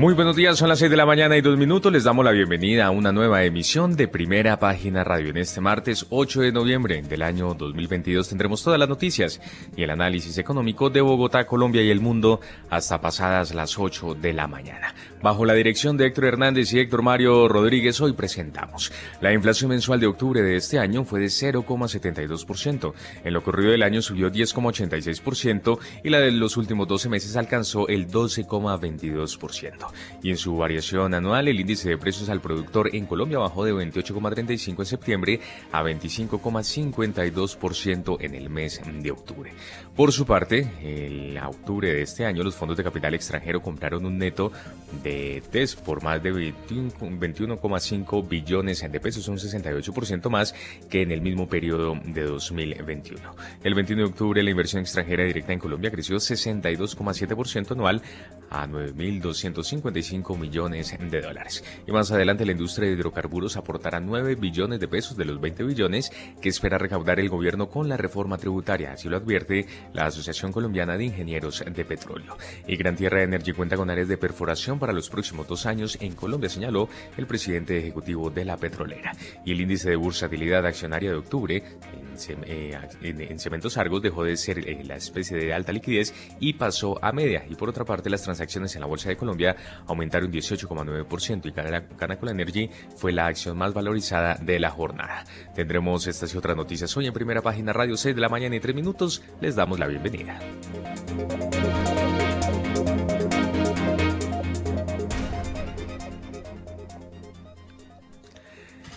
Muy buenos días, son las 6 de la mañana y dos minutos. Les damos la bienvenida a una nueva emisión de Primera Página Radio. En este martes 8 de noviembre del año 2022 tendremos todas las noticias y el análisis económico de Bogotá, Colombia y el mundo hasta pasadas las 8 de la mañana. Bajo la dirección de Héctor Hernández y Héctor Mario Rodríguez, hoy presentamos. La inflación mensual de octubre de este año fue de 0,72%. En lo corrido del año subió 10,86% y la de los últimos 12 meses alcanzó el 12,22% y en su variación anual el índice de precios al productor en Colombia bajó de 28,35 en septiembre a 25,52% en el mes de octubre. Por su parte, en octubre de este año los fondos de capital extranjero compraron un neto de TES por más de 21,5 billones de pesos, un 68% más que en el mismo periodo de 2021. El 21 de octubre la inversión extranjera directa en Colombia creció 62,7% anual a 9.250 55 millones de dólares. Y más adelante la industria de hidrocarburos aportará 9 billones de pesos de los 20 billones que espera recaudar el gobierno con la reforma tributaria, así lo advierte la Asociación Colombiana de Ingenieros de Petróleo. Y Gran Tierra Energy cuenta con áreas de perforación para los próximos dos años en Colombia, señaló el presidente ejecutivo de la petrolera. Y el índice de bursatilidad accionaria de octubre en, eh, Cementos Argos dejó de ser eh, la especie de alta liquidez y pasó a media. Y por otra parte, las transacciones en la Bolsa de Colombia aumentaron 18,9% y Canacol Energy fue la acción más valorizada de la jornada. Tendremos estas y otras noticias hoy en primera página Radio 6 de la mañana y 3 minutos. Les damos la bienvenida.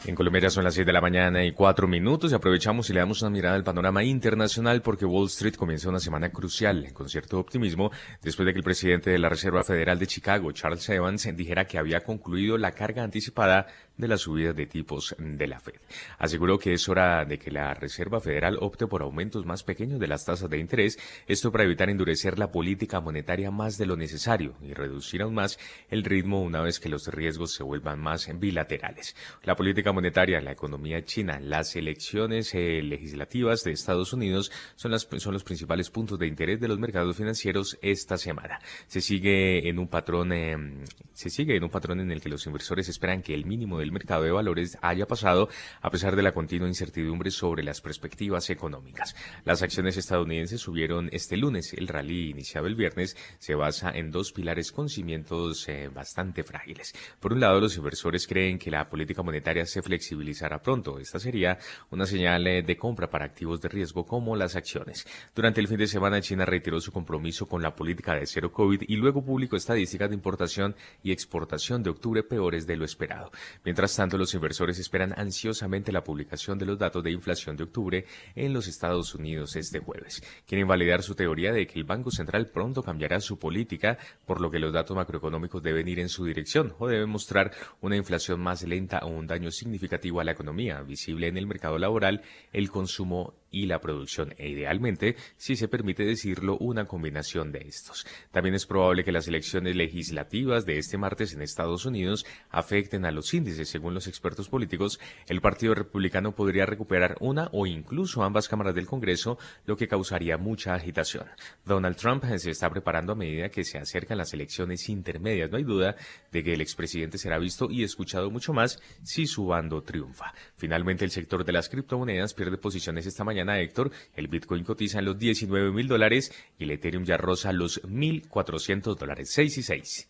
En Colombia son las 6 de la mañana y 4 minutos y aprovechamos y le damos una mirada al panorama internacional porque Wall Street comienza una semana crucial con cierto optimismo después de que el presidente de la Reserva Federal de Chicago, Charles Evans, dijera que había concluido la carga anticipada de las subidas de tipos de la Fed. Aseguró que es hora de que la Reserva Federal opte por aumentos más pequeños de las tasas de interés, esto para evitar endurecer la política monetaria más de lo necesario y reducir aún más el ritmo una vez que los riesgos se vuelvan más bilaterales. La política monetaria, la economía china, las elecciones eh, legislativas de Estados Unidos son, las, son los principales puntos de interés de los mercados financieros esta semana. Se sigue en un patrón, em, se sigue en un patrón en el que los inversores esperan que el mínimo el mercado de valores haya pasado a pesar de la continua incertidumbre sobre las perspectivas económicas. Las acciones estadounidenses subieron este lunes. El rally iniciado el viernes se basa en dos pilares con cimientos eh, bastante frágiles. Por un lado, los inversores creen que la política monetaria se flexibilizará pronto. Esta sería una señal eh, de compra para activos de riesgo como las acciones. Durante el fin de semana, China reiteró su compromiso con la política de cero COVID y luego publicó estadísticas de importación y exportación de octubre peores de lo esperado. Tanto, los inversores esperan ansiosamente la publicación de los datos de inflación de octubre en los Estados Unidos este jueves. Quieren validar su teoría de que el Banco Central pronto cambiará su política, por lo que los datos macroeconómicos deben ir en su dirección o deben mostrar una inflación más lenta o un daño significativo a la economía, visible en el mercado laboral, el consumo y la producción e idealmente, si se permite decirlo, una combinación de estos. También es probable que las elecciones legislativas de este martes en Estados Unidos afecten a los índices. Según los expertos políticos, el Partido Republicano podría recuperar una o incluso ambas cámaras del Congreso, lo que causaría mucha agitación. Donald Trump se está preparando a medida que se acercan las elecciones intermedias. No hay duda de que el expresidente será visto y escuchado mucho más si su bando triunfa. Finalmente, el sector de las criptomonedas pierde posiciones esta mañana Héctor. El Bitcoin cotiza en los 19 mil dólares y el Ethereum ya roza los 1.400 dólares, 6 y 6.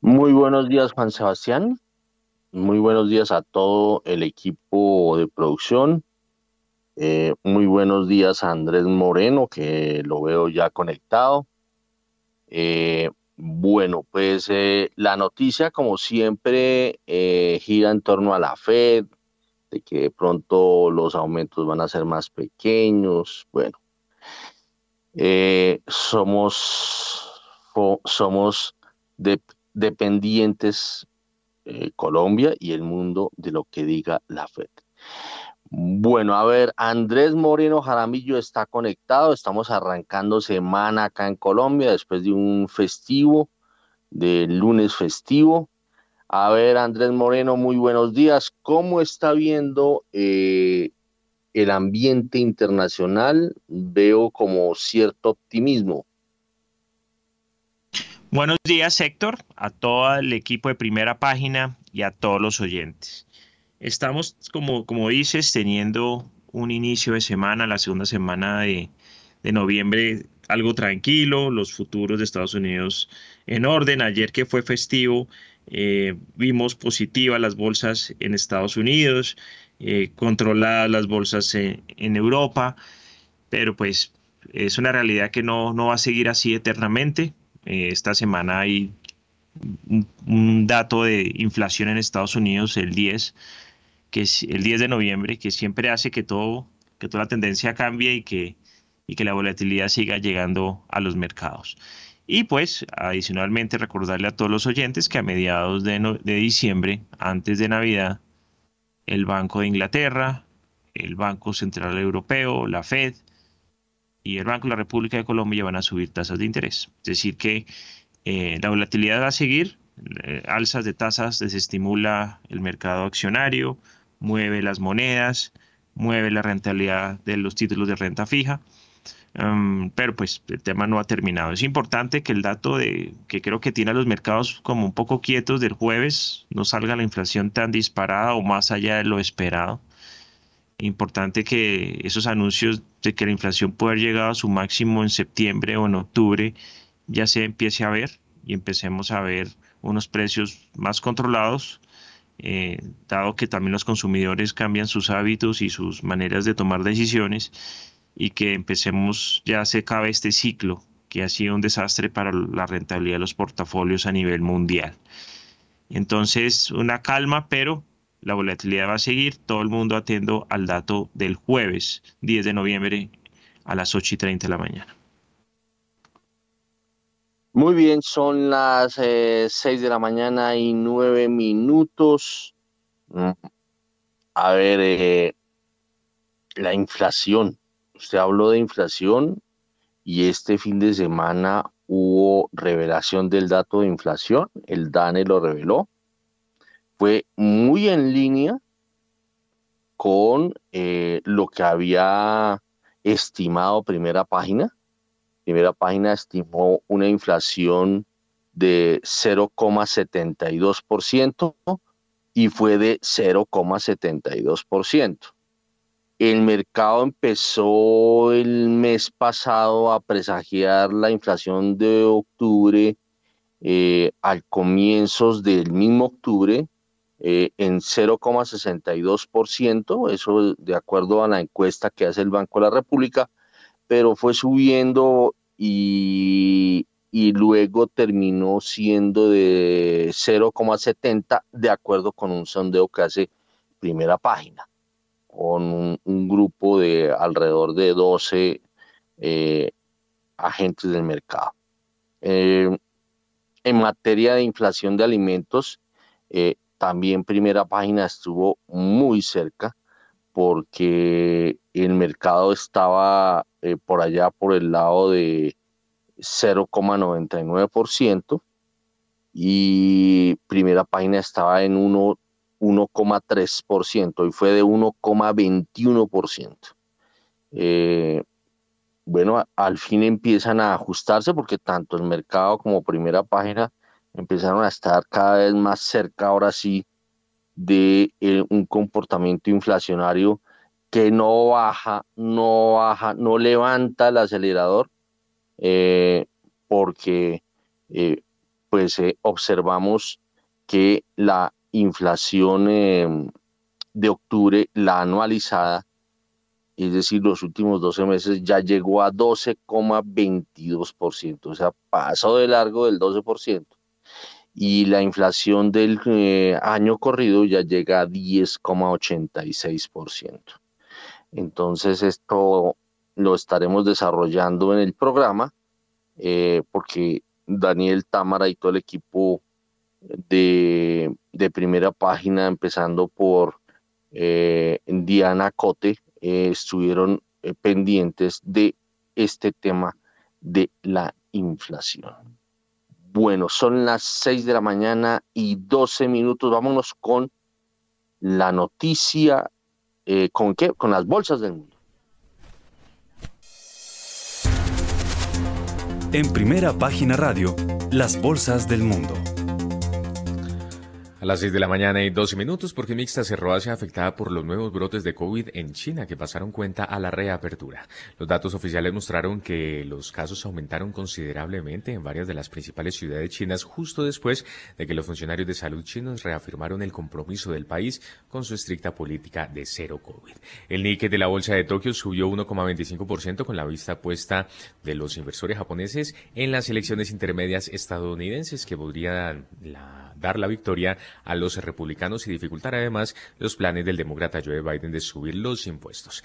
Muy buenos días, Juan Sebastián. Muy buenos días a todo el equipo de producción. Eh, muy buenos días a Andrés Moreno, que lo veo ya conectado. Eh, bueno, pues eh, la noticia, como siempre, gira en torno a la Fed, que de pronto los aumentos van a ser más pequeños. Bueno, eh, somos, somos dependientes eh, Colombia y el mundo de lo que diga la FED. Bueno, a ver, Andrés Moreno Jaramillo está conectado. Estamos arrancando semana acá en Colombia después de un festivo, del lunes festivo. A ver, Andrés Moreno, muy buenos días. ¿Cómo está viendo eh, el ambiente internacional? Veo como cierto optimismo. Buenos días, Héctor, a todo el equipo de primera página y a todos los oyentes. Estamos, como, como dices, teniendo un inicio de semana, la segunda semana de, noviembre, algo tranquilo, los futuros de Estados Unidos en orden. Ayer que fue festivo, eh, vimos positivas las bolsas en Estados Unidos, eh, controladas las bolsas en, Europa, pero pues es una realidad que no, no va a seguir así eternamente. Eh, esta semana hay un, un, dato de inflación en Estados Unidos, el 10, que es el 10 de noviembre, que siempre hace que todo, que toda la tendencia cambie y que, y que la volatilidad siga llegando a los mercados. Y pues, adicionalmente, recordarle a todos los oyentes que a mediados de, de diciembre, antes de Navidad, el Banco de Inglaterra, el Banco Central Europeo, la Fed y el Banco de la República de Colombia van a subir tasas de interés. Es decir, que eh, la volatilidad va a seguir, eh, alzas de tasas desestimula el mercado accionario, mueve las monedas, mueve la rentabilidad de los títulos de renta fija. Um, pero pues el tema no ha terminado. Es importante que el dato de que creo que tiene a los mercados como un poco quietos del jueves no salga la inflación tan disparada o más allá de lo esperado. Importante que esos anuncios de que la inflación puede haber llegado a su máximo en septiembre o en octubre ya se empiece a ver y empecemos a ver unos precios más controlados eh, dado que también los consumidores cambian sus hábitos y sus maneras de tomar decisiones y que empecemos, ya se acabe este ciclo que ha sido un desastre para la rentabilidad de los portafolios a nivel mundial. Entonces, una calma, pero la volatilidad va a seguir, todo el mundo atendo al dato del jueves 10 de noviembre a las 8 y 30 de la mañana. Muy bien, son las eh, 6 de la mañana y 9 minutos. Mm, a ver, eh, la inflación. Usted habló de inflación y este fin de semana hubo revelación del dato de inflación. El DANE lo reveló. Fue muy en línea con eh, lo que había estimado primera página primera página estimó una inflación de 0,72% y fue de 0,72%. El mercado empezó el mes pasado a presagiar la inflación de octubre eh, al comienzos del mismo octubre eh, en 0,62%, eso de acuerdo a la encuesta que hace el Banco de la República, pero fue subiendo y, luego terminó siendo de 0,70 de acuerdo con un sondeo que hace primera página, con un, grupo de alrededor de 12 eh, agentes del mercado. Eh, en materia de inflación de alimentos, eh, también primera página estuvo muy cerca porque el mercado estaba por allá por el lado de 0,99% y primera página estaba en 1,3% y fue de 1,21%. Eh, bueno, al fin empiezan a ajustarse porque tanto el mercado como primera página empezaron a estar cada vez más cerca ahora sí de eh, un comportamiento inflacionario que no baja, no baja, no levanta el acelerador, eh, porque eh, pues observamos que la inflación de octubre, la anualizada, es decir, los últimos 12 meses ya llegó a 12,22%, o sea, pasó de largo del 12% y la inflación del eh, año corrido ya llega a 10,86%. Entonces esto lo estaremos desarrollando en el programa eh, porque Daniel Támara y todo el equipo de, primera página, empezando por eh, Diana Cote eh, estuvieron pendientes de este tema de la inflación. Bueno, son las 6 de la mañana y 12 minutos. Vámonos con la noticia, ¿con qué? Con las bolsas del mundo. En primera página radio, las bolsas del mundo. A las 6 de la mañana y 12 minutos, porque mixta cerró Asia afectada por los nuevos brotes de COVID en China que pasaron cuenta a la reapertura. Los datos oficiales mostraron que los casos aumentaron considerablemente en varias de las principales ciudades chinas justo después de que los funcionarios de salud chinos reafirmaron el compromiso del país con su estricta política de cero COVID. El Nikkei de la bolsa de Tokio subió 1,25% con la vista puesta de los inversores japoneses en las elecciones intermedias estadounidenses que podrían dar la victoria a los republicanos y dificultar además los planes del demócrata Joe Biden de subir los impuestos.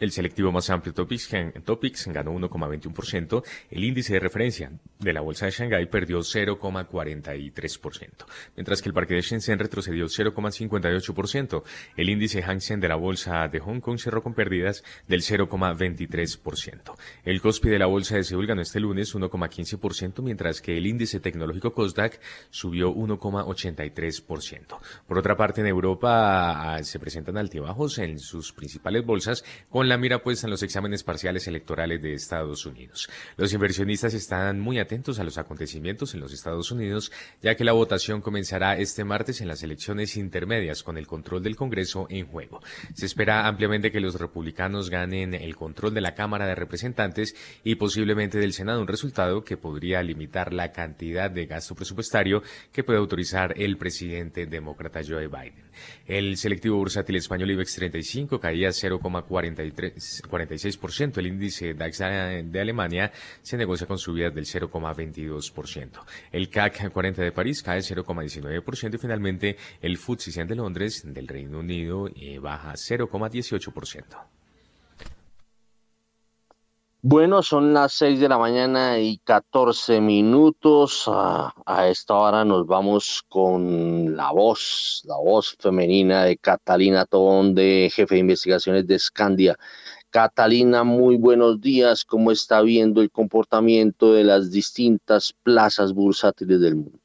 El selectivo más amplio Topics, Topics ganó 1,21%. El índice de referencia de la bolsa de Shanghái perdió 0,43%, mientras que el parque de Shenzhen retrocedió 0,58%. El índice Hang Seng de la bolsa de Hong Kong cerró con pérdidas del 0,23%. El COSPI de la bolsa de Seúl ganó este lunes 1,15%, mientras que el índice tecnológico Kosdaq subió 1,83%. Por otra parte, en Europa ah, se presentan altibajos en sus principales bolsas con la mira puesta en los exámenes parciales electorales de Estados Unidos. Los inversionistas están muy atentos a los acontecimientos en los Estados Unidos, ya que la votación comenzará este martes en las elecciones intermedias con el control del Congreso en juego. Se espera ampliamente que los republicanos ganen el control de la Cámara de Representantes y posiblemente del Senado, un resultado que podría limitar la cantidad de gasto presupuestario que puede autorizar el presidente demócrata Joe Biden. El selectivo bursátil español IBEX 35 caía 0,46%. El índice DAX de Alemania se negocia con subidas del 0,22%. El CAC 40 de París cae 0,19% y finalmente el FTSE 100 de Londres del Reino Unido eh, baja 0,18%. Bueno, son las 6 de la mañana y 14 minutos. A, esta hora nos vamos con la voz, la voz femenina de Catalina Tobón, de jefe de investigaciones de Scandia. Catalina, muy buenos días. ¿Cómo está viendo el comportamiento de las distintas plazas bursátiles del mundo?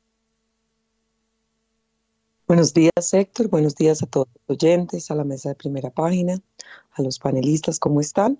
Buenos días, Héctor. Buenos días a todos los oyentes, a la mesa de primera página, a los panelistas. ¿Cómo están?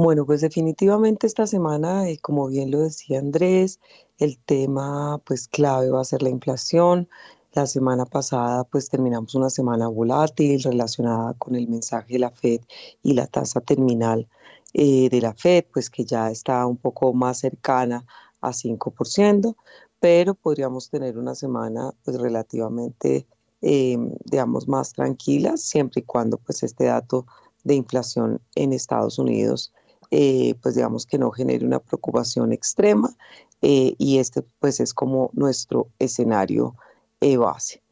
Bueno, pues definitivamente esta semana, eh, como bien lo decía Andrés, el tema pues clave va a ser la inflación. La semana pasada pues terminamos una semana volátil relacionada con el mensaje de la Fed y la tasa terminal eh, de la Fed, pues que ya está un poco más cercana a 5%, pero podríamos tener una semana pues relativamente, eh, digamos, más tranquila, siempre y cuando pues este dato de inflación en Estados Unidos eh, pues digamos que no genere una preocupación extrema eh, y este pues es como nuestro escenario eh, base.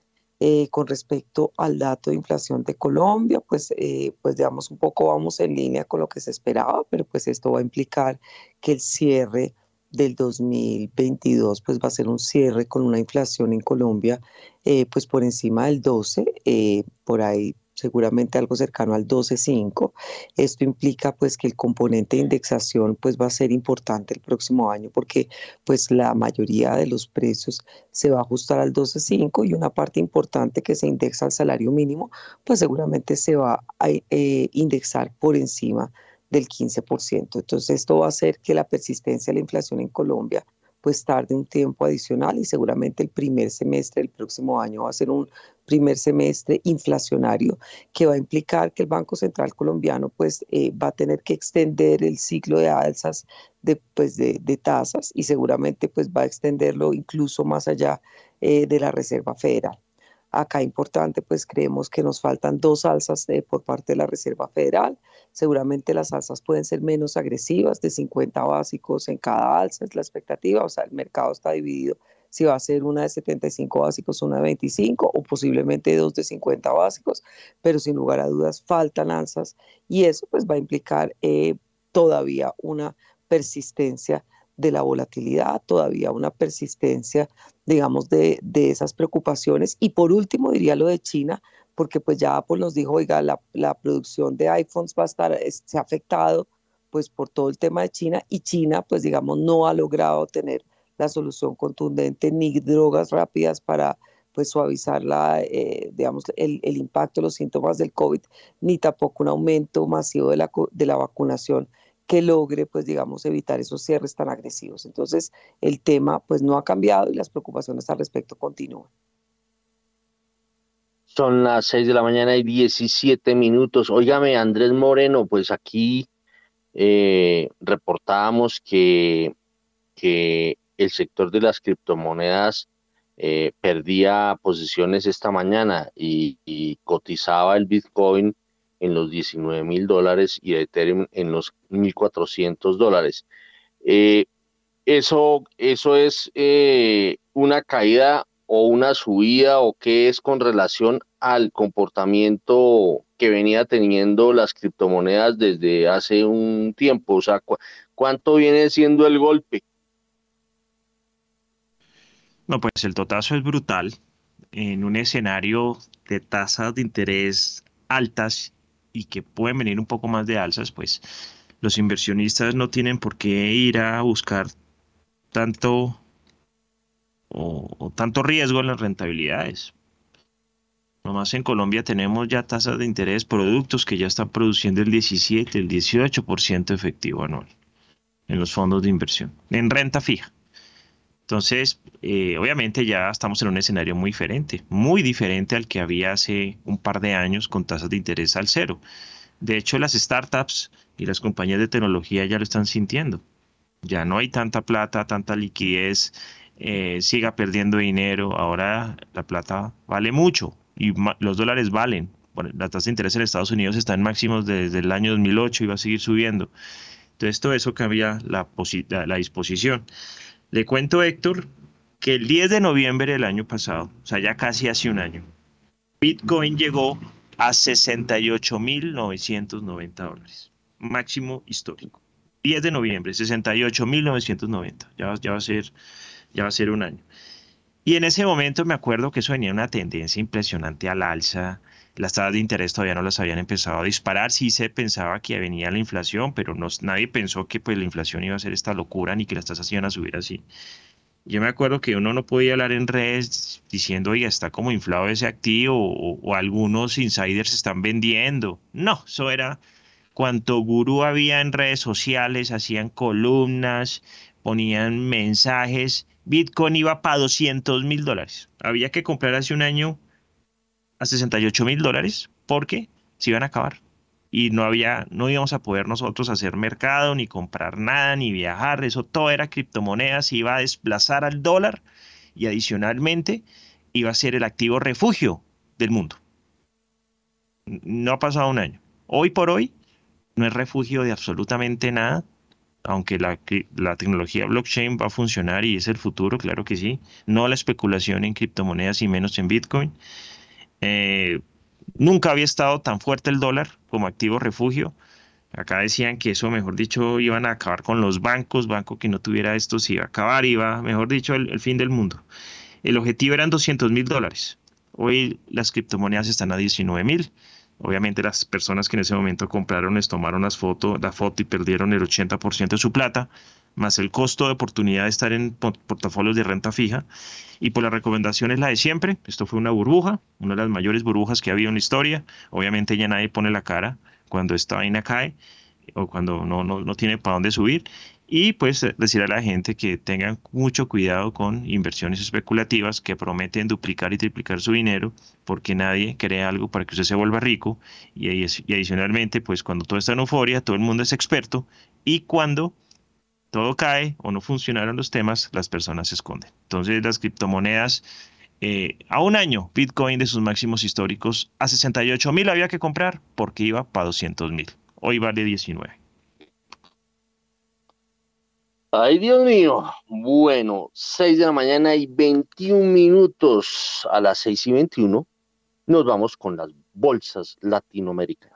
con respecto al dato de inflación de Colombia, pues, pues digamos un poco vamos en línea con lo que se esperaba, pero pues esto va a implicar que el cierre del 2022 pues va a ser un cierre con una inflación en Colombia pues por encima del 12, por ahí seguramente algo cercano al 12.5. Esto implica pues que el componente de indexación pues va a ser importante el próximo año porque pues la mayoría de los precios se va a ajustar al 12.5 y una parte importante que se indexa al salario mínimo pues seguramente se va a eh, indexar por encima del 15%. Entonces esto va a hacer que la persistencia de la inflación en Colombia pues tarde un tiempo adicional y seguramente el primer semestre del próximo año va a ser un primer semestre inflacionario que va a implicar que el Banco Central colombiano pues eh, va a tener que extender el ciclo de alzas de, pues, de, tasas y seguramente pues va a extenderlo incluso más allá eh, de la Reserva Federal. Acá importante, pues creemos que nos faltan dos alzas eh, por parte de la Reserva Federal. Seguramente las alzas pueden ser menos agresivas, de 50 básicos en cada alza, es la expectativa. O sea, el mercado está dividido si va a ser una de 75 básicos, una de 25 o posiblemente dos de 50 básicos, pero sin lugar a dudas faltan alzas y eso pues va a implicar eh, todavía una persistencia de la volatilidad, todavía una persistencia, digamos, de, de esas preocupaciones. Y por último, diría lo de China, porque pues ya Apple nos dijo, oiga, la, la producción de iPhones va a estar, se ha afectado pues por todo el tema de China y China pues digamos no ha logrado tener la solución contundente ni drogas rápidas para pues suavizar la, eh, digamos, el, el, impacto los síntomas del COVID, ni tampoco un aumento masivo de la, de la vacunación que logre, pues digamos, evitar esos cierres tan agresivos. Entonces, el tema pues no ha cambiado y las preocupaciones al respecto continúan. Son las 6 de la mañana y 17 minutos. Óigame, Andrés Moreno, pues aquí eh, reportábamos que, que el sector de las criptomonedas eh, perdía posiciones esta mañana y, cotizaba el Bitcoin en los 19 mil dólares y Ethereum en los 1.400 dólares. Eh, eso, eso es eh, una caída o una subida o qué es con relación al comportamiento que venía teniendo las criptomonedas desde hace un tiempo. O sea, ¿cuánto viene siendo el golpe? No, pues el totazo es brutal. En un escenario de tasas de interés altas y que pueden venir un poco más de alzas, pues los inversionistas no tienen por qué ir a buscar tanto o, tanto riesgo en las rentabilidades. Nomás en Colombia tenemos ya tasas de interés, productos que ya están produciendo el 17, el 18% efectivo anual en los fondos de inversión, en renta fija. Entonces, eh, obviamente ya estamos en un escenario muy diferente, muy diferente al que había hace un par de años con tasas de interés al cero. De hecho, las startups y las compañías de tecnología ya lo están sintiendo. Ya no hay tanta plata, tanta liquidez, eh, siga perdiendo dinero. Ahora la plata vale mucho y los dólares valen. La tasa de interés en Estados Unidos está en máximos desde el año 2008 y va a seguir subiendo. Entonces, todo eso cambia la, la disposición. Le cuento, Héctor, que el 10 de noviembre del año pasado, o sea, ya casi hace un año, Bitcoin llegó a 68.990 dólares, máximo histórico. 10 de noviembre, 68.990, ya, ya, va a ser, ya va a ser un año. Y en ese momento me acuerdo que eso venía una tendencia impresionante al alza, las tasas de interés todavía no las habían empezado a disparar, sí se pensaba que venía la inflación, pero no, nadie pensó que pues la inflación iba a ser esta locura ni que las tasas iban a subir así. Yo me acuerdo que uno no podía hablar en redes diciendo, oiga, está como inflado ese activo o, o algunos insiders están vendiendo. No, eso era cuanto gurú había en redes sociales, hacían columnas, ponían mensajes. Bitcoin iba para 200 mil dólares. Había que comprar hace un año a 68 mil dólares porque se iban a acabar y no había, no íbamos a poder nosotros hacer mercado, ni comprar nada, ni viajar, eso todo era criptomonedas, iba a desplazar al dólar y adicionalmente iba a ser el activo refugio del mundo. No ha pasado un año. Hoy por hoy no es refugio de absolutamente nada, aunque la, la, tecnología blockchain va a funcionar y es el futuro, claro que sí. No la especulación en criptomonedas y menos en Bitcoin. Eh, nunca había estado tan fuerte el dólar como activo refugio. Acá decían que eso, mejor dicho, iban a acabar con los bancos, banco que no tuviera esto se iba a acabar, iba, mejor dicho, el, fin del mundo. El objetivo eran 200 mil dólares. Hoy las criptomonedas están a 19 mil. Obviamente las personas que en ese momento compraron les tomaron las foto, la foto y perdieron el 80% de su plata más el costo de oportunidad de estar en portafolios de renta fija. Y por la recomendación es la de siempre. Esto fue una burbuja, una de las mayores burbujas que ha habido en la historia. Obviamente ya nadie pone la cara cuando esta vaina cae o cuando no, no, no tiene para dónde subir. Y pues decir a la gente que tengan mucho cuidado con inversiones especulativas que prometen duplicar y triplicar su dinero porque nadie crea algo para que usted se vuelva rico. Y, y adicionalmente, pues cuando todo está en euforia, todo el mundo es experto. Y cuando todo cae o no funcionaron los temas, las personas se esconden. Entonces las criptomonedas, eh, a un año, Bitcoin de sus máximos históricos, a 68 mil había que comprar porque iba para 200 mil. Hoy vale 19. Ay, Dios mío. Bueno, 6 de la mañana y 21 minutos a las 6 y 21. Nos vamos con las bolsas latinoamericanas.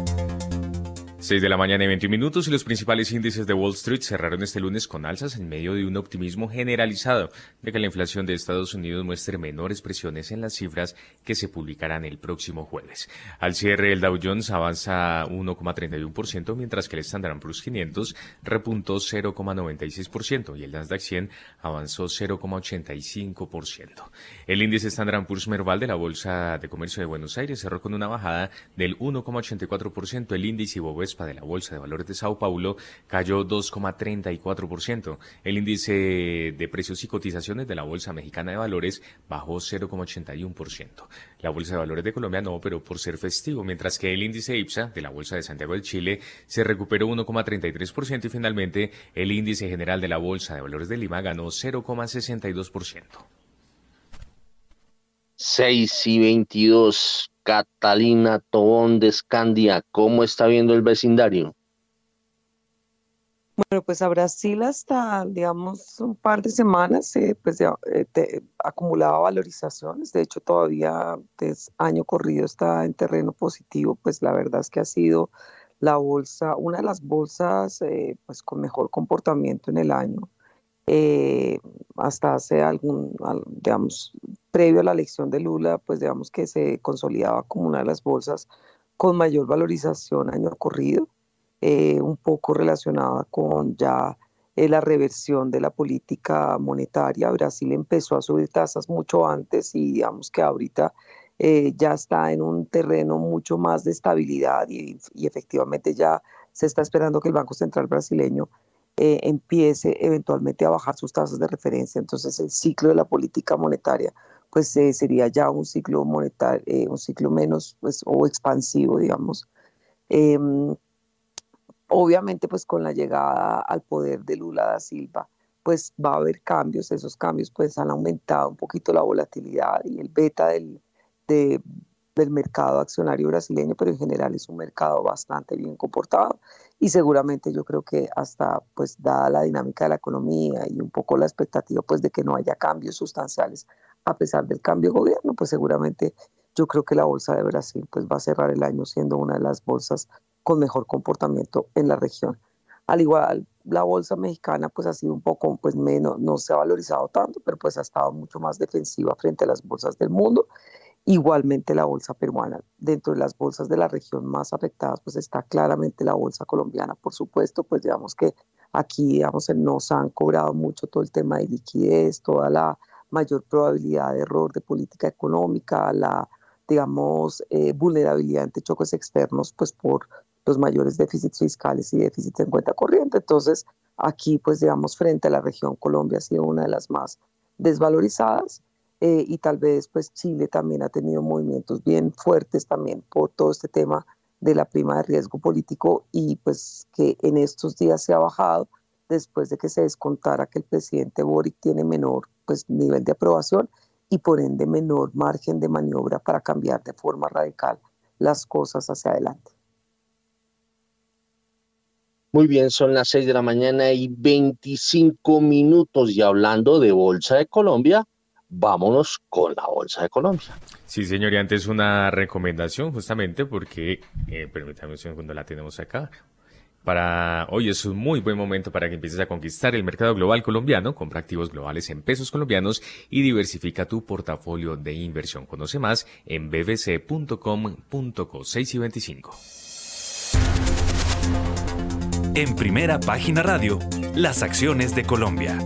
6 de la mañana y 21 minutos y los principales índices de Wall Street cerraron este lunes con alzas en medio de un optimismo generalizado de que la inflación de Estados Unidos muestre menores presiones en las cifras que se publicarán el próximo jueves. Al cierre, el Dow Jones avanza 1,31%, mientras que el Standard Poor's 500 repuntó 0,96% y el Nasdaq 100 avanzó 0,85%. El índice Standard Poor's Merval de la Bolsa de Comercio de Buenos Aires cerró con una bajada del 1,84%. El índice Bovespa de la Bolsa de Valores de Sao Paulo cayó 2,34%. El índice de precios y cotizaciones de la Bolsa Mexicana de Valores bajó 0,81%. La Bolsa de Valores de Colombia no operó por ser festivo, mientras que el índice IPSA de la Bolsa de Santiago del Chile se recuperó 1,33% y finalmente el índice general de la Bolsa de Valores de Lima ganó 0,62%. 6 y 22. Catalina Tobón de Escandia, ¿cómo está viendo el vecindario? Bueno, pues a Brasil hasta, digamos, un par de semanas eh, pues eh, acumulaba valorizaciones. De hecho, todavía es año corrido está en terreno positivo. Pues la verdad es que ha sido la bolsa, una de las bolsas eh, pues con mejor comportamiento en el año. Hasta hace algún, digamos, previo a la elección de Lula, pues digamos que se consolidaba como una de las bolsas con mayor valorización año corrido, eh, un poco relacionada con ya eh, la reversión de la política monetaria. Brasil empezó a subir tasas mucho antes y digamos que ahorita eh, ya está en un terreno mucho más de estabilidad y efectivamente ya se está esperando que el Banco Central brasileño empiece eventualmente a bajar sus tasas de referencia. Entonces el ciclo de la política monetaria pues eh, sería ya un ciclo monetario, eh, un ciclo menos pues, o expansivo, digamos. Em, obviamente, pues con la llegada al poder de Lula da Silva, pues va a haber cambios, esos cambios pues han aumentado un poquito la volatilidad y el beta del, del mercado accionario brasileño, pero en general es un mercado bastante bien comportado y seguramente yo creo que hasta pues dada la dinámica de la economía y un poco la expectativa pues de que no haya cambios sustanciales a pesar del cambio de gobierno, pues seguramente yo creo que la bolsa de Brasil pues va a cerrar el año siendo una de las bolsas con mejor comportamiento en la región. Al igual, la bolsa mexicana pues ha sido un poco pues menos, no se ha valorizado tanto, pero pues ha estado mucho más defensiva frente a las bolsas del mundo. Igualmente la bolsa peruana. Dentro de las bolsas de la región más afectadas pues está claramente la bolsa colombiana, por supuesto, pues digamos que aquí digamos nos han cobrado mucho todo el tema de liquidez, toda la mayor probabilidad de error de política económica, la, digamos, eh, vulnerabilidad ante choques externos, pues por los mayores déficits fiscales y déficits en cuenta corriente. Entonces, aquí, pues, digamos, frente a la región, Colombia ha sido una de las más desvalorizadas eh, y tal vez, pues, Chile también ha tenido movimientos bien fuertes también por todo este tema de la prima de riesgo político y pues que en estos días se ha bajado después de que se descontara que el presidente Boric tiene menor pues, nivel de aprobación y por ende menor margen de maniobra para cambiar de forma radical las cosas hacia adelante. Muy bien, son las 6 de la mañana y 25 minutos y hablando de Bolsa de Colombia, vámonos con la Bolsa de Colombia. Sí, señor, y antes una recomendación justamente porque, eh, permítame un segundo, la tenemos acá para hoy es un muy buen momento para que empieces a conquistar el mercado global colombiano. Compra activos globales en pesos colombianos y diversifica tu portafolio de inversión. Conoce más en bbc.com.co 6 y 25. En primera página radio, las acciones de Colombia.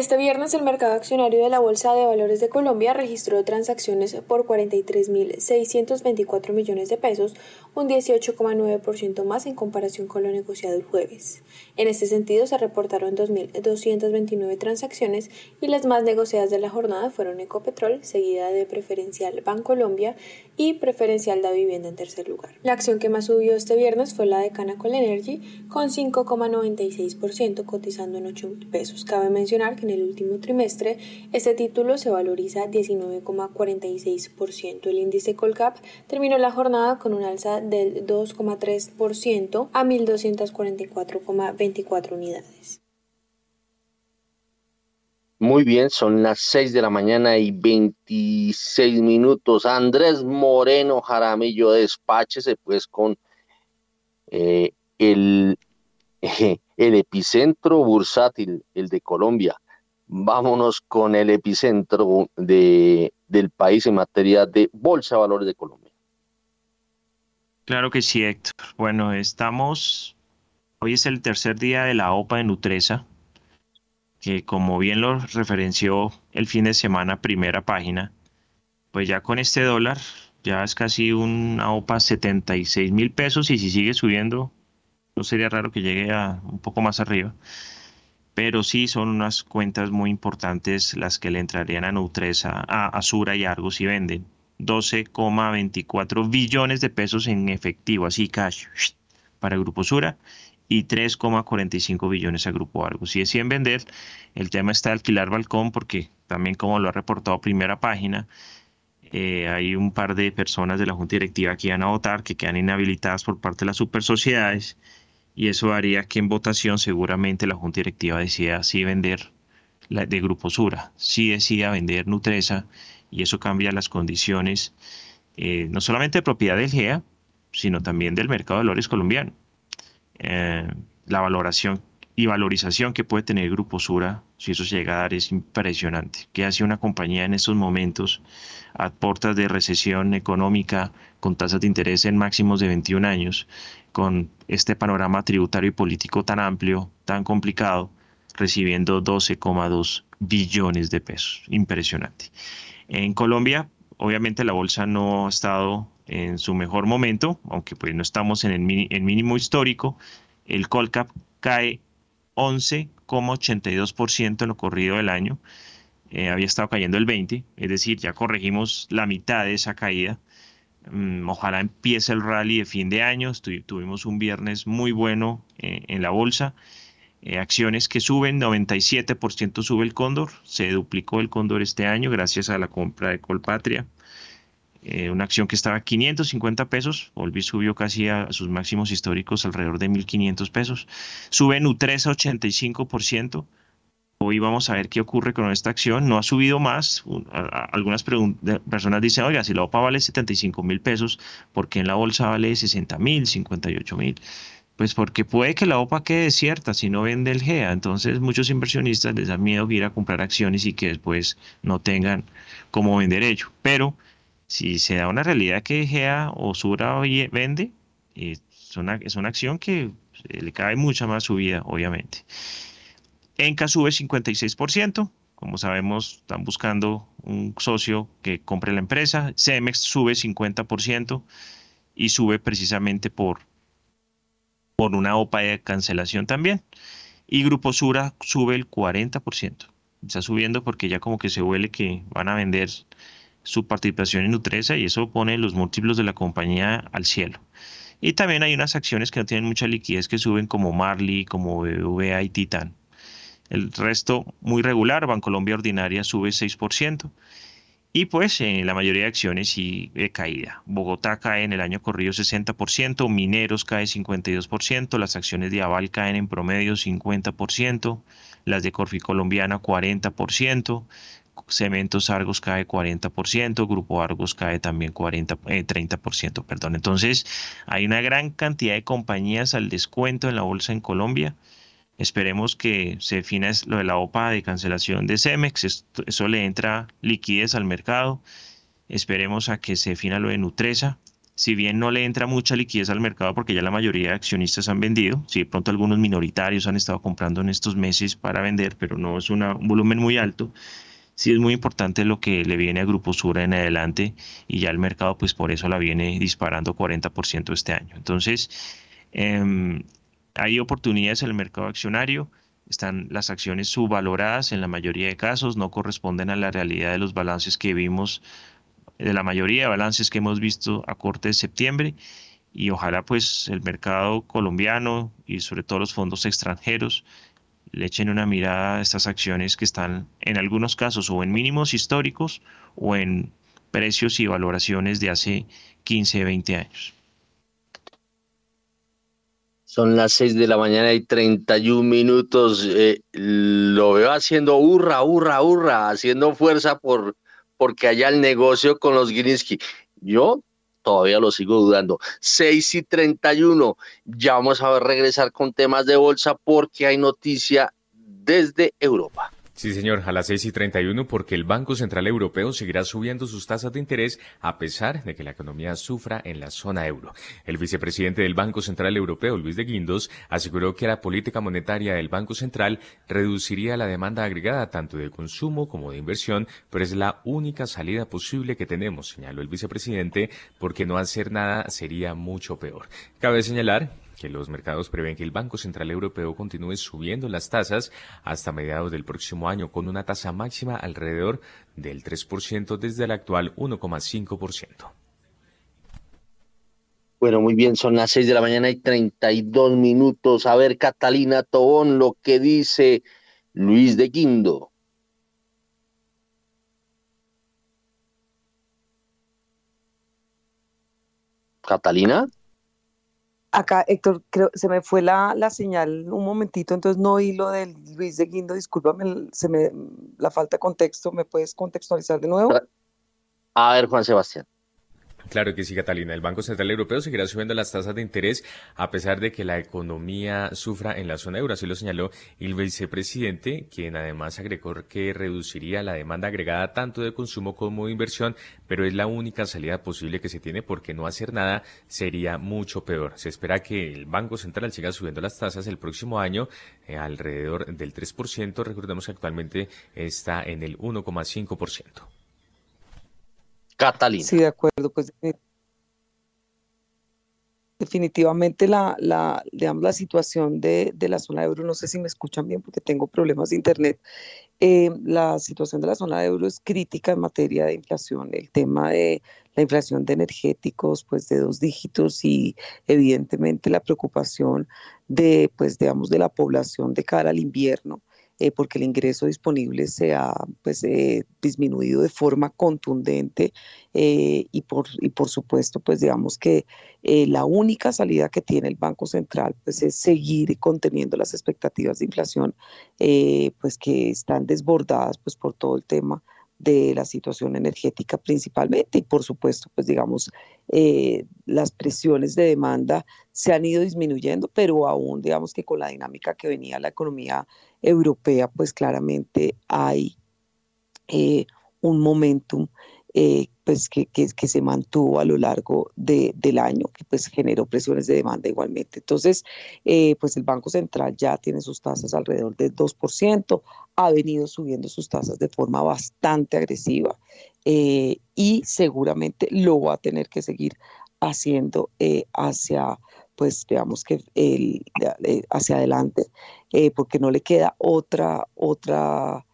Este viernes el mercado accionario de la Bolsa de Valores de Colombia registró transacciones por 43.624 millones de pesos, un 18,9% más en comparación con lo negociado el jueves. En este sentido se reportaron 2.229 transacciones y las más negociadas de la jornada fueron Ecopetrol, seguida de Preferencial Bancolombia y Preferencial Da Vivienda en tercer lugar. La acción que más subió este viernes fue la de Canacol Energy con 5,96% cotizando en 8 pesos. Cabe mencionar en el último trimestre, este título se valoriza 19,46%. El índice Colcap terminó la jornada con un alza del 2,3% a 1.244,24 unidades. Muy bien, son las 6 de la mañana y 26 minutos. Andrés Moreno Jaramillo, despáchese pues con Eh, el, el epicentro bursátil, el de Colombia. Vámonos con el epicentro de, del país en materia de Bolsa de Valores de Colombia. Claro que sí, Héctor. Bueno, estamos, hoy es el tercer día de la OPA de Nutresa, que como bien lo referenció el fin de semana, primera página, pues ya con este dólar, ya es casi una OPA 76 mil pesos y si sigue subiendo, no sería raro que llegue a un poco más arriba. Pero sí son unas cuentas muy importantes las que le entrarían a Nutresa, a Azura y Argos si venden. 12,24 billones de pesos en efectivo, así cash, para Grupo Sura y 3,45 billones a Grupo Argos. Si deciden vender, el tema está de alquilar balcón porque también como lo ha reportado primera página, eh, hay un par de personas de la Junta Directiva que iban a votar, que quedan inhabilitadas por parte de las super sociedades y eso haría que en votación seguramente la Junta Directiva decida si vender de Grupo Sura, si decida vender Nutresa y eso cambia las condiciones eh, no solamente de propiedad del GEA, sino también del mercado de valores colombiano. Eh, la valoración y valorización que puede tener Grupo Sura, si eso se llega a dar, es impresionante. ¿Qué hace una compañía en estos momentos a puertas de recesión económica con tasas de interés en máximos de 21 años, con este panorama tributario y político tan amplio, tan complicado, recibiendo 12,2 billones de pesos? Impresionante. En Colombia, obviamente la bolsa no ha estado en su mejor momento, aunque pues no estamos en el, mínimo histórico. El Colcap cae 11,82% en lo corrido del año. Eh, había estado cayendo el 20, es decir, ya corregimos la mitad de esa caída. Mm, ojalá empiece el rally de fin de año. tuvimos un viernes muy bueno eh, en la bolsa eh, acciones que suben, 97% sube el cóndor, se duplicó el cóndor este año gracias a la compra de Colpatria. Eh, una acción que estaba a 550 pesos, Olvi subió casi a, sus máximos históricos alrededor de 1.500 pesos. Sube Nutresa 85%. Hoy vamos a ver qué ocurre con esta acción. No ha subido más. algunas personas dicen, oiga, si la OPA vale 75 mil pesos, ¿por qué en la bolsa vale 60 mil, 58 mil? Pues porque puede que la OPA quede desierta si no vende el GEA. Entonces muchos inversionistas les da miedo ir a comprar acciones y que después no tengan cómo vender ello. Pero si se da una realidad que GEA o Sura vende, es una, es una acción que le cae mucha más subida, obviamente. Enca sube 56%. Como sabemos, están buscando un socio que compre la empresa. Cemex sube 50% y sube precisamente por por una OPA de cancelación también. Y Grupo Sura sube el 40%. Está subiendo porque ya como que se huele que van a vender su participación en Nutresa y eso pone los múltiplos de la compañía al cielo. Y también hay unas acciones que no tienen mucha liquidez que suben como Marley, como BBVA y Titan. El resto muy regular, Bancolombia Ordinaria sube 6%. Y pues en la mayoría de acciones sí caída. Bogotá cae en el año corrido 60%, Mineros cae 52%, las acciones de Aval caen en promedio 50%, las de Corfi Colombiana 40%, Cementos Argos cae 40%, Grupo Argos cae también 40, 30%. Eh, perdón. Entonces hay una gran cantidad de compañías al descuento en la bolsa en Colombia Esperemos que se defina lo de la OPA de cancelación de Cemex, eso le entra liquidez al mercado. Esperemos a que se defina lo de Nutresa. Si bien no le entra mucha liquidez al mercado porque ya la mayoría de accionistas han vendido, si de pronto algunos minoritarios han estado comprando en estos meses para vender, pero no es un volumen muy alto, sí es muy importante lo que le viene a Grupo Sura en adelante y ya el mercado pues por eso la viene disparando 40% este año. Entonces, eh, hay oportunidades en el mercado accionario, están las acciones subvaloradas en la mayoría de casos, no corresponden a la realidad de los balances que vimos, de la mayoría de balances que hemos visto a corte de septiembre y ojalá pues el mercado colombiano y sobre todo los fondos extranjeros le echen una mirada a estas acciones que están en algunos casos o en mínimos históricos o en precios y valoraciones de hace 15, 20 años. Son las 6 de la mañana y 31 minutos. Eh, lo veo haciendo hurra, hurra, hurra, haciendo fuerza por porque haya el negocio con los Gilinski. Yo todavía lo sigo dudando. 6 y 31, ya vamos a regresar con temas de bolsa porque hay noticia desde Europa. Sí, señor, a las 6 y 31 porque el Banco Central Europeo seguirá subiendo sus tasas de interés a pesar de que la economía sufra en la zona euro. El vicepresidente del Banco Central Europeo, Luis de Guindos, aseguró que la política monetaria del Banco Central reduciría la demanda agregada tanto de consumo como de inversión, pero es la única salida posible que tenemos, señaló el vicepresidente, porque no hacer nada sería mucho peor. Cabe señalar que los mercados prevén que el Banco Central Europeo continúe subiendo las tasas hasta mediados del próximo año con una tasa máxima alrededor del 3% desde el actual 1,5%. Bueno, muy bien, son las 6 de la mañana y 32 minutos. A ver, Catalina Tobón, lo que dice Luis de Guindo. Catalina. Acá, Héctor, creo se me fue la, la, señal un momentito, entonces no oí lo del Luis de Guindo, discúlpame, se me, la falta de contexto, ¿me puedes contextualizar de nuevo? A ver, Juan Sebastián. Claro que sí, Catalina. El Banco Central Europeo seguirá subiendo las tasas de interés a pesar de que la economía sufra en la zona euro. Así lo señaló el vicepresidente, quien además agregó que reduciría la demanda agregada tanto de consumo como de inversión, pero es la única salida posible que se tiene porque no hacer nada sería mucho peor. Se espera que el Banco Central siga subiendo las tasas el próximo año eh, alrededor del 3%. Recordemos que actualmente está en el 1,5%. Catalina. Sí, de acuerdo, pues definitivamente la, la, digamos, la situación de, de, la zona de euro, no sé si me escuchan bien porque tengo problemas de internet, eh, la situación de la zona de euro es crítica en materia de inflación, el tema de la inflación de energéticos, pues de dos dígitos y evidentemente la preocupación de, pues digamos, de la población de cara al invierno eh, porque el ingreso disponible se ha pues, eh, disminuido de forma contundente eh, y, por, y por supuesto, pues digamos que la única salida que tiene el Banco Central pues, es seguir conteniendo las expectativas de inflación, pues que están desbordadas pues, por todo el tema de la situación energética principalmente. Y por supuesto pues digamos eh, las presiones de demanda se han ido disminuyendo pero aún digamos que con la dinámica que venía la economía europea pues claramente hay eh, un momentum eh, pues que, que, se mantuvo a lo largo de, del año, que pues generó presiones de demanda igualmente. Entonces, eh, pues el Banco Central ya tiene sus tasas alrededor del 2%, ha venido subiendo sus tasas de forma bastante agresiva eh, y seguramente lo va a tener que seguir haciendo hacia, pues veamos que el, hacia adelante, porque no le queda otra, otra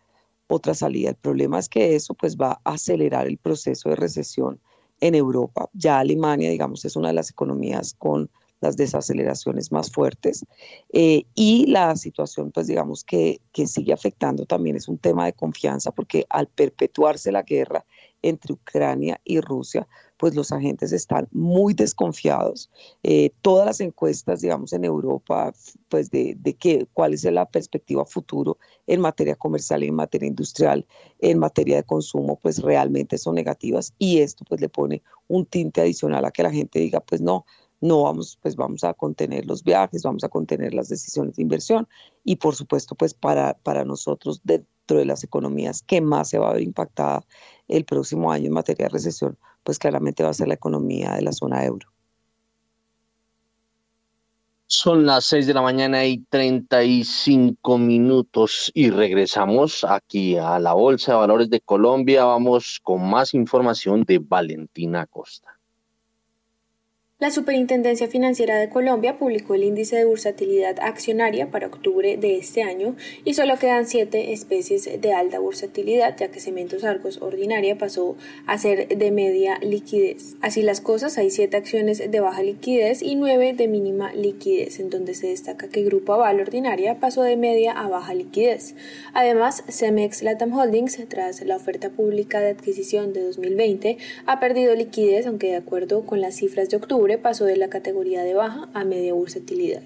otra salida. El problema es que eso pues va a acelerar el proceso de recesión en Europa. Ya Alemania, digamos, es una de las economías con las desaceleraciones más fuertes eh, y la situación, pues digamos que, que sigue afectando también es un tema de confianza porque al perpetuarse la guerra entre Ucrania y Rusia, pues los agentes están muy desconfiados. Eh, todas las encuestas, digamos, en Europa, pues de, de qué, cuál es la perspectiva futuro en materia comercial en materia industrial, en materia de consumo, pues realmente son negativas y esto pues le pone un tinte adicional a que la gente diga, pues no, no vamos, pues vamos a contener los viajes, vamos a contener las decisiones de inversión y por supuesto, pues para, para nosotros dentro de las economías que más se va a ver impactada el próximo año en materia de recesión, pues claramente va a ser la economía de la zona euro. Son las 6 de la mañana y 35 minutos y regresamos aquí a la Bolsa de Valores de Colombia. Vamos con más información de Valentina Costa. La Superintendencia Financiera de Colombia publicó el índice de bursatilidad accionaria para octubre de este año y solo quedan siete especies de alta bursatilidad, ya que Cementos Argos Ordinaria pasó a ser de media liquidez. Así las cosas, hay siete acciones de baja liquidez y nueve de mínima liquidez, en donde se destaca que Grupo Aval Ordinaria pasó de media a baja liquidez. Además, Cemex Latam Holdings, tras la oferta pública de adquisición de 2020, ha perdido liquidez, aunque de acuerdo con las cifras de octubre, pasó de la categoría de baja a media bursatilidad.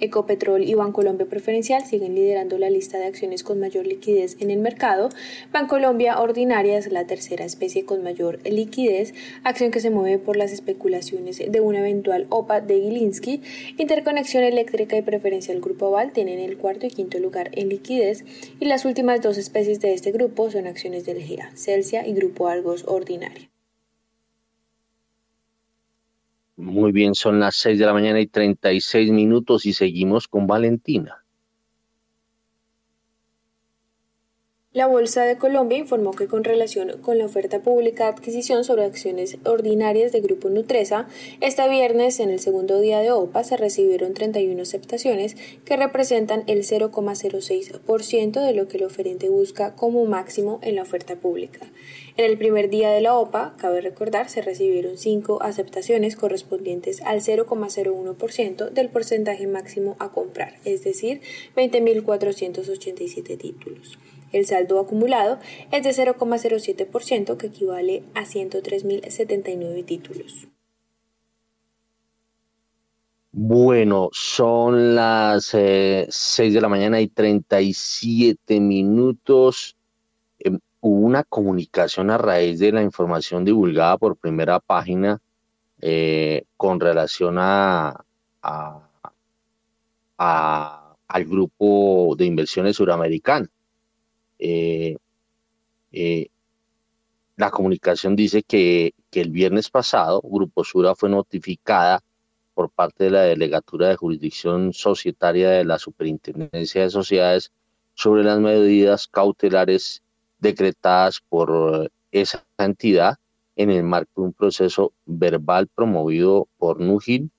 Ecopetrol y Bancolombia Preferencial siguen liderando la lista de acciones con mayor liquidez en el mercado. Bancolombia Ordinaria es la tercera especie con mayor liquidez, acción que se mueve por las especulaciones de una eventual OPA de Gilinski. Interconexión Eléctrica y Preferencial Grupo Aval tienen el cuarto y quinto lugar en liquidez y las últimas dos especies de este grupo son acciones del GEA, Celsia y Grupo Argos Ordinaria. Muy bien, son las 6 de la mañana y 36 minutos y seguimos con Valentina. La Bolsa de Colombia informó que con relación con la oferta pública de adquisición sobre acciones ordinarias de Grupo Nutresa, este viernes, en el segundo día de OPA, se recibieron 31 aceptaciones que representan el 0,06% de lo que el oferente busca como máximo en la oferta pública. En el primer día de la OPA, cabe recordar, se recibieron 5 aceptaciones correspondientes al 0,01% del porcentaje máximo a comprar, es decir, 20.487 títulos. El saldo acumulado es de 0,07%, que equivale a 103.079 títulos. Bueno, son las 6 eh, de la mañana y 37 minutos. Hubo una comunicación a raíz de la información divulgada por primera página eh, con relación a, al grupo de inversiones suramericano. Eh, eh, la comunicación dice que, el viernes pasado Grupo Sura fue notificada por parte de la Delegatura de Jurisdicción Societaria de la Superintendencia de Sociedades sobre las medidas cautelares decretadas por esa entidad en el marco de un proceso verbal promovido por NUGIL,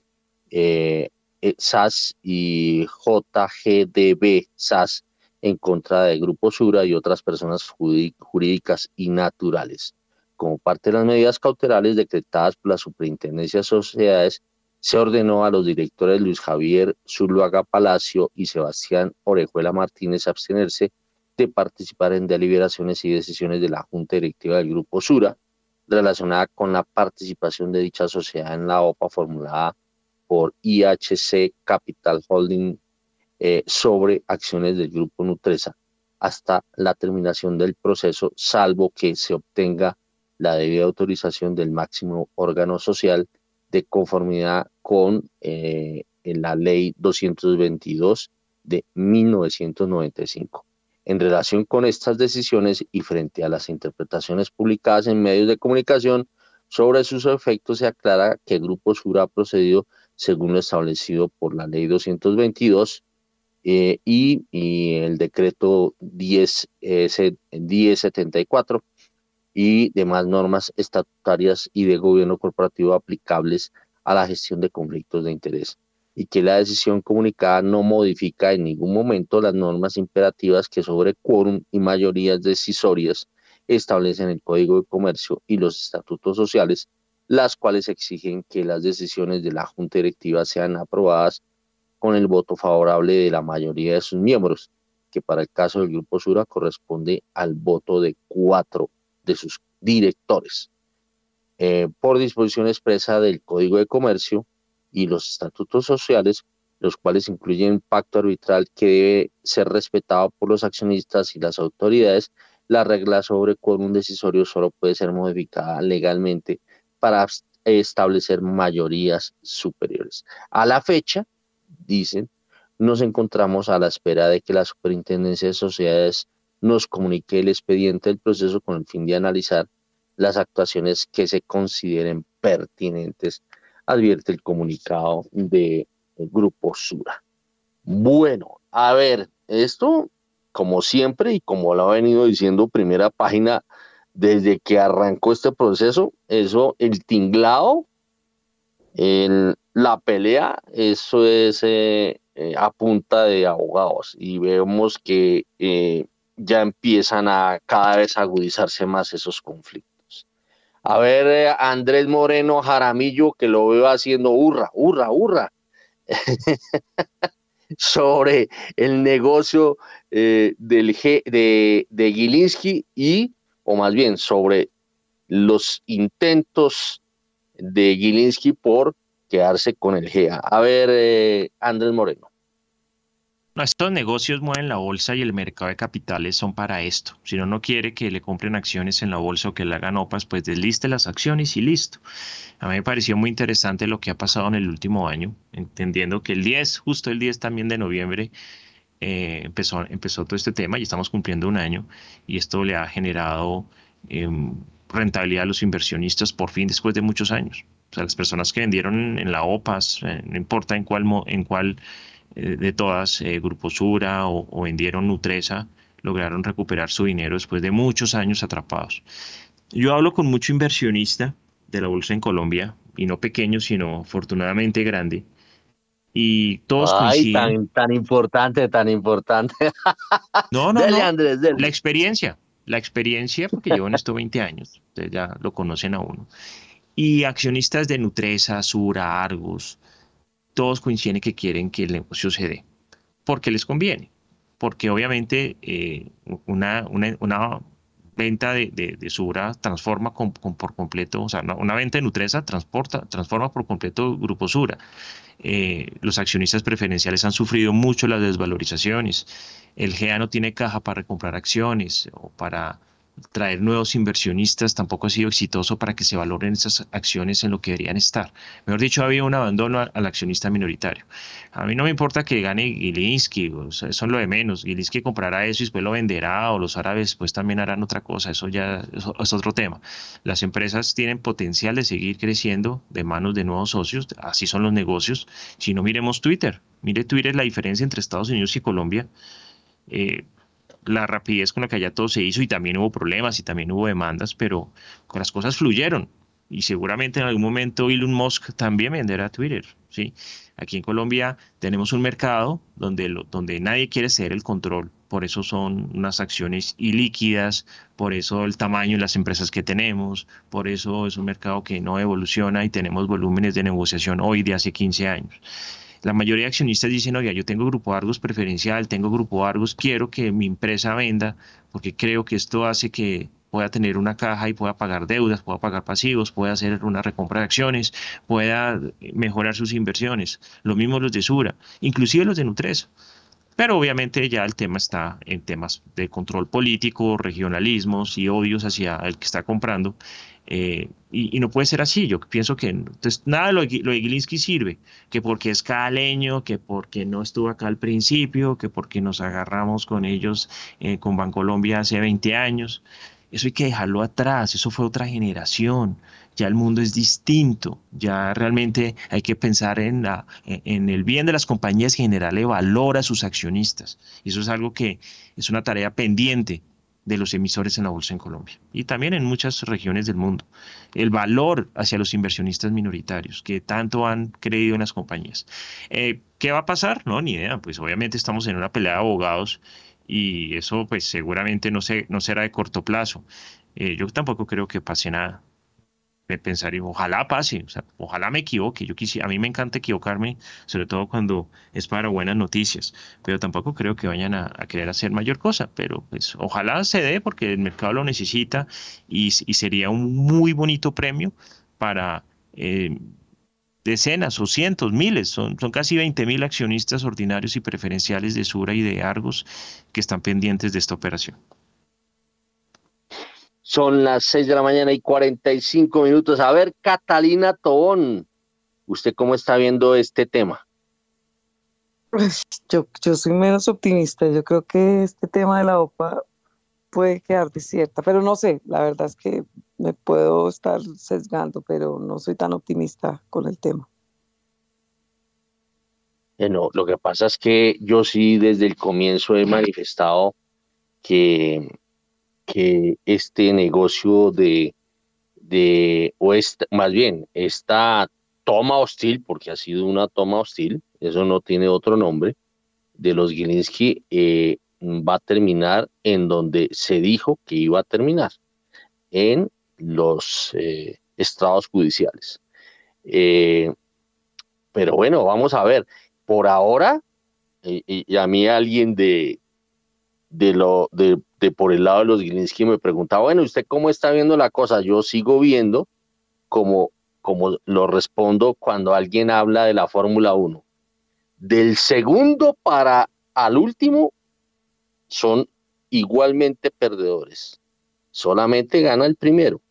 eh, SAS y JGDB SAS en contra de Grupo Sura y otras personas jurídicas y naturales. Como parte de las medidas cautelares decretadas por la Superintendencia de Sociedades, se ordenó a los directores Luis Javier Zuluaga Palacio y Sebastián Orejuela Martínez abstenerse de participar en deliberaciones y decisiones de la Junta Directiva del Grupo Sura relacionada con la participación de dicha sociedad en la OPA formulada por IHC Capital Holding eh, sobre acciones del grupo Nutresa hasta la terminación del proceso, salvo que se obtenga la debida autorización del máximo órgano social de conformidad con eh, la ley 222 de 1995. En relación con estas decisiones y frente a las interpretaciones publicadas en medios de comunicación sobre sus efectos, se aclara que el Grupo Sur ha procedido según lo establecido por la ley 222 eh, y, el decreto 10, 1074 y demás normas estatutarias y de gobierno corporativo aplicables a la gestión de conflictos de interés y que la decisión comunicada no modifica en ningún momento las normas imperativas que sobre quórum y mayorías decisorias establecen el Código de Comercio y los estatutos sociales, las cuales exigen que las decisiones de la Junta Directiva sean aprobadas con el voto favorable de la mayoría de sus miembros, que para el caso del Grupo Sura corresponde al voto de cuatro de sus directores. Eh, por disposición expresa del Código de Comercio y los estatutos sociales, los cuales incluyen pacto arbitral que debe ser respetado por los accionistas y las autoridades, la regla sobre quórum decisorio solo puede ser modificada legalmente para establecer mayorías superiores. A la fecha, dicen, nos encontramos a la espera de que la Superintendencia de Sociedades nos comunique el expediente del proceso con el fin de analizar las actuaciones que se consideren pertinentes, advierte el comunicado del Grupo Sura. Bueno, a ver, esto, como siempre y como lo ha venido diciendo primera página, desde que arrancó este proceso, eso, el tinglado, la pelea, eso es eh, eh, a punta de abogados y vemos que eh, ya empiezan a cada vez agudizarse más esos conflictos. A ver, Andrés Moreno Jaramillo, que lo veo haciendo hurra, hurra, hurra, sobre el negocio del G, de, de Gilinski y, o más bien, sobre los intentos de Gilinski por quedarse con el GEA. A ver, eh, Andrés Moreno. Estos negocios mueven la bolsa y el mercado de capitales son para esto. Si uno no quiere que le compren acciones en la bolsa o que le hagan OPAs, pues desliste las acciones y listo. A mí me pareció muy interesante lo que ha pasado en el último año, entendiendo que el 10, justo el 10 también de noviembre, eh, empezó, empezó todo este tema y estamos cumpliendo un año y esto le ha generado em, rentabilidad a los inversionistas por fin después de muchos años. O sea, las personas que vendieron en la OPAS, eh, no importa en cuál, en cuál eh, de todas, eh, Grupo Sura o, vendieron Nutresa, lograron recuperar su dinero después de muchos años atrapados. Yo hablo con mucho inversionista de la bolsa en Colombia, y no pequeño, sino afortunadamente grande. Y todos Ay, tan, tan importante, tan importante. No, no, no. Andrés, La experiencia, la experiencia, porque llevo en esto 20 años, ustedes ya lo conocen a uno. Y accionistas de Nutresa, Sura, Argos, todos coinciden que quieren que el negocio se dé, porque les conviene, porque obviamente eh, una, una, venta de, de, transforma por completo, o sea, una, venta de Nutresa transporta, transforma por completo Grupo Sura. Eh, los accionistas preferenciales han sufrido mucho las desvalorizaciones. El GEA no tiene caja para recomprar acciones o para traer nuevos inversionistas tampoco ha sido exitoso para que se valoren esas acciones en lo que deberían estar. Mejor dicho, había un abandono al accionista minoritario. A mí no me importa que gane Gilinski, eso es lo de menos. Gilinski comprará eso y después lo venderá, o los árabes pues también harán otra cosa, eso ya es otro tema. Las empresas tienen potencial de seguir creciendo de manos de nuevos socios, así son los negocios. Si no miremos Twitter, mire Twitter la diferencia entre Estados Unidos y Colombia. Eh, la rapidez con la que allá todo se hizo y también hubo problemas y también hubo demandas, pero las cosas fluyeron y seguramente en algún momento Elon Musk también venderá Twitter. ¿sí? Aquí en Colombia tenemos un mercado donde, donde nadie quiere ceder el control, por eso son unas acciones ilíquidas, por eso el tamaño de las empresas que tenemos, por eso es un mercado que no evoluciona y tenemos volúmenes de negociación hoy de hace 15 años la mayoría de accionistas dicen, oiga, yo tengo Grupo Argos preferencial, tengo Grupo Argos, quiero que mi empresa venda porque creo que esto hace que pueda tener una caja y pueda pagar deudas, pueda pagar pasivos, pueda hacer una recompra de acciones, pueda mejorar sus inversiones. Lo mismo los de Sura, inclusive los de Nutresa. Pero obviamente ya el tema está en temas de control político, regionalismos y odios hacia el que está comprando. Eh, y, no puede ser así. Yo pienso que entonces, nada de lo, lo, de Gilinski sirve, que porque es caleño, que porque no estuvo acá al principio, que porque nos agarramos con ellos, eh, con Bancolombia hace 20 años. Eso hay que dejarlo atrás, eso fue otra generación, ya el mundo es distinto, ya realmente hay que pensar en, la, en el bien de las compañías generarle valor a sus accionistas. Y eso es algo que es una tarea pendiente de los emisores en la bolsa en Colombia y también en muchas regiones del mundo. El valor hacia los inversionistas minoritarios que tanto han creído en las compañías. Eh, ¿Qué va a pasar? No, ni idea. Pues obviamente estamos en una pelea de abogados y eso pues seguramente no, se, no será de corto plazo. Eh, yo tampoco creo que pase nada pensar, ojalá pase, o sea, ojalá me equivoque. Yo quisiera, a mí me encanta equivocarme, sobre todo cuando es para buenas noticias, pero tampoco creo que vayan a, querer hacer mayor cosa. Pero pues ojalá se dé porque el mercado lo necesita y, sería un muy bonito premio para eh, decenas o cientos, miles, son, son casi 20 mil accionistas ordinarios y preferenciales de Sura y de Argos que están pendientes de esta operación. Son las 6 de la mañana y 45 minutos. A ver, Catalina Tobón, ¿usted cómo está viendo este tema? Pues yo, yo soy menos optimista. Yo creo que este tema de la OPA puede quedar desierta, pero no sé, la verdad es que me puedo estar sesgando, pero no soy tan optimista con el tema. Eh, no, lo que pasa es que yo sí desde el comienzo he manifestado que que este negocio de, de o más bien, esta toma hostil, porque ha sido una toma hostil, eso no tiene otro nombre, de los Gilinski eh, va a terminar en donde se dijo que iba a terminar, en los eh, estados judiciales. Eh, pero bueno, vamos a ver, por ahora, y, a mí alguien de, de, lo, de por el lado de los Gilinski me preguntaba, bueno, ¿usted cómo está viendo la cosa? Yo sigo viendo como, como lo respondo cuando alguien habla de la Fórmula 1. Del segundo para al último son igualmente perdedores. Solamente gana el primero.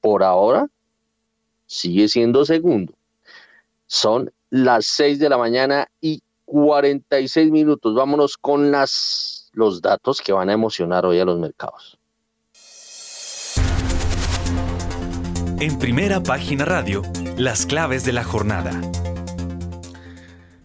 Por ahora sigue siendo segundo. Son las 6 de la mañana y 46 minutos. Vámonos con las, los datos que van a emocionar hoy a los mercados. En primera página radio, las claves de la jornada.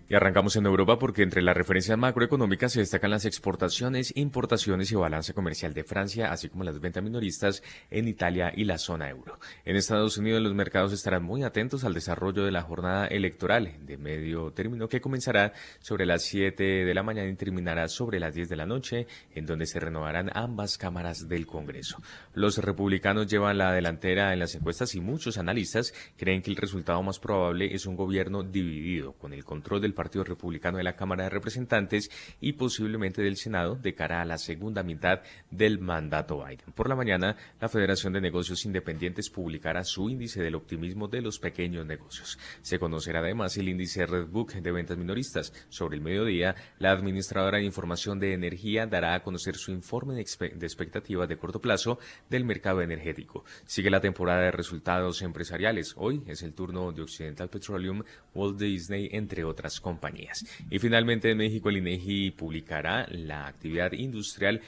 Y arrancamos en Europa porque entre las referencias macroeconómicas se destacan las exportaciones, importaciones y balance comercial de Francia, así como las ventas minoristas en Italia y la zona euro. En Estados Unidos los mercados estarán muy atentos al desarrollo de la jornada electoral de medio término que comenzará sobre las 7 de la mañana y terminará sobre las 10 de la noche, en donde se renovarán ambas cámaras del Congreso. Los republicanos llevan la delantera en las encuestas y muchos analistas creen que el resultado más probable es un gobierno dividido, con el control del Partido Republicano de la Cámara de Representantes y posiblemente del Senado de cara a la segunda mitad del mandato Biden. Por la mañana, la Federación de Negocios Independientes publicará su índice del optimismo de los pequeños negocios. Se conocerá además el índice Redbook de ventas minoristas. Sobre el mediodía, la administradora de información de energía dará a conocer su informe de, expectativas de corto plazo del mercado energético. Sigue la temporada de resultados empresariales. Hoy es el turno de Occidental Petroleum, Walt Disney, entre otras compañías. Y finalmente en México el INEGI publicará la actividad industrial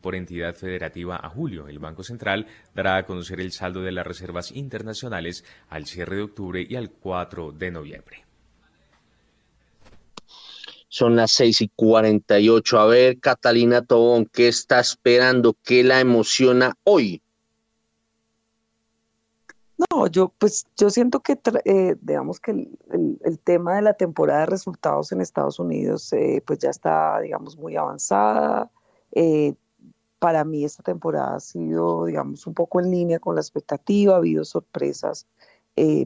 por entidad federativa a julio. El Banco Central dará a conocer el saldo de las reservas internacionales al cierre de octubre y al 4 de noviembre. Son las 6 y 48. A ver, Catalina Tobón, ¿qué está esperando? ¿Qué la emociona hoy? No, yo pues yo siento que eh, digamos que el, tema de la temporada de resultados en Estados Unidos eh, pues ya está digamos muy avanzada. Eh, para mí esta temporada ha sido digamos un poco en línea con la expectativa, ha habido sorpresas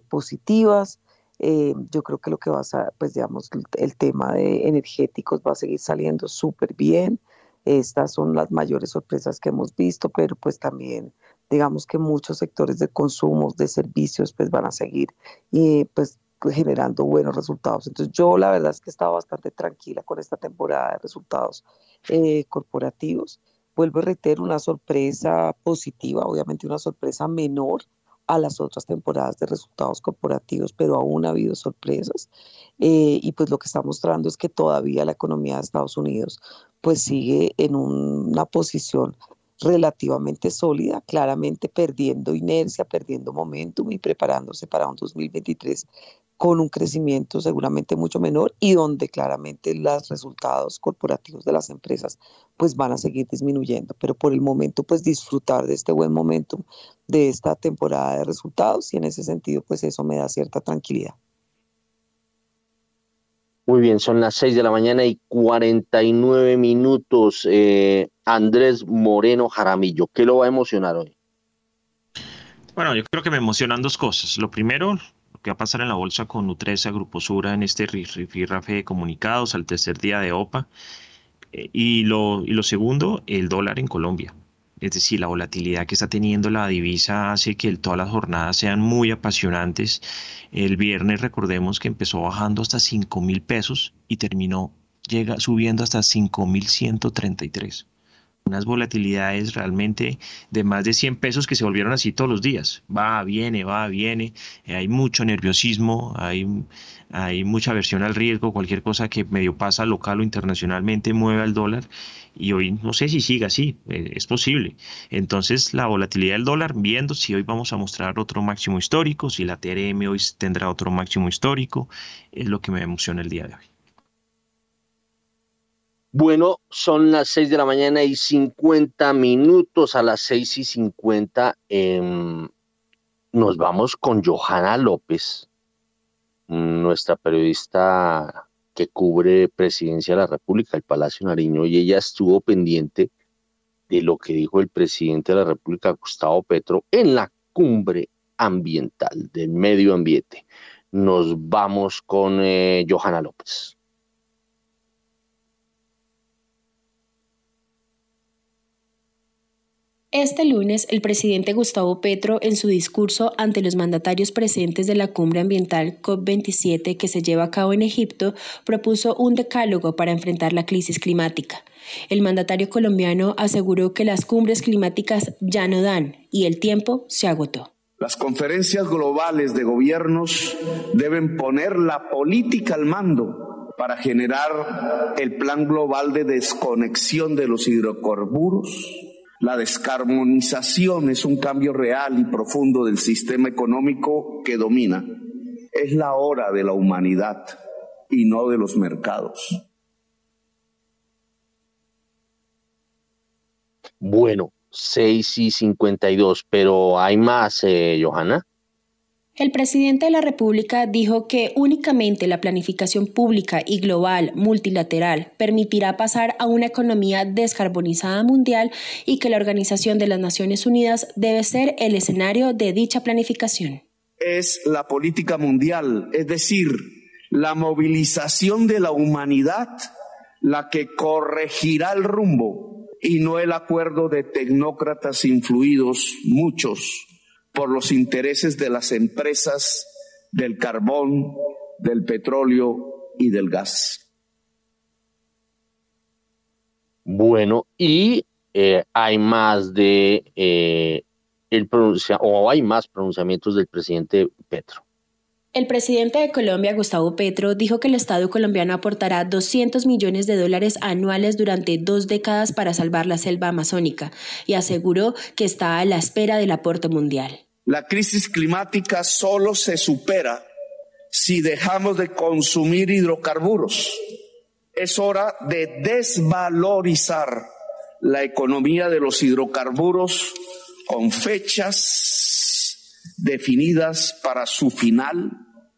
positivas. yo creo que lo que va a, pues digamos, el tema de energéticos va a seguir saliendo súper bien. Estas son las mayores sorpresas que hemos visto, pero pues también digamos que muchos sectores de consumo, de servicios, pues van a seguir y pues generando buenos resultados. Entonces yo la verdad es que he estado bastante tranquila con esta temporada de resultados eh, corporativos. Vuelvo a reiterar una sorpresa positiva, obviamente una sorpresa menor a las otras temporadas de resultados corporativos, pero aún ha habido sorpresas. Eh, y pues lo que está mostrando es que todavía la economía de Estados Unidos pues sigue en una posición relativamente sólida, claramente perdiendo inercia, perdiendo momentum y preparándose para un 2023 con un crecimiento seguramente mucho menor y donde claramente los resultados corporativos de las empresas pues van a seguir disminuyendo. Pero por el momento pues disfrutar de este buen momentum de esta temporada de resultados y en ese sentido pues eso me da cierta tranquilidad. Muy bien, son las 6 de la mañana y 49 minutos. Eh, Andrés Moreno Jaramillo, ¿qué lo va a emocionar hoy? Bueno, yo creo que me emocionan dos cosas. Lo primero, lo que va a pasar en la bolsa con Nutresa, Grupo Sura, en este rifirrafe de comunicados al tercer día de OPA. Eh, y, lo, y lo segundo, el dólar en Colombia. Es decir, la volatilidad que está teniendo la divisa hace que todas las jornadas sean muy apasionantes. El viernes recordemos que empezó bajando hasta 5 mil pesos y terminó llega subiendo hasta 5 mil 133 unas volatilidades realmente de más de 100 pesos que se volvieron así todos los días. Va, viene, va, viene. Eh, hay mucho nerviosismo, hay, hay mucha aversión al riesgo, cualquier cosa que medio pasa local o internacionalmente mueve al dólar. Y hoy no sé si siga así, eh, es posible. Entonces la volatilidad del dólar, viendo si hoy vamos a mostrar otro máximo histórico, si la TRM hoy tendrá otro máximo histórico, es lo que me emociona el día de hoy. Bueno, son las 6 de la mañana y 50 minutos. A las 6 y 50 em, nos vamos con Johanna López, nuestra periodista que cubre Presidencia de la República, el Palacio Nariño, y ella estuvo pendiente de lo que dijo el presidente de la República, Gustavo Petro, en la cumbre ambiental del medio ambiente. Nos vamos con eh, Johanna López. Este lunes, el presidente Gustavo Petro, en su discurso ante los mandatarios presentes de la cumbre ambiental COP27 que se lleva a cabo en Egipto, propuso un decálogo para enfrentar la crisis climática. El mandatario colombiano aseguró que las cumbres climáticas ya no dan y el tiempo se agotó. Las conferencias globales de gobiernos deben poner la política al mando para generar el plan global de desconexión de los hidrocarburos la descarbonización es un cambio real y profundo del sistema económico que domina. Es la hora de la humanidad y no de los mercados. Bueno, 6 y 52, pero hay más, eh, Johanna. El presidente de la República dijo que únicamente la planificación pública y global multilateral permitirá pasar a una economía descarbonizada mundial y que la Organización de las Naciones Unidas debe ser el escenario de dicha planificación. Es la política mundial, es decir, la movilización de la humanidad la que corregirá el rumbo y no el acuerdo de tecnócratas influidos, muchos, por los intereses de las empresas del carbón, del petróleo y del gas. Bueno, y eh, hay más de eh, el o hay más pronunciamientos del presidente Petro. El presidente de Colombia, Gustavo Petro, dijo que el Estado colombiano aportará 200 millones de dólares anuales durante dos décadas para salvar la selva amazónica y aseguró que está a la espera del aporte mundial. La crisis climática solo se supera si dejamos de consumir hidrocarburos. Es hora de desvalorizar la economía de los hidrocarburos con fechas definidas para su final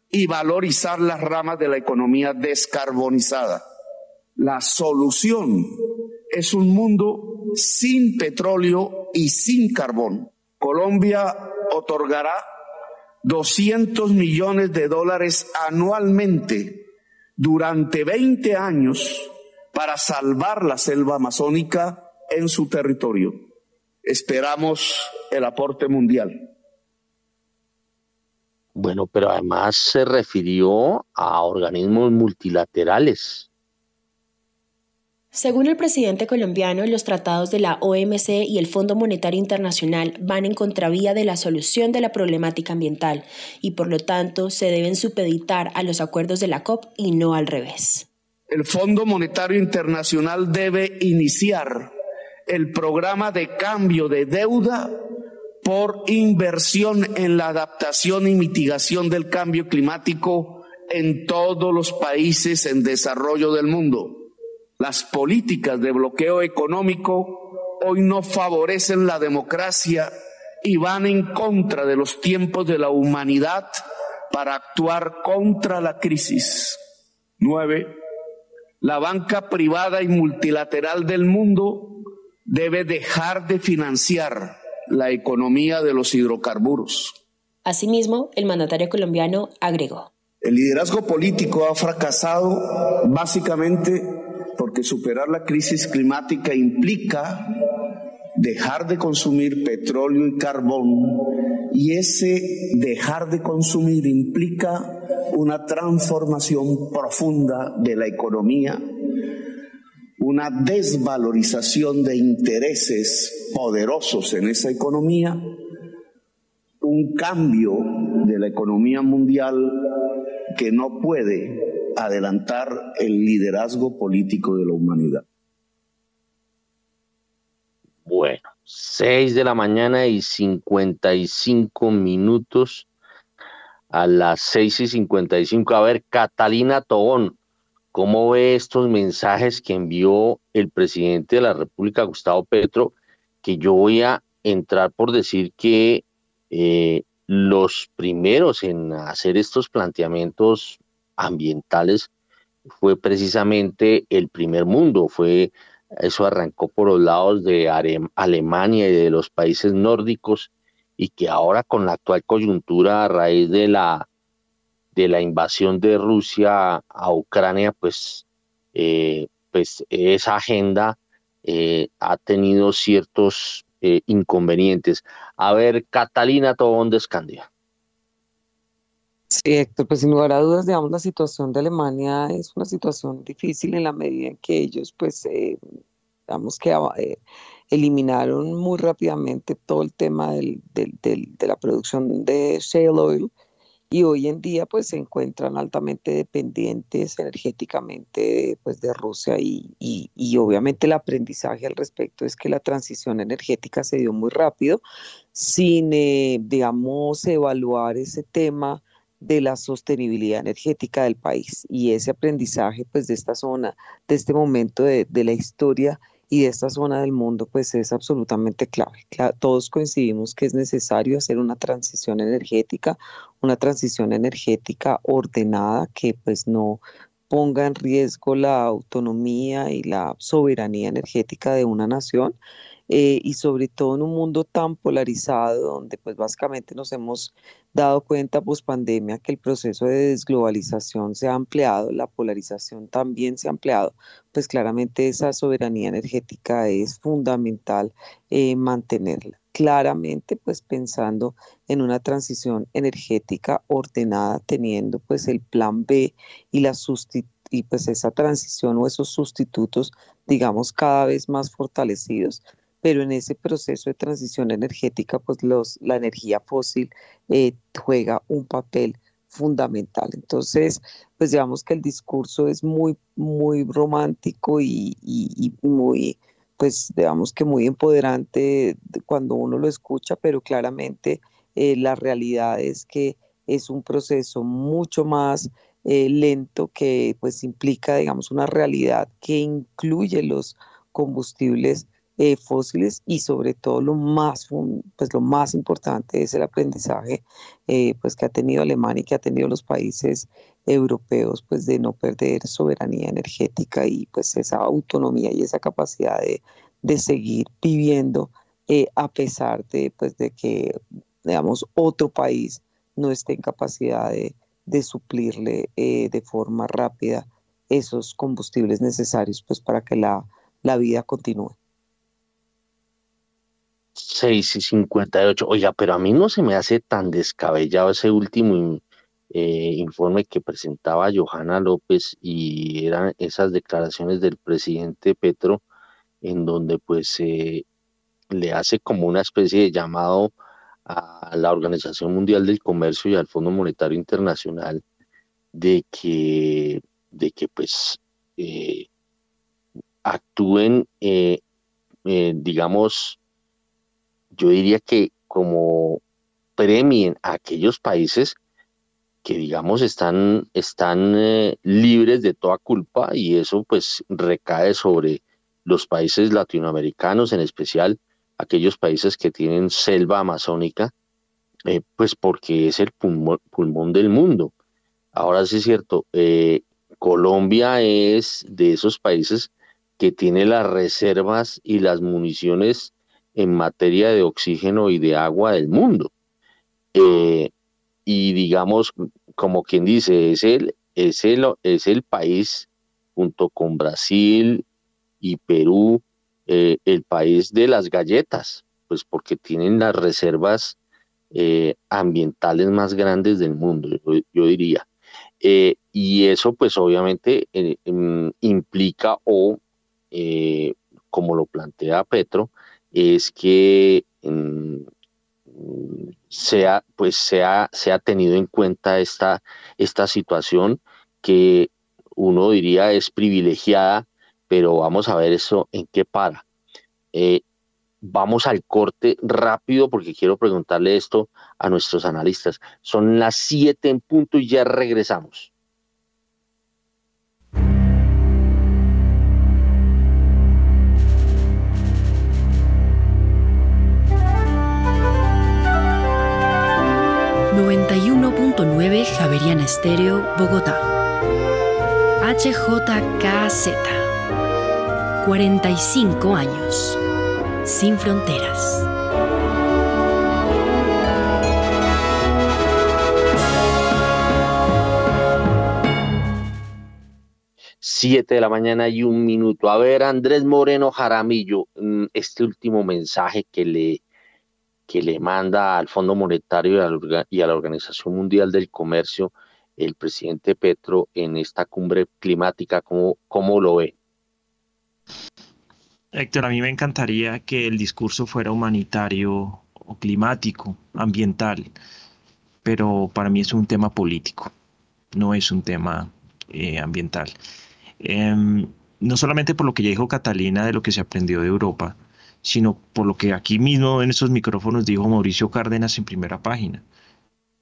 y valorizar las ramas de la economía descarbonizada. La solución es un mundo sin petróleo y sin carbón. Colombia otorgará 200 millones de dólares anualmente durante 20 años para salvar la selva amazónica en su territorio. Esperamos el aporte mundial. Bueno, pero además se refirió a organismos multilaterales. Según el presidente colombiano, los tratados de la OMC y el Fondo Monetario Internacional van en contravía de la solución de la problemática ambiental y por lo tanto se deben supeditar a los acuerdos de la COP y no al revés. El Fondo Monetario Internacional debe iniciar el programa de cambio de deuda por inversión en la adaptación y mitigación del cambio climático en todos los países en desarrollo del mundo. Las políticas de bloqueo económico hoy no favorecen la democracia y van en contra de los tiempos de la humanidad para actuar contra la crisis. Nueve, la banca privada y multilateral del mundo debe dejar de financiar la economía de los hidrocarburos. Asimismo, el mandatario colombiano agregó. El liderazgo político ha fracasado básicamente porque superar la crisis climática implica dejar de consumir petróleo y carbón y ese dejar de consumir implica una transformación profunda de la economía una desvalorización de intereses poderosos en esa economía, un cambio de la economía mundial que no puede adelantar el liderazgo político de la humanidad. Bueno, 6 de la mañana y 55 minutos a las 6 y 55. A ver, Catalina Tobón, ¿Cómo ve estos mensajes que envió el presidente de la República, Gustavo Petro? Que yo voy a entrar por decir que eh, los primeros en hacer estos planteamientos ambientales fue precisamente el primer mundo, fue eso arrancó por los lados de Alemania y de los países nórdicos y que ahora con la actual coyuntura a raíz de la de la invasión de Rusia a Ucrania, pues, eh, pues esa agenda eh, ha tenido ciertos eh, inconvenientes. A ver, Catalina Tobón de Escandia. Sí, Héctor, pues sin lugar a dudas, digamos, la situación de Alemania es una situación difícil en la medida en que ellos, pues, eh, digamos que eh, eliminaron muy rápidamente todo el tema del, de la producción de shale oil y hoy en día pues se encuentran altamente dependientes energéticamente pues de Rusia y, y, obviamente el aprendizaje al respecto es que la transición energética se dio muy rápido sin eh, digamos evaluar ese tema de la sostenibilidad energética del país y ese aprendizaje pues de esta zona, de este momento de, de la historia y de esta zona del mundo pues es absolutamente clave. Todos coincidimos que es necesario hacer una transición energética, una transición energética ordenada que pues no ponga en riesgo la autonomía y la soberanía energética de una nación eh, y sobre todo en un mundo tan polarizado donde pues básicamente nos hemos dado cuenta post pandemia que el proceso de desglobalización se ha ampliado, la polarización también se ha ampliado, pues claramente esa soberanía energética es fundamental eh, mantenerla. Claramente, pues pensando en una transición energética ordenada, teniendo pues el plan B y la y pues esa transición o esos sustitutos, digamos, cada vez más fortalecidos, pero en ese proceso de transición energética, pues los, la energía fósil eh, juega un papel fundamental. Entonces, pues digamos que el discurso es muy, muy romántico y, muy, pues digamos que muy empoderante cuando uno lo escucha, pero claramente eh, la realidad es que es un proceso mucho más eh, lento que pues implica, digamos, una realidad que incluye los combustibles eh, fósiles y sobre todo lo más, pues lo más importante es el aprendizaje eh, pues que ha tenido Alemania y que ha tenido los países europeos pues de no perder soberanía energética y pues esa autonomía y esa capacidad de, de seguir viviendo eh, a pesar de pues de que digamos otro país no esté en capacidad de, de suplirle de forma rápida esos combustibles necesarios pues para que la, la vida continúe. 6 y 58. Oiga, pero a mí no se me hace tan descabellado ese último eh, informe que presentaba Johanna López y eran esas declaraciones del presidente Petro en donde pues le hace como una especie de llamado a la Organización Mundial del Comercio y al Fondo Monetario Internacional de que, de que pues eh, actúen, eh, digamos, yo diría que como premien a aquellos países que digamos están, están eh, libres de toda culpa y eso pues recae sobre los países latinoamericanos, en especial aquellos países que tienen selva amazónica, eh, pues porque es el pulmón, del mundo. Ahora sí es cierto, eh, Colombia es de esos países que tiene las reservas y las municiones en materia de oxígeno y de agua del mundo. Eh, y digamos, como quien dice, es el, es el, es el país, junto con Brasil y Perú, eh, el país de las galletas, pues porque tienen las reservas eh, ambientales más grandes del mundo, yo, diría. y eso pues obviamente em, implica o, como lo plantea Petro, es que mm, sea, pues sea, se ha tenido en cuenta esta, esta situación que uno diría es privilegiada, pero vamos a ver eso en qué para. Eh, vamos al corte rápido porque quiero preguntarle esto a nuestros analistas. Son las siete en punto y ya regresamos. 9 Javeriana Estéreo, Bogotá. HJKZ. 45 años. Sin fronteras. 7 de la mañana y un minuto. A ver, Andrés Moreno Jaramillo, mm, este último mensaje que le, que le manda al Fondo Monetario y a la Organización Mundial del Comercio el presidente Petro en esta cumbre climática, ¿cómo, cómo lo ve? Héctor, a mí me encantaría que el discurso fuera humanitario o climático, ambiental, pero para mí es un tema político, no es un tema eh, ambiental. Em, no solamente por lo que ya dijo Catalina de lo que se aprendió de Europa, sino por lo que aquí mismo en estos micrófonos dijo Mauricio Cárdenas en primera página.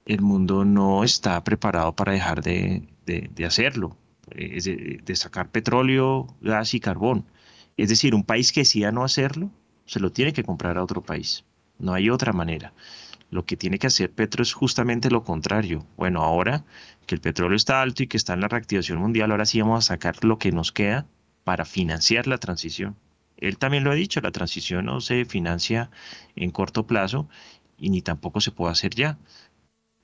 El mundo no está preparado para dejar de, hacerlo, de, de, sacar petróleo, gas y carbón. Es decir, un país que decida no hacerlo, se lo tiene que comprar a otro país. No hay otra manera. Lo que tiene que hacer Petro es justamente lo contrario. Bueno, ahora que el petróleo está alto y que está en la reactivación mundial, ahora sí vamos a sacar lo que nos queda para financiar la transición. Él también lo ha dicho, la transición no se financia en corto plazo y ni tampoco se puede hacer ya.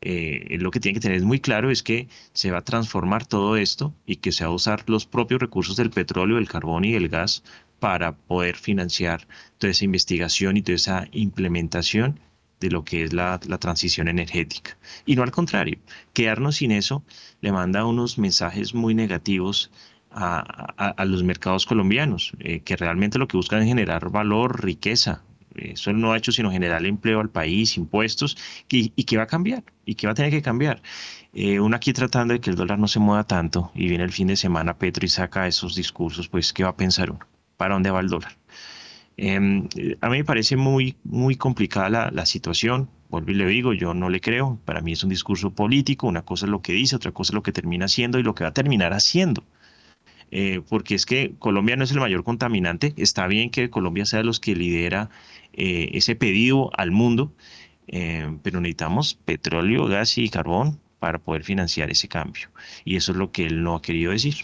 Eh, lo que tiene que tener muy claro es que se va a transformar todo esto y que se va a usar los propios recursos del petróleo, el carbón y el gas para poder financiar toda esa investigación y toda esa implementación de lo que es la, transición energética. Y no al contrario, quedarnos sin eso le manda unos mensajes muy negativos a, los mercados colombianos, eh, que realmente lo que buscan es generar valor, riqueza. Eso no ha hecho sino generar empleo al país, impuestos, y, que va a cambiar, y que va a tener que cambiar. Eh, uno aquí tratando de que el dólar no se mueva tanto, y viene el fin de semana Petro y saca esos discursos, pues ¿qué va a pensar uno? ¿Para dónde va el dólar? Em, a mí me parece muy, muy complicada la, situación. Vuelvo y le digo, yo no le creo. Para mí es un discurso político. Una cosa es lo que dice, otra cosa es lo que termina haciendo y lo que va a terminar haciendo. Eh, porque es que Colombia no es el mayor contaminante. Está bien que Colombia sea de los que lidera eh, ese pedido al mundo, eh, pero necesitamos petróleo, gas y carbón para poder financiar ese cambio. Y eso es lo que él no ha querido decir.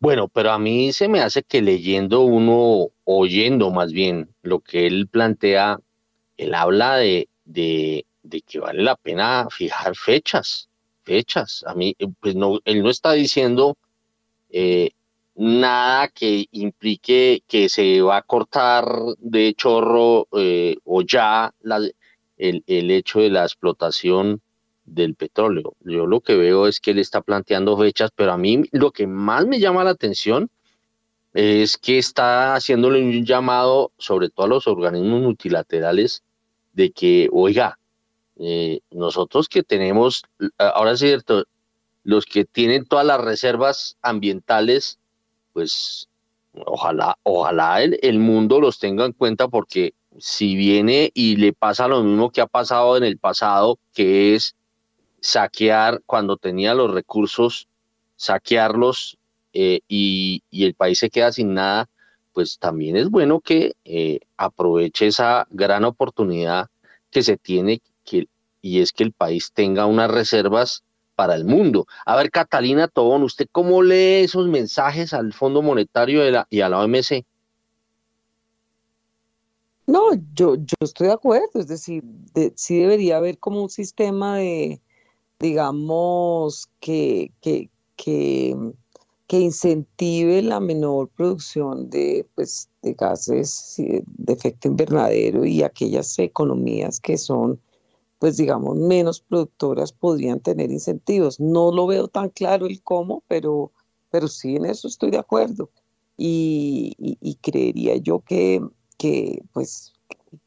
Bueno, pero a mí se me hace que leyendo uno, oyendo más bien lo que él plantea, él habla de, de, que vale la pena fijar fechas, fechas. A mí, pues no, él no está diciendo eh, nada que implique que se va a cortar de chorro eh, o ya el, el hecho de la explotación del petróleo. Yo lo que veo es que él está planteando fechas, pero a mí lo que más me llama la atención es que está haciéndole un llamado, sobre todo a los organismos multilaterales, de que, oiga, eh, nosotros que tenemos, ahora es cierto, los que tienen todas las reservas ambientales, pues ojalá, ojalá el, el mundo los tenga en cuenta porque si viene y le pasa lo mismo que ha pasado en el pasado, que es saquear cuando tenía los recursos, saquearlos eh, y, el país se queda sin nada, pues también es bueno que eh, aproveche esa gran oportunidad que se tiene que, y es que el país tenga unas reservas para el mundo. A ver, Catalina Tobón, ¿usted cómo lee esos mensajes al Fondo Monetario y a la OMC? No, yo, yo estoy de acuerdo, es decir, sí debería haber como un sistema de, digamos, que, que, que, incentive la menor producción de, pues, de gases de efecto invernadero y aquellas economías que son, pues, digamos, menos productoras podrían tener incentivos. No lo veo tan claro el cómo, pero, pero sí en eso estoy de acuerdo. Y, creería yo que, que pues,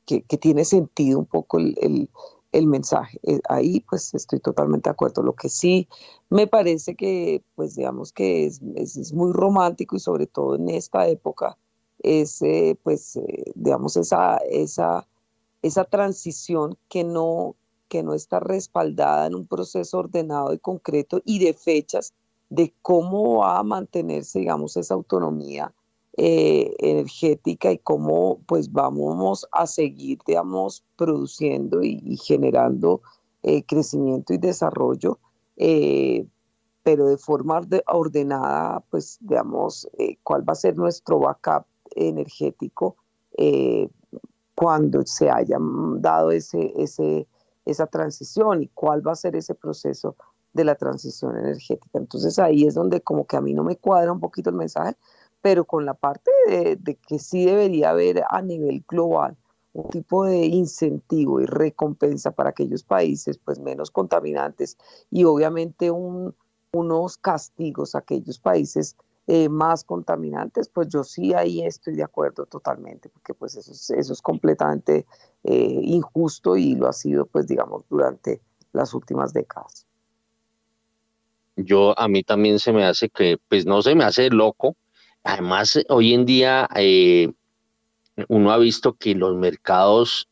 que, tiene sentido un poco el, el mensaje. Eh, ahí pues estoy totalmente de acuerdo. Lo que sí me parece que pues digamos que es, es, muy romántico y sobre todo en esta época es eh, pues eh, digamos esa, esa, esa transición que no, que no está respaldada en un proceso ordenado y concreto y de fechas de cómo va a mantenerse digamos esa autonomía eh, energética y cómo pues vamos a seguir, digamos, produciendo y, generando eh, crecimiento y desarrollo, eh, pero de forma ordenada, pues digamos, cuál va a ser nuestro backup energético cuando se haya dado ese, ese, esa transición y cuál va a ser ese proceso de la transición energética. Entonces ahí es donde como que a mí no me cuadra un poquito el mensaje, pero con la parte de, que sí debería haber a nivel global un tipo de incentivo y recompensa para aquellos países pues menos contaminantes y obviamente un, unos castigos a aquellos países eh, más contaminantes, pues yo sí ahí estoy de acuerdo totalmente, porque pues eso es, eso es completamente eh, injusto y lo ha sido pues digamos durante las últimas décadas. Yo a mí también se me hace que, pues no se me hace loco, además hoy en día eh, uno ha visto que los mercados,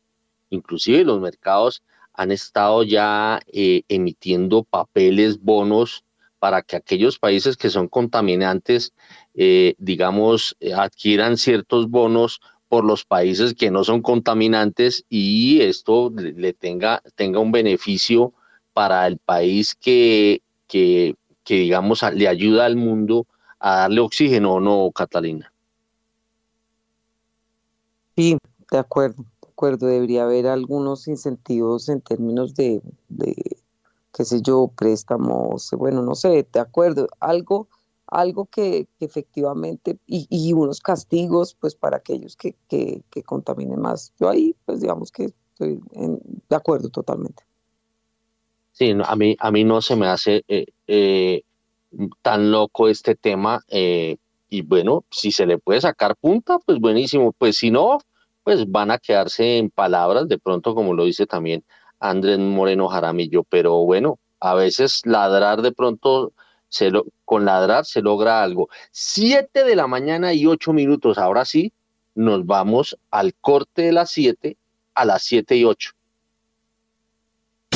inclusive los mercados, han estado ya emitiendo papeles, bonos, para que aquellos países que son contaminantes, eh, digamos, eh, adquieran ciertos bonos por los países que no son contaminantes y esto le tenga, tenga un beneficio para el país que, que, digamos, le ayuda al mundo a darle oxígeno, ¿no, Catalina? Sí, de acuerdo, de acuerdo. Debería haber algunos incentivos en términos de, de qué sé yo, préstamos, bueno, no sé, de acuerdo, algo, algo que, efectivamente, y, y, unos castigos, pues para aquellos que, que, que, contaminen más. Yo ahí, pues digamos que estoy de acuerdo totalmente. Sí, a mí, a mí no se me hace eh, eh, tan loco este tema. Eh, y bueno, si se le puede sacar punta, pues buenísimo, pues si no, pues van a quedarse en palabras, de pronto como lo dice también Andrés Moreno Jaramillo, pero bueno, a veces ladrar de pronto, se lo, con ladrar se logra algo. Siete de la mañana y ocho minutos, ahora sí, nos vamos al corte de las siete a las siete y ocho.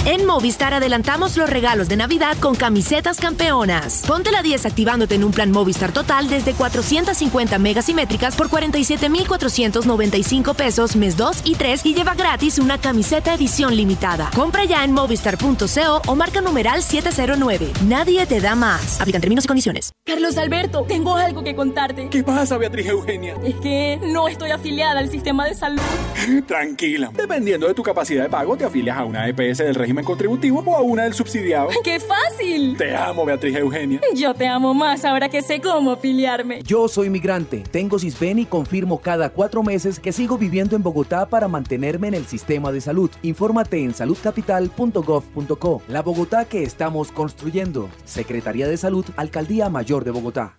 En Movistar adelantamos los regalos de Navidad con camisetas campeonas. Ponte la 10 activándote en un plan Movistar total desde 450 megasimétricas por 47,495 pesos mes 2 y 3 y lleva gratis una camiseta edición limitada. Compra ya en movistar.co o marca numeral 709. Nadie te da más. Aplican términos y condiciones. Carlos Alberto, tengo algo que contarte. ¿Qué pasa, Beatriz Eugenia? Es que no estoy afiliada al sistema de salud. Tranquila. Dependiendo de tu capacidad de pago, te afilias a una EPS del régimen contributivo o a una del subsidiado. ¡Qué fácil! Te amo, Beatriz Eugenia. Yo te amo más ahora que sé cómo afiliarme. Yo soy migrante, tengo CISBEN y confirmo cada cuatro meses que sigo viviendo en Bogotá para mantenerme en el sistema de salud. Infórmate en saludcapital.gov.co. La Bogotá que estamos construyendo. Secretaría de Salud, Alcaldía Mayor de Bogotá.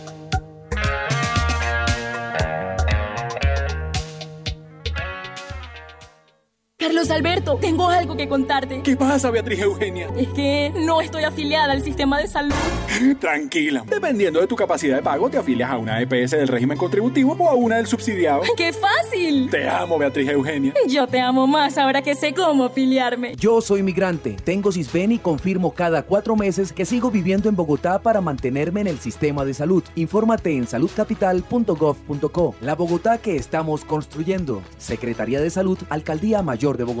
Alberto, tengo algo que contarte. ¿Qué pasa, Beatriz Eugenia? Es que no estoy afiliada al sistema de salud. Tranquila. Dependiendo de tu capacidad de pago, te afilias a una EPS del régimen contributivo o a una del subsidiado. ¡Qué fácil! Te amo, Beatriz Eugenia. Yo te amo más ahora que sé cómo afiliarme. Yo soy migrante, tengo CISBEN y confirmo cada cuatro meses que sigo viviendo en Bogotá para mantenerme en el sistema de salud. Infórmate en saludcapital.gov.co. La Bogotá que estamos construyendo. Secretaría de Salud, Alcaldía Mayor de Bogotá.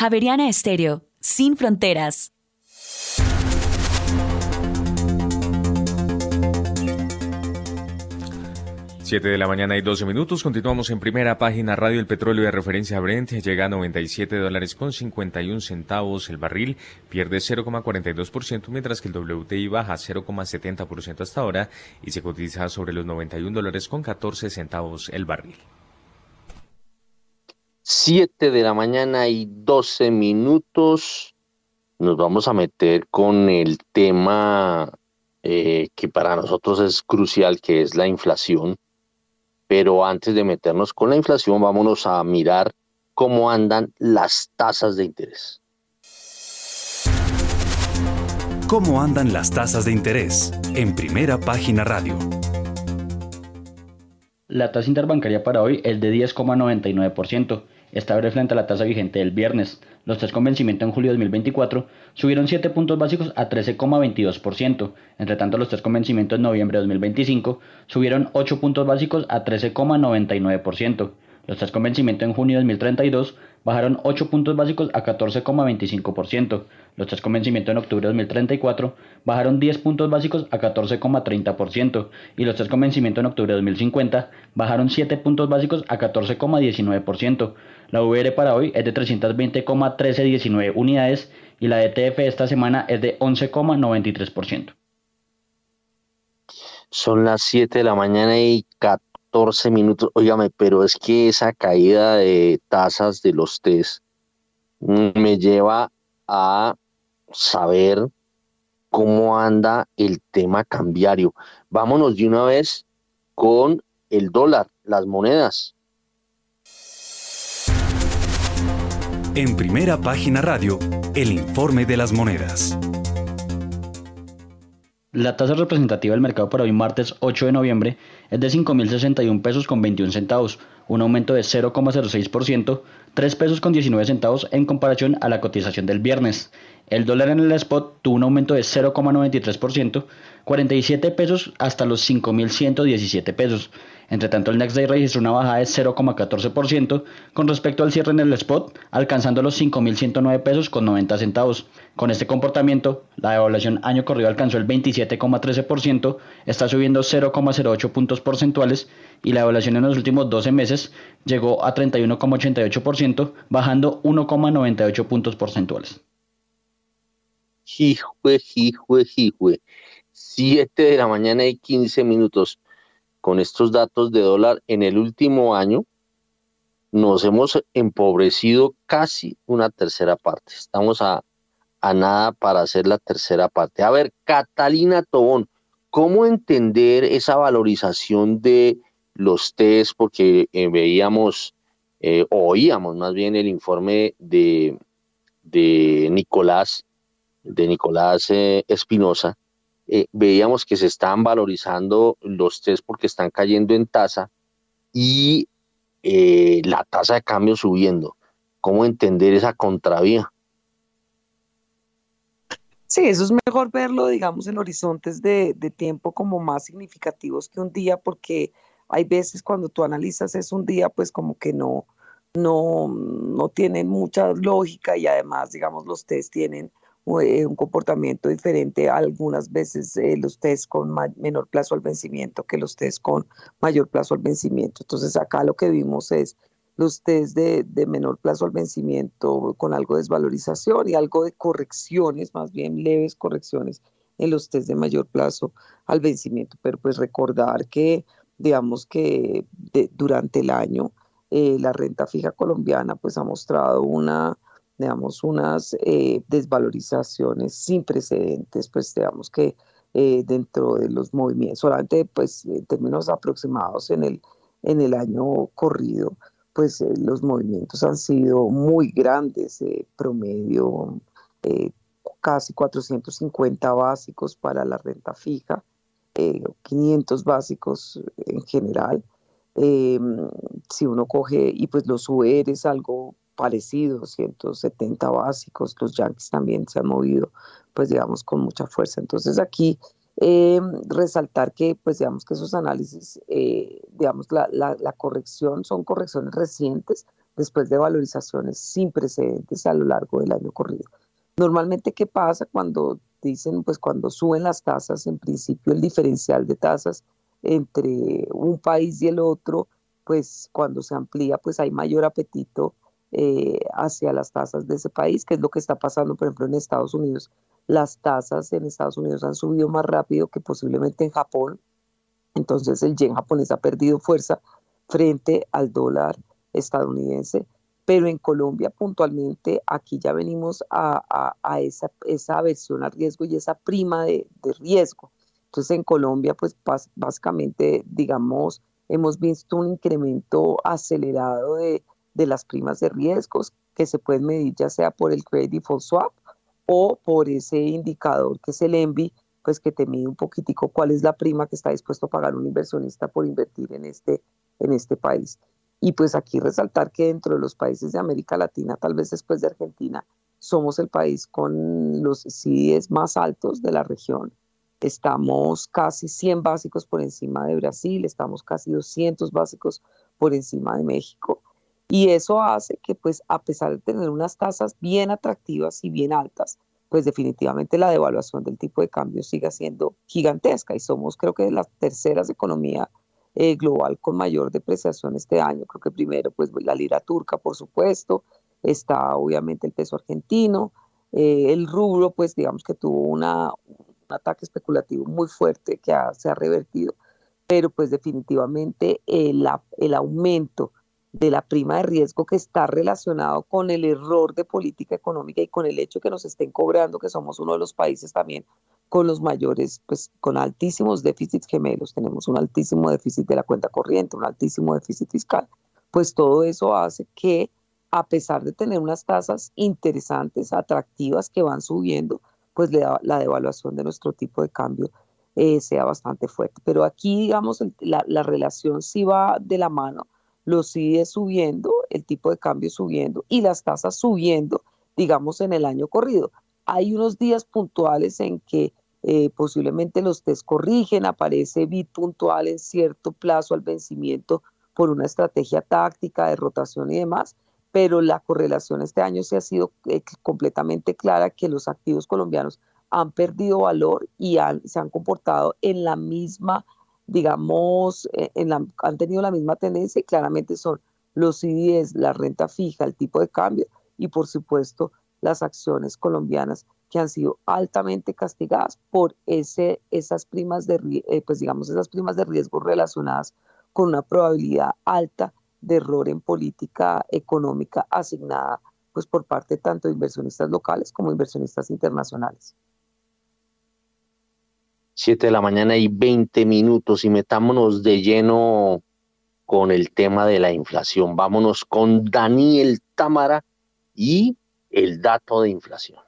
Javeriana Estéreo, sin fronteras. Siete de la mañana y 12 minutos. Continuamos en primera página radio. El petróleo de referencia Brent llega a 97 dólares con 51 centavos el barril. Pierde 0,42%, mientras que el WTI baja 0,70% hasta ahora y se cotiza sobre los 91 dólares con 14 centavos el barril. 7 de la mañana y 12 minutos. Nos vamos a meter con el tema eh, que para nosotros es crucial, que es la inflación. Pero antes de meternos con la inflación, vámonos a mirar cómo andan las tasas de interés. ¿Cómo andan las tasas de interés? En primera página radio. La tasa interbancaria para hoy es de 10,99% estable frente a la tasa vigente del viernes. Los tres con vencimiento en julio de 2024 subieron 7 puntos básicos a 13,22%. Entre tanto, los tres con vencimiento en noviembre de 2025 subieron 8 puntos básicos a 13,99%. Los tres con vencimiento en junio de 2032 bajaron 8 puntos básicos a 14,25%. Los tres con vencimiento en octubre de 2034 bajaron 10 puntos básicos a 14,30%. Y los tres con vencimiento en octubre de 2050 bajaron 7 puntos básicos a 14,19%. La VR para hoy es de 320,1319 unidades y la ETF esta semana es de 11,93%. Son las 7 de la mañana y 14 minutos. Óigame, pero es que esa caída de tasas de los test me lleva a saber cómo anda el tema cambiario. Vámonos de una vez con el dólar, las monedas. En primera página radio, el informe de las monedas. La tasa representativa del mercado para hoy martes 8 de noviembre es de 5.061 pesos con 21 centavos, un aumento de 0,06%, 3 pesos con 19 centavos en comparación a la cotización del viernes. El dólar en el spot tuvo un aumento de 0,93%, 47 pesos hasta los 5.117 pesos. Entre tanto, el Next Day registró una bajada de 0,14% con respecto al cierre en el spot, alcanzando los 5.109 pesos con 90 centavos. Con este comportamiento, la devaluación año corrido alcanzó el 27,13%, está subiendo 0,08 puntos porcentuales y la devaluación en los últimos 12 meses llegó a 31,88%, bajando 1,98 puntos porcentuales. Hijue, hijue, hijue. 7 de la mañana y 15 minutos con estos datos de dólar en el último año, nos hemos empobrecido casi una tercera parte. Estamos a, nada para hacer la tercera parte. A ver, Catalina Tobón, ¿cómo entender esa valorización de los test? Porque eh, veíamos, eh, oíamos más bien el informe de, de Nicolás, de Nicolás eh, Espinosa, eh, veíamos que se están valorizando los test porque están cayendo en tasa y la tasa de cambio subiendo. ¿Cómo entender esa contravía? Sí, eso es mejor verlo, digamos, en horizontes de, de, tiempo como más significativos que un día, porque hay veces cuando tú analizas es un día, pues como que no, no, no tienen mucha lógica y además, digamos, los test tienen eh, un comportamiento diferente. Algunas veces eh, los test con menor plazo al vencimiento que los test con mayor plazo al vencimiento. Entonces acá lo que vimos es los test de, de, menor plazo al vencimiento con algo de desvalorización y algo de correcciones, más bien leves correcciones en los test de mayor plazo al vencimiento. Pero pues recordar que, digamos que durante el año eh, la renta fija colombiana pues ha mostrado una digamos, unas eh, desvalorizaciones sin precedentes, pues digamos que eh, dentro de los movimientos, solamente pues en términos aproximados en el, en el año corrido, pues eh, los movimientos han sido muy grandes, promedio casi 450 básicos para la renta fija, 500 básicos en general. si uno coge, y pues los UERs algo parecido, 170 básicos, los Yankees también se han movido, pues digamos, con mucha fuerza. Entonces aquí eh, resaltar que, pues digamos que esos análisis, eh, digamos, la, la, la, corrección son correcciones recientes después de valorizaciones sin precedentes a lo largo del año corrido. Normalmente, ¿qué pasa cuando dicen, pues cuando suben las tasas, en principio el diferencial de tasas entre un país y el otro, pues cuando se amplía, pues hay mayor apetito eh, hacia las tasas de ese país, que es lo que está pasando, por ejemplo, en Estados Unidos. Las tasas en Estados Unidos han subido más rápido que posiblemente en Japón, entonces el yen japonés ha perdido fuerza frente al dólar estadounidense, pero en Colombia puntualmente aquí ya venimos a, esa, esa aversión al riesgo y esa prima de, riesgo. Entonces en Colombia pues básicamente digamos hemos visto un incremento acelerado de, de las primas de riesgos que se pueden medir ya sea por el Credit Default Swap o por ese indicador que es el ENVI, pues que te mide un poquitico cuál es la prima que está dispuesto a pagar un inversionista por invertir en este, en este país. Y pues aquí resaltar que dentro de los países de América Latina, tal vez después de Argentina, somos el país con los CDS más altos de la región. Estamos casi 100 básicos por encima de Brasil, estamos casi 200 básicos por encima de México. Y eso hace que, pues, a pesar de tener unas tasas bien atractivas y bien altas, pues definitivamente la devaluación del tipo de cambio siga siendo gigantesca. Y somos creo que las terceras economía eh, global con mayor depreciación este año. Creo que primero pues la lira turca, por supuesto, está obviamente el peso argentino, eh, el rubro pues digamos que tuvo un ataque especulativo muy fuerte que se ha revertido, pero pues definitivamente el aumento de la prima de riesgo que está relacionado con el error de política económica y con el hecho que nos estén cobrando que somos uno de los países también con los mayores, pues con altísimos déficits gemelos, tenemos un altísimo déficit de la cuenta corriente, un altísimo déficit fiscal, pues todo eso hace que a pesar de tener unas tasas interesantes, atractivas que van subiendo, pues la devaluación de nuestro tipo de cambio eh, sea bastante fuerte. Pero aquí, digamos, la, la relación sí va de la mano los sigue subiendo, el tipo de cambio subiendo y las tasas subiendo, digamos, en el año corrido. Hay unos días puntuales en que eh, posiblemente los test corrigen, aparece bit puntual en cierto plazo al vencimiento por una estrategia táctica de rotación y demás, pero la correlación este año se ha sido eh, completamente clara que los activos colombianos han perdido valor y se han comportado en la misma digamos, eh, han tenido la misma tendencia y claramente son los CDS, la renta fija, el tipo de cambio y por supuesto las acciones colombianas que han sido altamente castigadas por ese, esas primas de, eh, pues digamos, esas primas de riesgo relacionadas con una probabilidad alta de error en política económica asignada pues por parte tanto de inversionistas locales como inversionistas internacionales. 7 de la mañana y 20 minutos y metámonos de lleno con el tema de la inflación. Vámonos con Daniel Támara y el dato de inflación.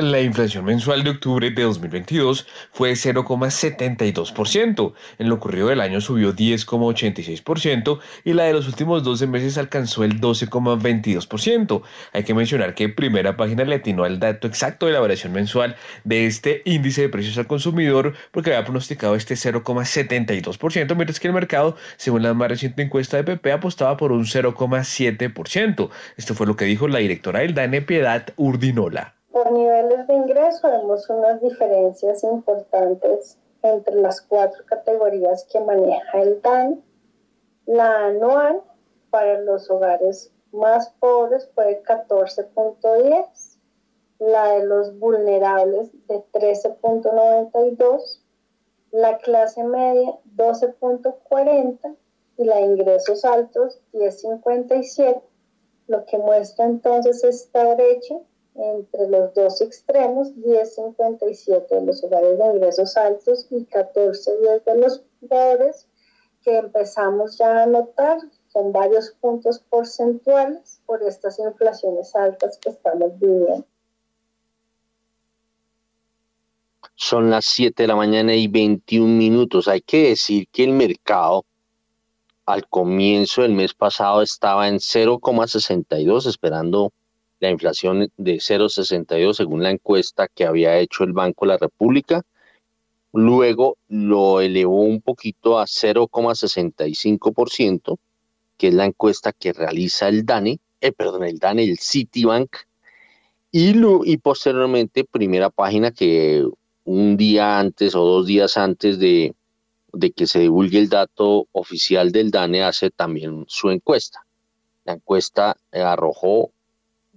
La inflación mensual de octubre de 2022 fue 0,72%. En lo ocurrido del año subió 10,86% y la de los últimos 12 meses alcanzó el 12,22%. Hay que mencionar que primera página le atinó al dato exacto de la variación mensual de este índice de precios al consumidor porque había pronosticado este 0,72%, mientras que el mercado, según la más reciente encuesta de PP, apostaba por un 0,7%. Esto fue lo que dijo la directora del DANE, Piedad Urdinola. Por niveles de ingreso vemos unas diferencias importantes entre las cuatro categorías que maneja el DAN. La anual para los hogares más pobres fue de 14.10, la de los vulnerables de 13.92, la clase media 12.40 y la de ingresos altos 10.57, lo que muestra entonces esta brecha entre los dos extremos, 10,57 de los hogares de ingresos altos y 14,10 de los pobres, que empezamos ya a notar, son varios puntos porcentuales por estas inflaciones altas que estamos viviendo. Son las 7 de la mañana y 21 minutos. Hay que decir que el mercado al comienzo del mes pasado estaba en 0,62 esperando la inflación de 0,62 según la encuesta que había hecho el Banco de la República. Luego lo elevó un poquito a 0,65%, que es la encuesta que realiza el DANE, eh, perdón, el DANE, el Citibank. Y, y posteriormente, primera página que un día antes o dos días antes de, de que se divulgue el dato oficial del DANE hace también su encuesta. La encuesta arrojó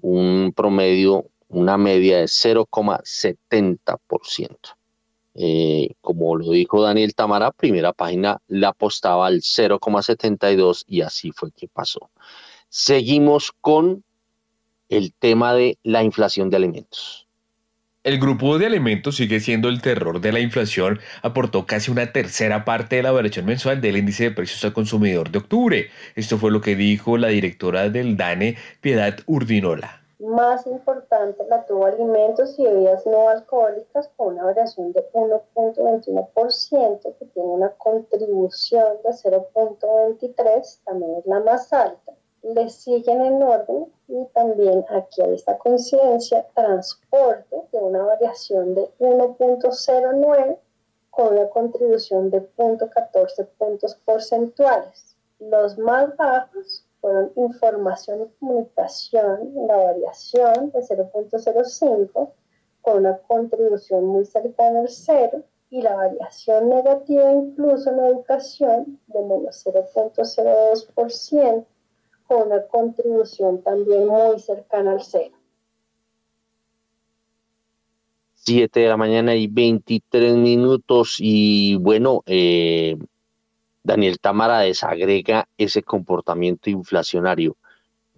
un promedio, una media de 0,70%. Eh, como lo dijo Daniel Tamara, primera página la apostaba al 0,72 y así fue que pasó. Seguimos con el tema de la inflación de alimentos. El grupo de alimentos sigue siendo el terror de la inflación, aportó casi una tercera parte de la variación mensual del índice de precios al consumidor de octubre. Esto fue lo que dijo la directora del DANE, Piedad Urdinola. Más importante la tuvo alimentos y bebidas no alcohólicas con una variación de 1.21%, que tiene una contribución de 0.23, también es la más alta le siguen en orden y también aquí hay esta conciencia, transporte de una variación de 1.09 con una contribución de 0.14 puntos porcentuales. Los más bajos fueron información y comunicación, la variación de 0.05 con una contribución muy cercana al cero y la variación negativa incluso en educación de menos 0.02% una contribución también muy cercana al cero. 7 de la mañana y 23 minutos y bueno, eh, Daniel Tamara desagrega ese comportamiento inflacionario.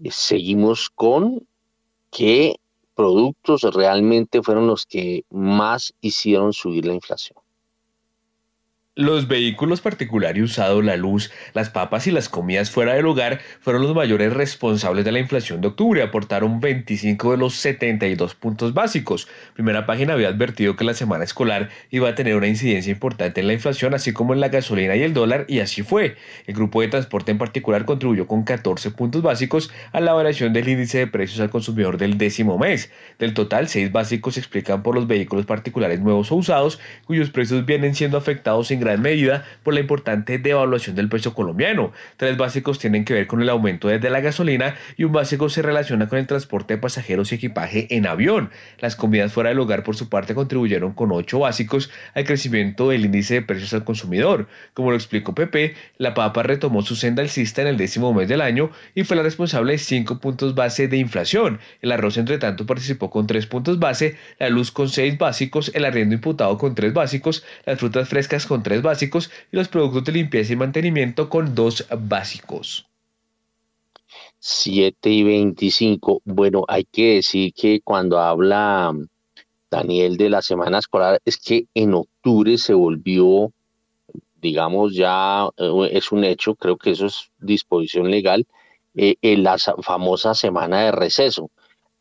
Eh, seguimos con qué productos realmente fueron los que más hicieron subir la inflación. Los vehículos particulares usados, la luz, las papas y las comidas fuera del hogar fueron los mayores responsables de la inflación de octubre, aportaron 25 de los 72 puntos básicos. Primera página había advertido que la semana escolar iba a tener una incidencia importante en la inflación, así como en la gasolina y el dólar, y así fue. El grupo de transporte en particular contribuyó con 14 puntos básicos a la variación del índice de precios al consumidor del décimo mes. Del total, 6 básicos se explican por los vehículos particulares nuevos o usados, cuyos precios vienen siendo afectados en gran medida por la importante devaluación del peso colombiano. Tres básicos tienen que ver con el aumento desde la gasolina y un básico se relaciona con el transporte de pasajeros y equipaje en avión. Las comidas fuera del hogar por su parte contribuyeron con ocho básicos al crecimiento del índice de precios al consumidor. Como lo explicó Pepe, la papa retomó su senda alcista en el décimo mes del año y fue la responsable de cinco puntos base de inflación. El arroz, entre tanto, participó con tres puntos base, la luz con seis básicos, el arriendo imputado con tres básicos, las frutas frescas con tres básicos y los productos de limpieza y mantenimiento con dos básicos. 7 y 25. Bueno, hay que decir que cuando habla Daniel de la semana escolar, es que en octubre se volvió, digamos, ya eh, es un hecho, creo que eso es disposición legal, eh, en la famosa semana de receso.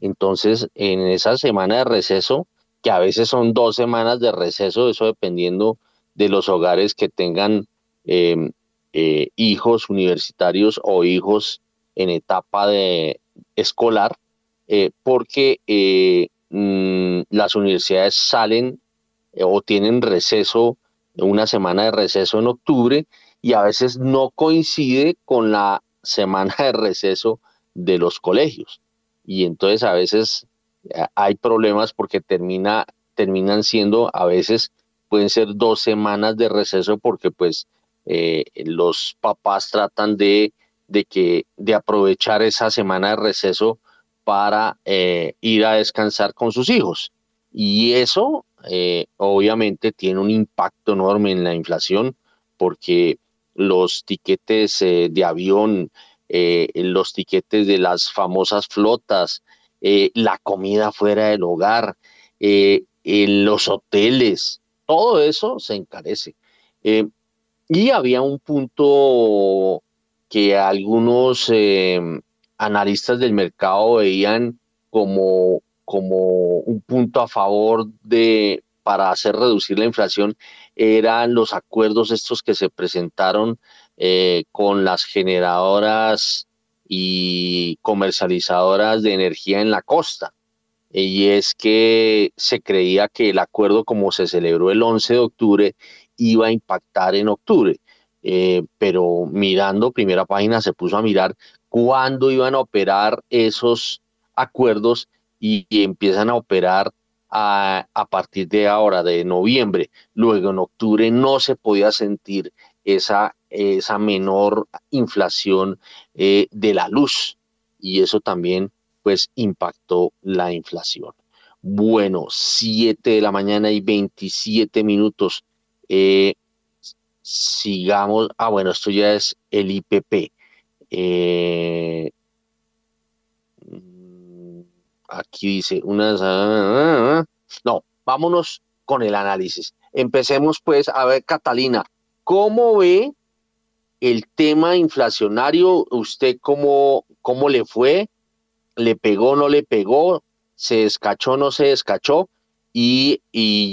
Entonces, en esa semana de receso, que a veces son dos semanas de receso, eso dependiendo de los hogares que tengan em, eh, hijos universitarios o hijos en etapa de escolar, eh, porque eh, mm, las universidades salen o tienen receso, una semana de receso en octubre, y a veces no coincide con la semana de receso de los colegios. Y entonces a veces hay problemas porque termina, terminan siendo a veces pueden ser dos semanas de receso porque pues eh, los papás tratan de, de, que, de aprovechar esa semana de receso para eh, ir a descansar con sus hijos. Y eso eh, obviamente tiene un impacto enorme en la inflación porque los tiquetes de avión, los tiquetes de las famosas flotas, la comida fuera del hogar, en los hoteles, todo eso se encarece. Eh, y había un punto que algunos eh, analistas del mercado veían como, como un punto a favor de para hacer reducir la inflación eran los acuerdos estos que se presentaron eh, con las generadoras y comercializadoras de energía en la costa y es que se creía que el acuerdo como se celebró el 11 de octubre iba a impactar en octubre, eh, pero mirando primera página se puso a mirar cuándo iban a operar esos acuerdos y, empiezan a operar a, partir de ahora, de noviembre. Luego en octubre no se podía sentir esa, esa menor inflación eh, de la luz y eso también pues impactó la inflación. Bueno, 7 de la mañana y 27 minutos. Eh, sigamos. Ah, bueno, esto ya es el IPP. Eh, aquí dice unas. No, vámonos con el análisis. Empecemos pues a ver, Catalina, ¿cómo ve el tema inflacionario? ¿Usted cómo, cómo le fue? Le pegó, no le pegó, se descachó, no se descachó, y,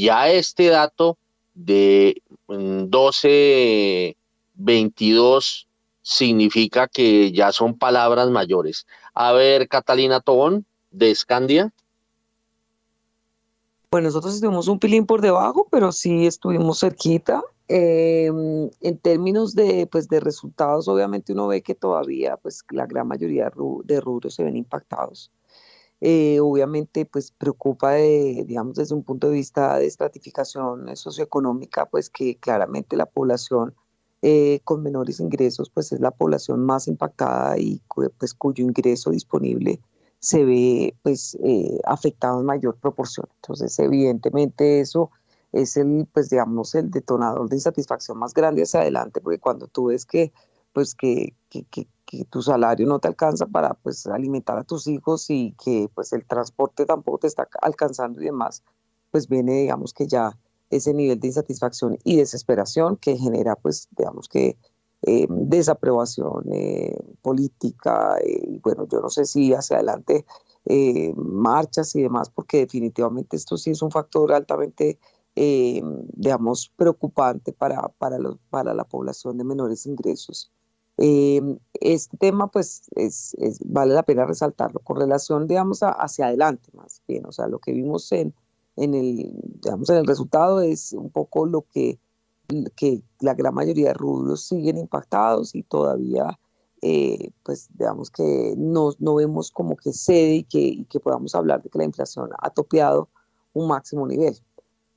ya este dato de 12, mm, 22 significa que ya son palabras mayores. A ver, Catalina Tobón, de Escandia. Bueno, nosotros estuvimos un pilín por debajo, pero sí estuvimos cerquita. Em, en términos de, pues, de resultados, obviamente uno ve que todavía pues, la gran mayoría de rubros se ven impactados. Eh, obviamente, pues preocupa, de, digamos, desde un punto de vista de estratificación socioeconómica, pues que claramente la población eh, con menores ingresos, pues es la población más impactada y pues cuyo ingreso disponible se ve pues eh, afectado en mayor proporción. Entonces, evidentemente eso es el, pues digamos, el detonador de insatisfacción más grande hacia adelante, porque cuando tú ves que, pues que, que, que, tu salario no te alcanza para pues alimentar a tus hijos y que pues el transporte tampoco te está alcanzando y demás, pues viene, digamos, que ya ese nivel de insatisfacción y desesperación que genera, pues, digamos que eh, desaprobación eh, política, eh, y bueno, yo no sé si hacia adelante marchas y demás, porque definitivamente esto sí es un factor altamente eh, digamos, preocupante para, para, para la población de menores ingresos. Eh, este tema, pues, es, vale la pena resaltarlo con relación, digamos, hacia adelante más bien. O sea, lo que vimos en, en, el, digamos, en el resultado es un poco lo que, que la gran mayoría de rubros siguen impactados y todavía, eh, pues, digamos que no, no vemos como que cede y que, y que podamos hablar de que la inflación ha topeado un máximo nivel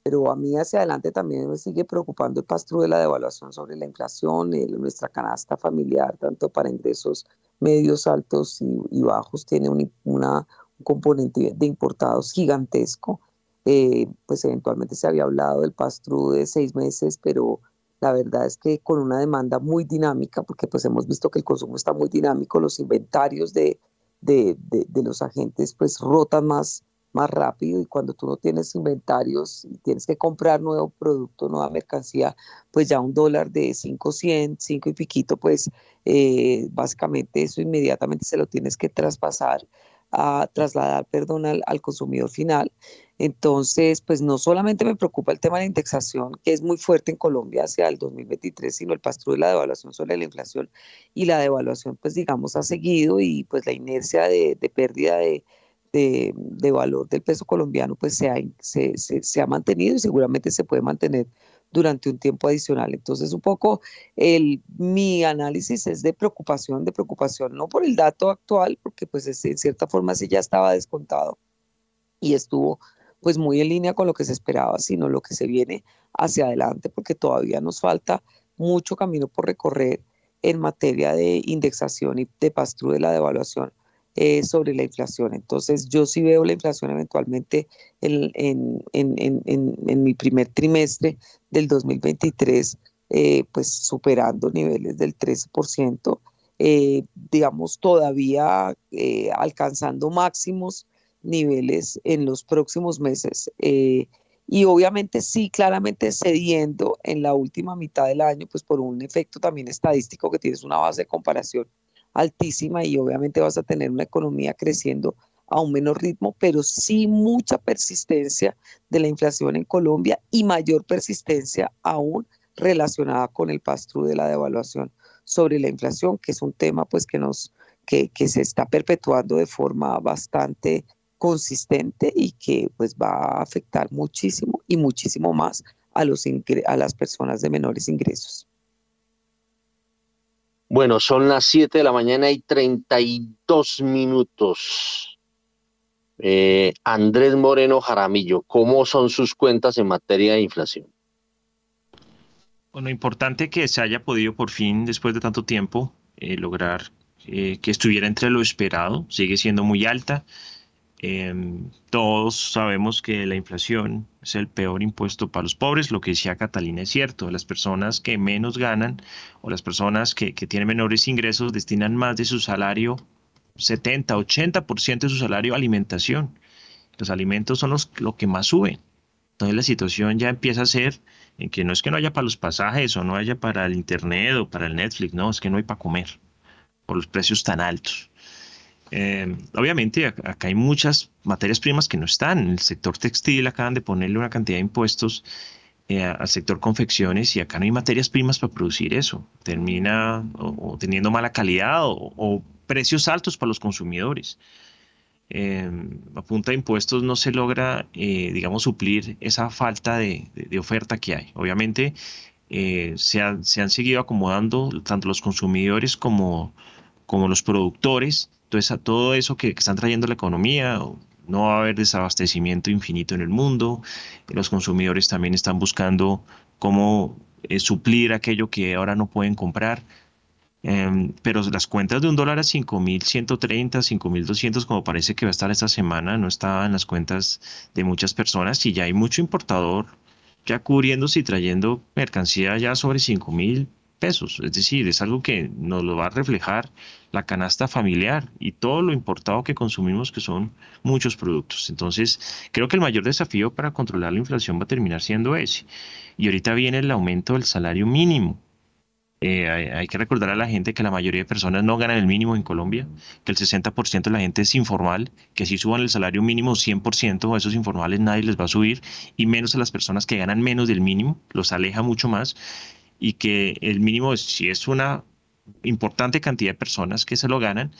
pero a mí hacia adelante también me sigue preocupando el pastro de la devaluación sobre la inflación, nuestra canasta familiar, tanto para ingresos medios, altos y, bajos, tiene un, una, un componente de importados gigantesco. Eh, pues eventualmente se había hablado del pastro de seis meses, pero la verdad es que con una demanda muy dinámica, porque pues hemos visto que el consumo está muy dinámico, los inventarios de, de, de los agentes pues rotan más más rápido y cuando tú no tienes inventarios y tienes que comprar nuevo producto, nueva mercancía, pues ya un dólar de 5.100, 5 y piquito, pues eh, básicamente eso inmediatamente se lo tienes que traspasar a trasladar, perdón, al, al, consumidor final. Entonces, pues no solamente me preocupa el tema de la indexación, que es muy fuerte en Colombia hacia el 2023, sino el paso de la devaluación sobre la inflación y la devaluación, pues digamos, ha seguido y pues la inercia de, de pérdida de, de, de, valor del peso colombiano, pues se ha, se, se, se ha mantenido y seguramente se puede mantener durante un tiempo adicional. Entonces, un poco el, mi análisis es de preocupación, de preocupación, no por el dato actual, porque pues en cierta forma sí ya estaba descontado y estuvo pues muy en línea con lo que se esperaba, sino lo que se viene hacia adelante, porque todavía nos falta mucho camino por recorrer en materia de indexación y de pastru de la devaluación eh, sobre la inflación. Entonces, yo sí veo la inflación eventualmente en, en, en, en mi primer trimestre del 2023, eh, pues superando niveles del 13%, eh, digamos, todavía eh, alcanzando máximos niveles en los próximos meses. Eh, y obviamente sí, claramente cediendo en la última mitad del año, pues por un efecto también estadístico que tienes una base de comparación altísima y obviamente vas a tener una economía creciendo a un menor ritmo, pero sí mucha persistencia de la inflación en Colombia y mayor persistencia aún relacionada con el pastru de la devaluación sobre la inflación, que es un tema pues que nos que, que se está perpetuando de forma bastante consistente y que pues va a afectar muchísimo y muchísimo más a, los a las personas de menores ingresos. Bueno, son las 7 de la mañana y 32 minutos. Eh, Andrés Moreno Jaramillo, ¿cómo son sus cuentas en materia de inflación? Bueno, importante que se haya podido por fin, después de tanto tiempo, eh, lograr eh, que estuviera entre lo esperado. Sigue siendo muy alta. Eh, todos sabemos que la inflación es el peor impuesto para los pobres. Lo que decía Catalina es cierto. Las personas que menos ganan o las personas que, tienen menores ingresos destinan más de su salario, 70, 80% de su salario a alimentación. Los alimentos son los lo que más suben. Entonces la situación ya empieza a ser en que no es que no haya para los pasajes o no haya para el internet o para el Netflix, no, es que no hay para comer por los precios tan altos. Eh, obviamente acá hay muchas materias primas que no están. En el sector textil acaban de ponerle una cantidad de impuestos eh, al sector confecciones y acá no hay materias primas para producir eso. Termina teniendo mala calidad o, precios altos para los consumidores. Eh, a punta de impuestos no se logra, digamos, suplir esa falta de, oferta que hay. Obviamente se, han seguido acomodando tanto los consumidores como, como los productores a todo eso que, están trayendo la economía, no va a haber desabastecimiento infinito en el mundo, los consumidores también están buscando cómo eh, suplir aquello que ahora no pueden comprar. Eh, pero las cuentas de un dólar a 5.130, 5.200, como parece que va a estar esta semana, no estaban en las cuentas de muchas personas y ya hay mucho importador ya cubriéndose y trayendo mercancía ya sobre 5.000 pesos. Es decir, es algo que nos lo va a reflejar la canasta familiar y todo lo importado que consumimos, que son muchos productos. Entonces, creo que el mayor desafío para controlar la inflación va a terminar siendo ese. Y ahorita viene el aumento del salario mínimo. Eh, hay, hay, que recordar a la gente que la mayoría de personas no ganan el mínimo en Colombia, que el 60% de la gente es informal, que si suban el salario mínimo 100%, a esos informales nadie les va a subir, y menos a las personas que ganan menos del mínimo, los aleja mucho más y que el mínimo, si es una importante cantidad de personas que se lo ganan,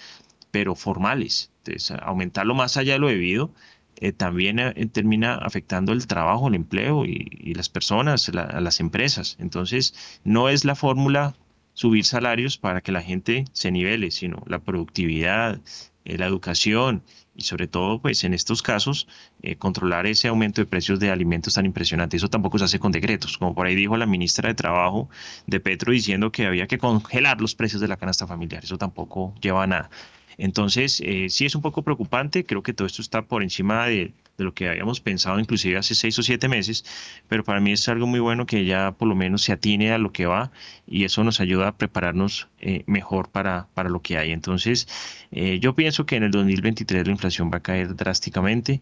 pero formales. Entonces, aumentarlo más allá de lo debido eh, también eh, termina afectando el trabajo, el empleo y, las personas, la, las empresas. Entonces, no es la fórmula subir salarios para que la gente se nivele, sino la productividad, eh, la educación y sobre todo, pues en estos casos, eh, controlar ese aumento de precios de alimentos tan impresionante. Eso tampoco se hace con decretos, como por ahí dijo la ministra de Trabajo de Petro diciendo que había que congelar los precios de la canasta familiar. Eso tampoco lleva a nada. Entonces, eh, sí es un poco preocupante, creo que todo esto está por encima de, lo que habíamos pensado inclusive hace seis o siete meses, pero para mí es algo muy bueno que ya por lo menos se atine a lo que va y eso nos ayuda a prepararnos eh, mejor para, para, lo que hay. Entonces, eh, yo pienso que en el 2023 la inflación va a caer drásticamente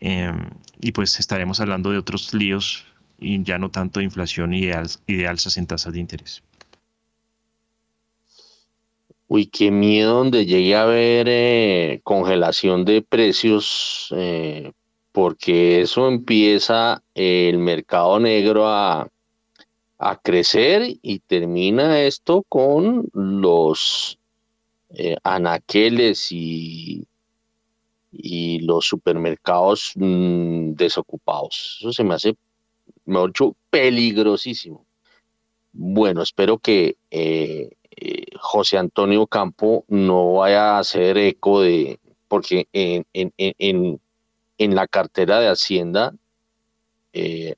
em, y pues estaremos hablando de otros líos y ya no tanto de inflación y de alzas en tasas de interés. Uy, qué miedo donde llegue a haber eh, congelación de precios, eh, porque eso empieza el mercado negro a, a crecer y termina esto con los eh, anaqueles y, y los supermercados mm, desocupados. Eso se me hace, mejor dicho, peligrosísimo. Bueno, espero que eh, eh, José Antonio Campo no vaya a hacer eco de, porque en, la cartera de Hacienda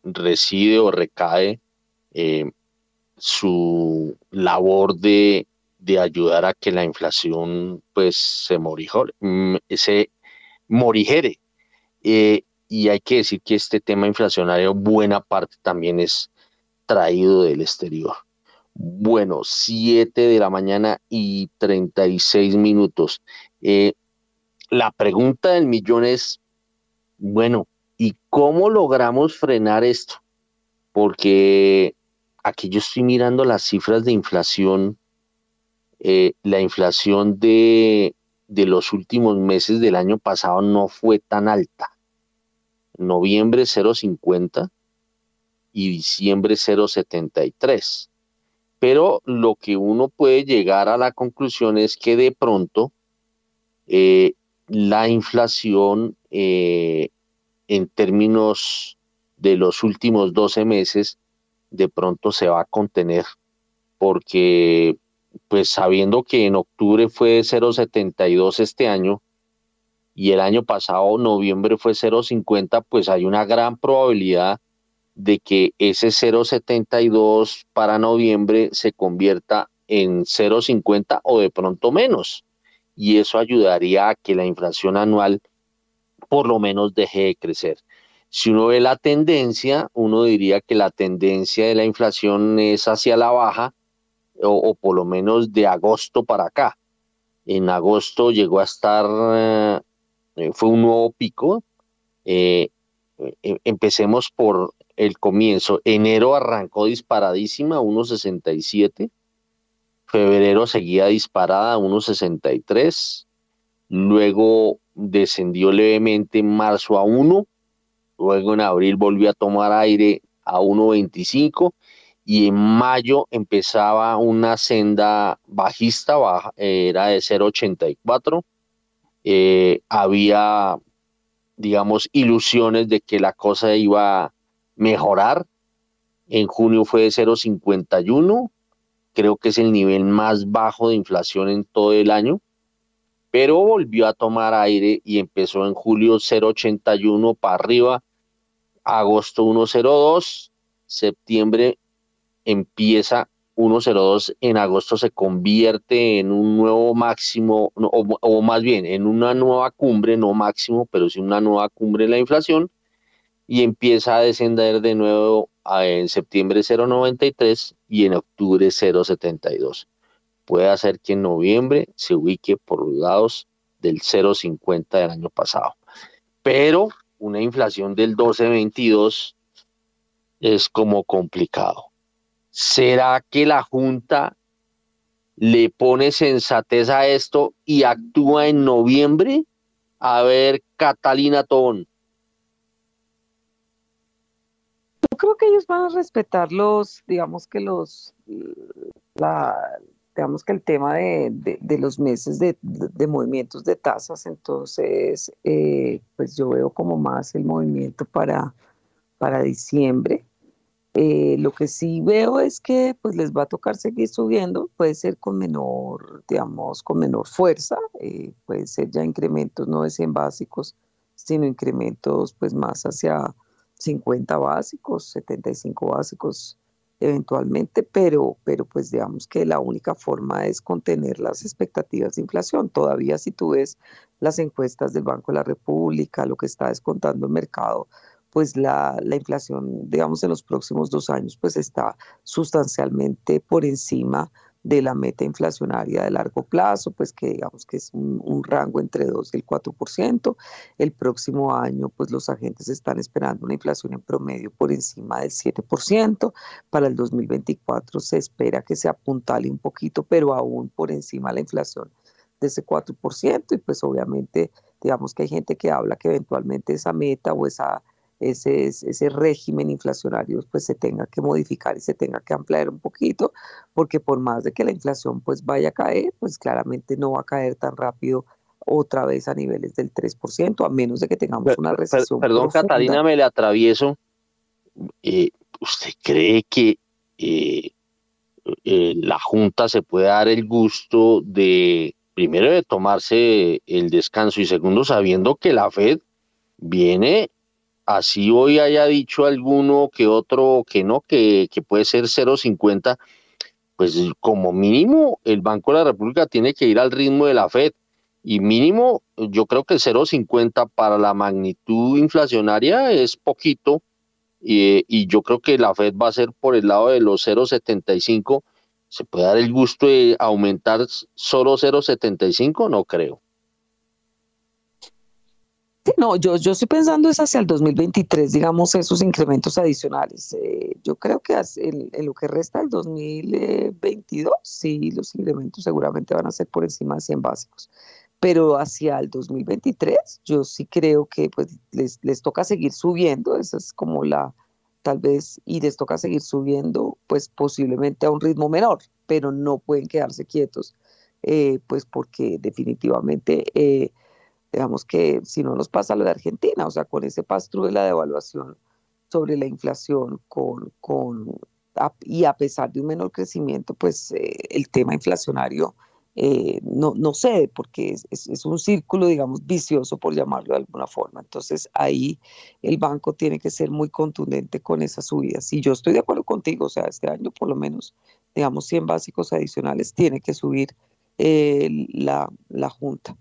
reside o recae su labor de ayudar a que la inflación pues se, mm, se morigere. Eh, y hay que decir que este tema inflacionario, buena parte también es traído del exterior. Bueno, 7 de la mañana y 36 minutos. Eh, la pregunta del millón es, bueno, ¿y cómo logramos frenar esto? Porque aquí yo estoy mirando las cifras de inflación eh, la inflación de, de los últimos meses del año pasado no fue tan alta. Noviembre 0,50 y diciembre 0,73. Pero lo que uno puede llegar a la conclusión es que de pronto eh, la inflación eh, en términos de los últimos 12 meses de pronto se va a contener porque pues sabiendo que en octubre fue 0,72 este año y el año pasado, noviembre, fue 0,50, pues hay una gran probabilidad de que ese 0,72 para noviembre se convierta en 0,50 o de pronto menos. Y eso ayudaría a que la inflación anual por lo menos deje de crecer. Si uno ve la tendencia, uno diría que la tendencia de la inflación es hacia la baja o, por lo menos de agosto para acá. En agosto llegó a estar, eh, eh, fue un nuevo pico. Eh, empecemos por el comienzo. Enero arrancó disparadísima, 1.67. Febrero seguía disparada, 1.63. Luego descendió levemente en marzo a 1. Luego en abril volvió a tomar aire a 1.25 y en mayo empezaba una senda bajista, era de 0,84. Eh, había, digamos, ilusiones de que la cosa iba mejorar. En junio fue de 0,51. Creo que es el nivel más bajo de inflación en todo el año. Pero volvió a tomar aire y empezó en julio 0,81 para arriba, agosto 1,02, septiembre empieza 1.02 en agosto se convierte en un nuevo máximo, o, más bien en una nueva cumbre, no máximo, pero sí una nueva cumbre en la inflación, y empieza a descender de nuevo en septiembre 0.93 y en octubre 0.72. Puede hacer que en noviembre se ubique por los lados del 0.50 del año pasado. Pero una inflación del 12.22 es como complicado. ¿Será que la Junta le pone sensatez a esto y actúa en noviembre? A ver, Catalina Tobón. Yo creo que ellos van a respetar los, digamos que los, la, digamos que el tema de, los meses de, movimientos de tasas, entonces, eh, pues yo veo como más el movimiento para, para diciembre. Eh, lo que sí veo es que pues les va a tocar seguir subiendo, puede ser con menor, digamos, con menor fuerza, eh, puede ser ya incrementos no de 100 básicos, sino incrementos pues más hacia 50 básicos, 75 básicos eventualmente, pero, pero pues digamos que la única forma es contener las expectativas de inflación. Todavía si tú ves las encuestas del Banco de la República, lo que está descontando el mercado, pues la, inflación, digamos, en los próximos dos años, pues está sustancialmente por encima de la meta inflacionaria de largo plazo, pues que digamos que es un, rango entre 2 y el 4%. El próximo año, pues los agentes están esperando una inflación en promedio por encima del 7%. Para el 2024 se espera que se apuntale un poquito, pero aún por encima de la inflación de ese 4%. Y pues obviamente, digamos que hay gente que habla que eventualmente esa meta o esa ese, ese régimen inflacionario pues se tenga que modificar y se tenga que ampliar un poquito, porque por más de que la inflación pues vaya a caer, pues claramente no va a caer tan rápido otra vez a niveles del 3%, a menos de que tengamos una recesión. Perdón, Catalina, me le atravieso. Eh, ¿Usted cree que eh, eh, la Junta se puede dar el gusto de, primero, de tomarse el descanso y segundo, sabiendo que la Fed viene así hoy haya dicho alguno que otro que no, que, puede ser 0,50, pues como mínimo el Banco de la República tiene que ir al ritmo de la Fed. Y mínimo, yo creo que 0,50 para la magnitud inflacionaria es poquito. Y, y, yo creo que la Fed va a ser por el lado de los 0,75. ¿Se puede dar el gusto de aumentar solo 0,75? No creo no, yo, yo estoy pensando es hacia el 2023, digamos, esos incrementos adicionales. Eh, yo creo que en, lo que resta del 2022, sí, los incrementos seguramente van a ser por encima de 100 básicos. Pero hacia el 2023, yo sí creo que pues, les, les toca seguir subiendo, esa es como la, tal vez, y les toca seguir subiendo, pues posiblemente a un ritmo menor, pero no pueden quedarse quietos, eh, pues porque definitivamente... Eh, digamos que si no nos pasa lo de Argentina, o sea, con ese pastro de la devaluación sobre la inflación, con, con, y a pesar de un menor crecimiento, pues eh, el tema inflacionario eh, no, no cede, porque es, es, un círculo, digamos, vicioso, por llamarlo de alguna forma. Entonces ahí el banco tiene que ser muy contundente con esas subidas. Y yo estoy de acuerdo contigo, o sea, este año por lo menos, digamos, 100 básicos adicionales tiene que subir eh, la, la Junta.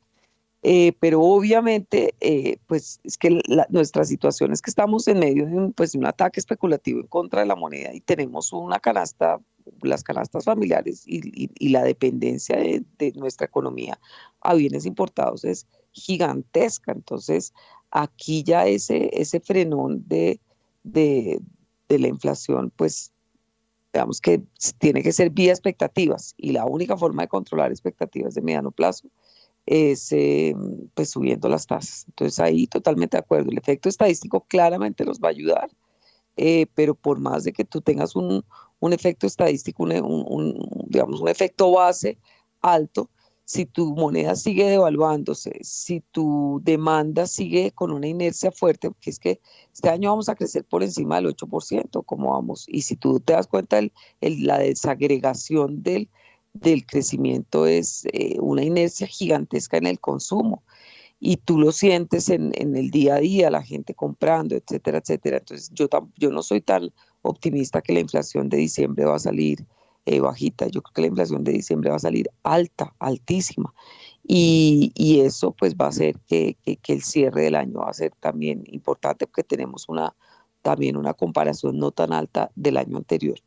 Eh, pero obviamente, eh, pues es que nuestra situación es que estamos en medio de un, pues, un ataque especulativo en contra de la moneda y tenemos una canasta, las canastas familiares y, la dependencia de, nuestra economía a bienes importados es gigantesca. Entonces, aquí ya ese, ese frenón de, de, de la inflación, pues digamos que tiene que ser vía expectativas y la única forma de controlar expectativas de mediano plazo es eh, pues subiendo las tasas. Entonces ahí totalmente de acuerdo. El efecto estadístico claramente nos va a ayudar, eh, pero por más de que tú tengas un, un efecto estadístico, un, digamos, un efecto base alto, si tu moneda sigue devaluándose, si tu demanda sigue con una inercia fuerte, porque es que este año vamos a crecer por encima del 8%, como vamos, y si tú te das cuenta, el, la desagregación del, del crecimiento es eh, una inercia gigantesca en el consumo y tú lo sientes en, el día a día, la gente comprando, etcétera, etcétera. Entonces yo, yo no soy tan optimista que la inflación de diciembre va a salir eh, bajita, yo creo que la inflación de diciembre va a salir alta, altísima. Y, eso pues va a hacer que, que, el cierre del año va a ser también importante porque tenemos una, también una comparación no tan alta del año anterior.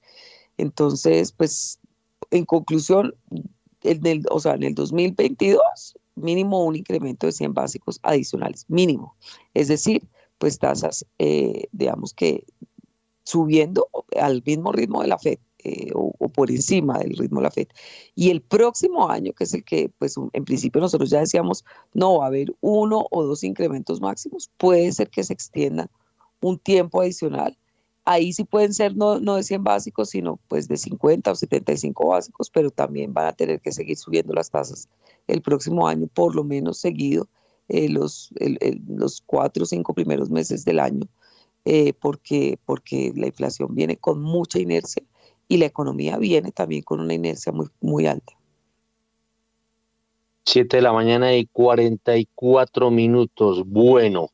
Entonces, pues en conclusión, en el, o sea, en el 2022, mínimo un incremento de 100 básicos adicionales, mínimo. Es decir, pues tasas, eh, digamos que subiendo al mismo ritmo de la FED. Eh, o, por encima del ritmo de la FED. Y el próximo año, que es el que, pues en principio nosotros ya decíamos, no va a haber uno o dos incrementos máximos, puede ser que se extienda un tiempo adicional Ahí sí pueden ser no, no de 100 básicos, sino pues de 50 o 75 básicos, pero también van a tener que seguir subiendo las tasas el próximo año, por lo menos seguido, eh, los, los cuatro o cinco primeros meses del año, eh, porque, porque la inflación viene con mucha inercia y la economía viene también con una inercia muy, muy alta. 7 de la mañana y 44 minutos. Bueno,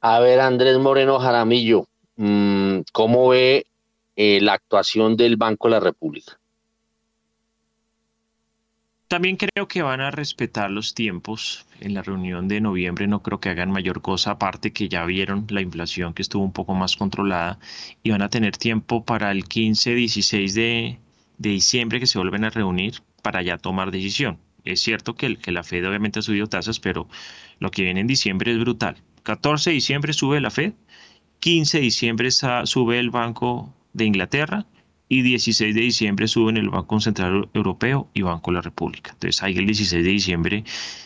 a ver, Andrés Moreno Jaramillo, Mm, ¿cómo ve eh, la actuación del Banco de la República? También creo que van a respetar los tiempos. En la reunión de noviembre no creo que hagan mayor cosa, aparte que ya vieron la inflación que estuvo un poco más controlada y van a tener tiempo para el 15, 16 de, diciembre que se vuelven a reunir para ya tomar decisión. Es cierto que, que la Fed obviamente ha subido tasas, pero lo que viene en diciembre es brutal. 14 de diciembre sube la Fed, 15 de diciembre sube el Banco de Inglaterra y 16 de diciembre suben el Banco Central Europeo y Banco de la República. Entonces ahí el 16 de diciembre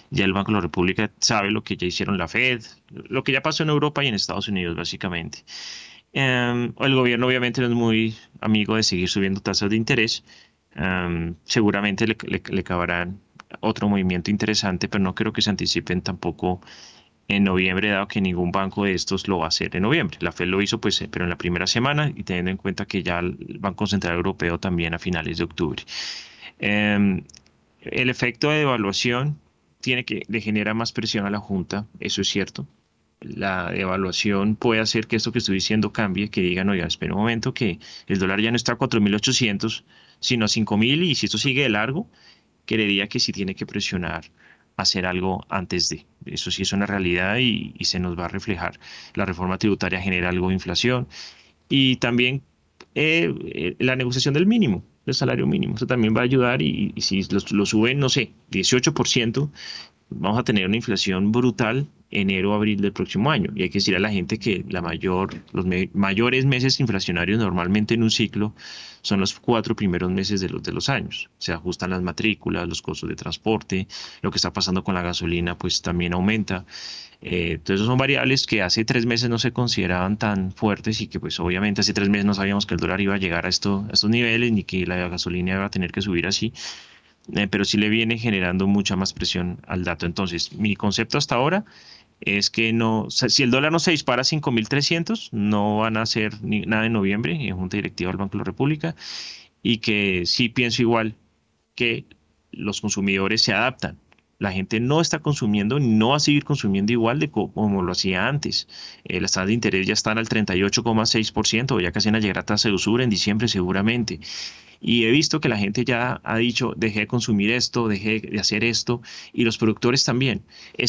ya el Banco de la República sabe lo que ya hicieron la Fed, lo que ya pasó en Europa y en Estados Unidos básicamente. Em, el gobierno obviamente no es muy amigo de seguir subiendo tasas de interés. Em, seguramente le, le, le otro movimiento interesante, pero no creo que se anticipen tampoco en noviembre, dado que ningún banco de estos lo va a hacer en noviembre. La Fed lo hizo, pues, pero en la primera semana y teniendo en cuenta que ya el Banco Central Europeo también a finales de octubre. Em, el efecto de devaluación tiene que le genera más presión a la Junta, eso es cierto. La devaluación puede hacer que esto que estoy diciendo cambie, que digan, oiga, espera un momento, que el dólar ya no está a 4.800, sino a 5.000 y si esto sigue de largo, creería que sí tiene que presionar hacer algo antes de. Eso sí es una realidad y, se nos va a reflejar. La reforma tributaria genera algo de inflación y también eh, eh, la negociación del mínimo, del salario mínimo. Eso también va a ayudar y, si lo, suben, no sé, 18%, vamos a tener una inflación brutal enero, abril del próximo año. Y hay que decir a la gente que la mayor, los mayores meses inflacionarios normalmente en un ciclo son los cuatro primeros meses de los, de los años. Se ajustan las matrículas, los costos de transporte, lo que está pasando con la gasolina pues también aumenta. Eh, entonces son variables que hace tres meses no se consideraban tan fuertes y que pues obviamente hace tres meses no sabíamos que el dólar iba a llegar a, esto, a estos niveles ni que la gasolina iba a tener que subir así. Eh, pero sí le viene generando mucha más presión al dato. Entonces, mi concepto hasta ahora es que no, si el dólar no se dispara a 5.300, no van a hacer nada en noviembre en Junta Directiva del Banco de la República y que sí pienso igual que los consumidores se adaptan. La gente no está consumiendo, no va a seguir consumiendo igual de como lo hacía antes. Eh, las tasas de interés ya están al 38,6%, ya casi van a llegar a tasa de usura en diciembre seguramente. Y he visto que la gente ya ha dicho, dejé de consumir esto, dejé de hacer esto, y los productores también. Eh,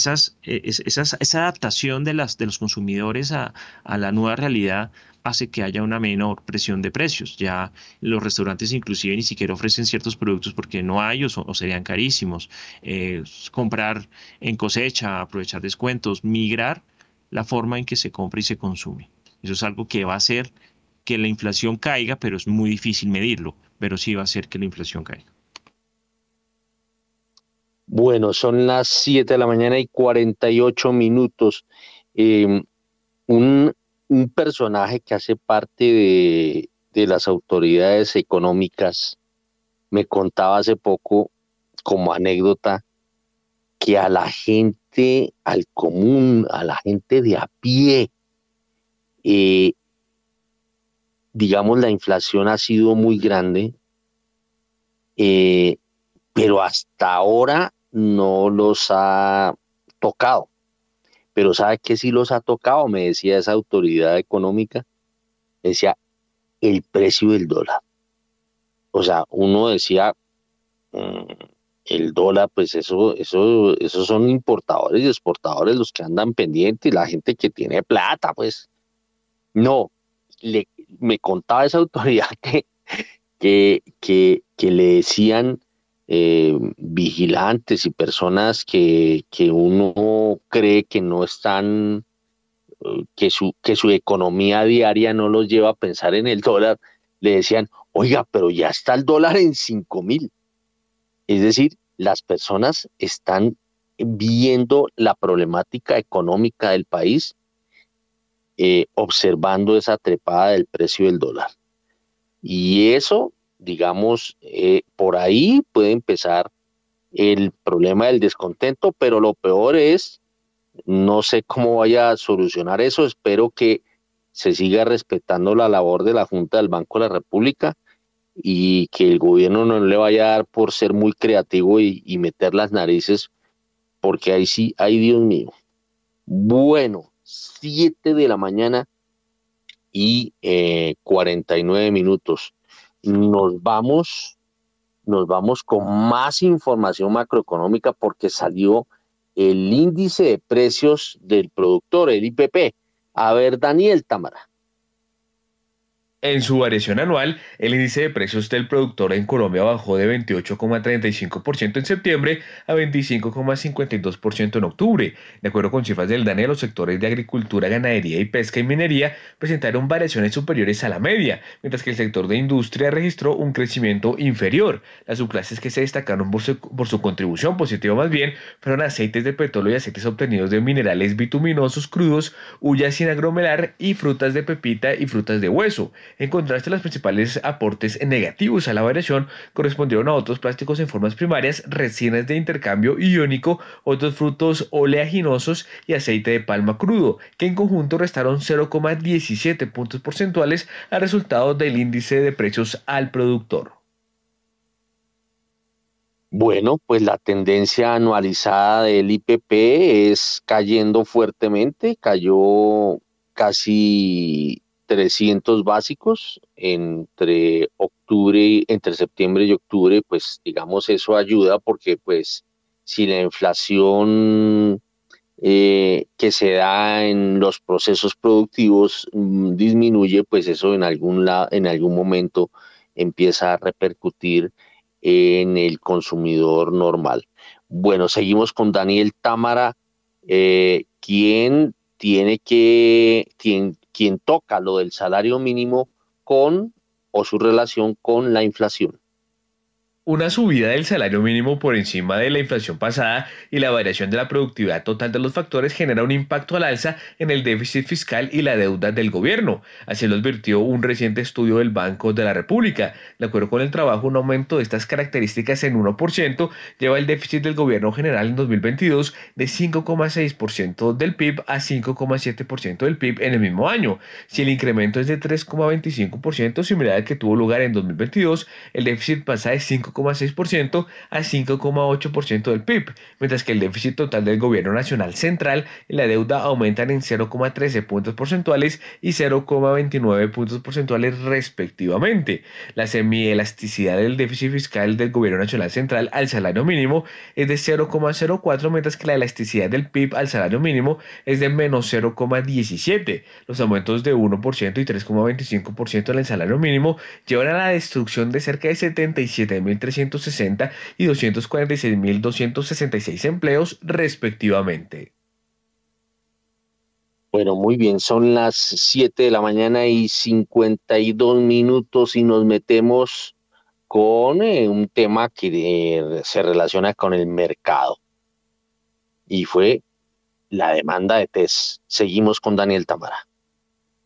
esa adaptación de, las, de los consumidores a, a la nueva realidad hace que haya una menor presión de precios. Ya los restaurantes inclusive ni siquiera ofrecen ciertos productos porque no hay o, serían carísimos. Eh, comprar en cosecha, aprovechar descuentos, migrar la forma en que se compra y se consume. Eso es algo que va a hacer que la inflación caiga, pero es muy difícil medirlo pero sí va a hacer que la inflación caiga. Bueno, son las 7 de la mañana y 48 minutos. Em, un, un, personaje que hace parte de, las autoridades económicas me contaba hace poco como anécdota que a la gente, al común, a la gente de a pie, eh, digamos, la inflación ha sido muy grande, eh, pero hasta ahora no los ha tocado. Pero ¿sabe qué sí los ha tocado? Me decía esa autoridad económica, decía el precio del dólar. O sea, uno decía, mm, el dólar, pues eso, eso, esos son importadores y exportadores los que andan pendientes, la gente que tiene plata, pues. No, le, me contaba esa autoridad que, que, que, le decían eh, vigilantes y personas que, que, uno cree que no están, eh, que su, que su economía diaria no los lleva a pensar en el dólar, le decían, oiga, pero ya está el dólar en 5 mil. Es decir, las personas están viendo la problemática económica del país eh, observando esa trepada del precio del dólar. Y eso, digamos, eh, por ahí puede empezar el problema del descontento, pero lo peor es, no sé cómo vaya a solucionar eso, espero que se siga respetando la labor de la Junta del Banco de la República y que el gobierno no le vaya a dar por ser muy creativo y, meter las narices, porque ahí sí, ay Dios mío. Bueno, 7 de la mañana y 49 eh, minutos. Nos vamos, nos vamos con más información macroeconómica porque salió el índice de precios del productor, el IPP. A ver, Daniel Tamara. En su variación anual, el índice de precios del productor en Colombia bajó de 28,35% en septiembre a 25,52% en octubre. De acuerdo con cifras del DANE, los sectores de agricultura, ganadería y pesca y minería presentaron variaciones superiores a la media, mientras que el sector de industria registró un crecimiento inferior. Las subclases que se destacaron por su, contribución positiva más bien fueron aceites de petróleo y aceites obtenidos de minerales bituminosos crudos, huyas sin aglomerar y frutas de pepita y frutas de hueso. En contraste, los principales aportes negativos a la variación correspondieron a otros plásticos en formas primarias, resinas de intercambio iónico, otros frutos oleaginosos y aceite de palma crudo, que en conjunto restaron 0,17 puntos porcentuales al resultado del índice de precios al productor. Bueno, pues la tendencia anualizada del IPP es cayendo fuertemente, cayó casi 300 básicos entre octubre, entre septiembre y octubre, pues digamos eso ayuda porque pues si la inflación eh, que se da en los procesos productivos mm, disminuye, pues eso en algún, en algún momento empieza a repercutir en el consumidor normal. Bueno, seguimos con Daniel Támara, eh, quien tiene que, quien toca lo del salario mínimo con o su relación con la inflación. Una subida del salario mínimo por encima de la inflación pasada y la variación de la productividad total de los factores genera un impacto al alza en el déficit fiscal y la deuda del gobierno. Así lo advirtió un reciente estudio del Banco de la República. De acuerdo con el trabajo, un aumento de estas características en 1% lleva el déficit del gobierno general en 2022 de 5,6% del PIB a 5,7% del PIB en el mismo año. Si el incremento es de 3,25% similar al que tuvo lugar en 2022, el déficit pasa de 5 5,6% a 5,8% del PIB, mientras que el déficit total del gobierno nacional central y la deuda aumentan en 0,13 puntos porcentuales y 0,29 puntos porcentuales respectivamente. La semielasticidad del déficit fiscal del gobierno nacional central al salario mínimo es de 0,04, mientras que la elasticidad del PIB al salario mínimo es de menos 0,17. Los aumentos de 1% y 3,25% en el salario mínimo llevan a la destrucción de cerca de 77 mil 360 y 246.266 empleos respectivamente. Bueno, muy bien, son las 7 de la mañana y 52 minutos y nos metemos con eh, un tema que eh, se relaciona con el mercado. Y fue la demanda de test. Seguimos con Daniel Tamara.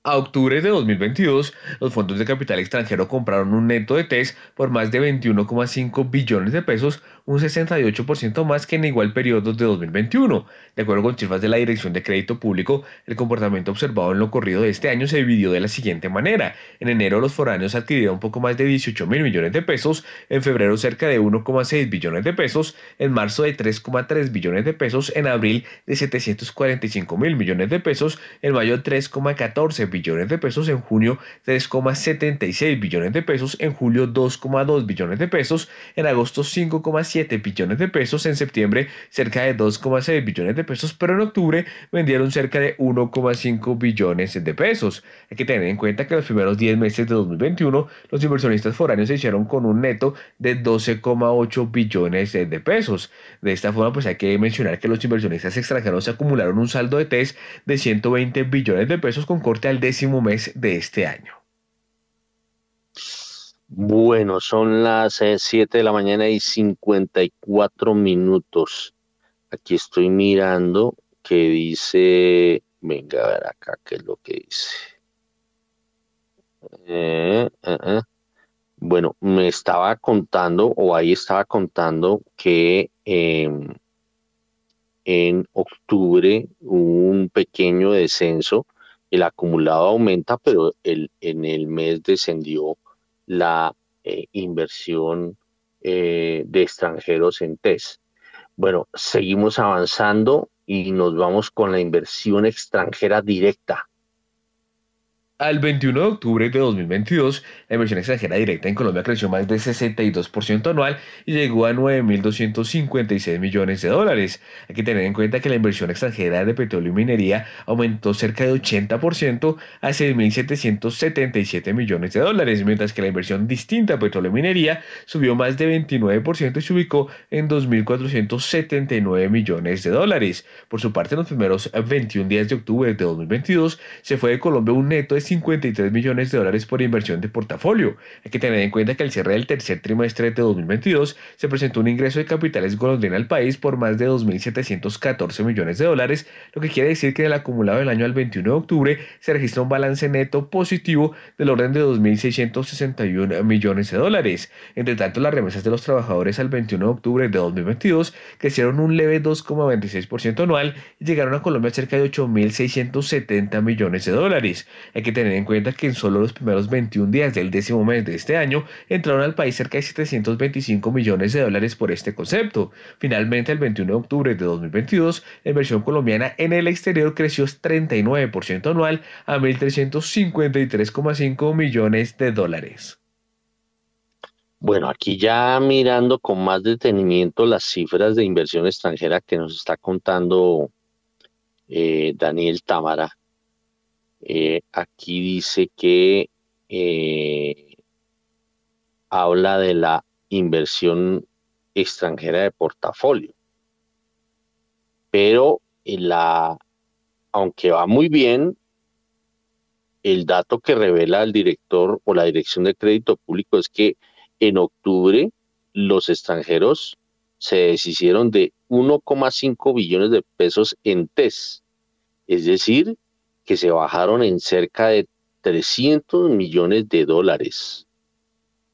A octubre de 2022, los fondos de capital extranjero compraron un neto de TES por más de 21,5 billones de pesos, un 68% más que en igual periodo de 2021. De acuerdo con cifras de la Dirección de Crédito Público, el comportamiento observado en lo corrido de este año se dividió de la siguiente manera. En enero los foráneos adquirieron un poco más de 18 mil millones de pesos, en febrero cerca de 1,6 billones de pesos, en marzo de 3,3 billones de pesos, en abril de 745 mil millones de pesos, en mayo 3,14 billones de pesos, en junio 3,76 billones de pesos, en julio 2,2 billones de pesos, en agosto 5,7 billones de pesos, en septiembre cerca de 2,6 billones de pesos, pero en octubre vendieron cerca de 1,5 billones de pesos. Hay que tener en cuenta que los primeros 10 meses de 2021 los inversionistas foráneos se hicieron con un neto de 12,8 billones de pesos. De esta forma, pues hay que mencionar que los inversionistas extranjeros acumularon un saldo de TES de 120 billones de pesos con corte al décimo mes de este año. Bueno, son las 7 eh, de la mañana y 54 minutos. Aquí estoy mirando que dice, venga a ver acá qué es lo que dice. Eh, eh, bueno, me estaba contando, o ahí estaba contando que em, en octubre hubo un pequeño descenso el acumulado aumenta, pero el, en el mes descendió la eh, inversión eh, de extranjeros en TES. Bueno, seguimos avanzando y nos vamos con la inversión extranjera directa. Al 21 de octubre de 2022, la inversión extranjera directa en Colombia creció más de 62% anual y llegó a 9.256 millones de dólares. Hay que tener en cuenta que la inversión extranjera de petróleo y minería aumentó cerca de 80% a 6.777 millones de dólares, mientras que la inversión distinta a petróleo y minería subió más de 29% y se ubicó en 2.479 millones de dólares. Por su parte, en los primeros 21 días de octubre de 2022, se fue de Colombia un neto de 53 millones de dólares por inversión de portafolio. Hay que tener en cuenta que al cierre del tercer trimestre de 2022 se presentó un ingreso de capitales golondrina al país por más de 2.714 millones de dólares, lo que quiere decir que en el acumulado del año al 21 de octubre se registra un balance neto positivo del orden de 2.661 millones de dólares. Entre tanto, las remesas de los trabajadores al 21 de octubre de 2022 crecieron un leve 2,26% anual y llegaron a Colombia cerca de 8.670 millones de dólares. Hay que tener en cuenta que en solo los primeros 21 días del décimo mes de este año entraron al país cerca de 725 millones de dólares por este concepto. Finalmente, el 21 de octubre de 2022, la inversión colombiana en el exterior creció 39% anual a 1.353,5 millones de dólares. Bueno, aquí ya mirando con más detenimiento las cifras de inversión extranjera que nos está contando eh, Daniel Támara. Eh, aquí dice que eh, habla de la inversión extranjera de portafolio. Pero la, aunque va muy bien, el dato que revela el director o la dirección de crédito público es que en octubre los extranjeros se deshicieron de 1,5 billones de pesos en TES, es decir, que se bajaron en cerca de 300 millones de dólares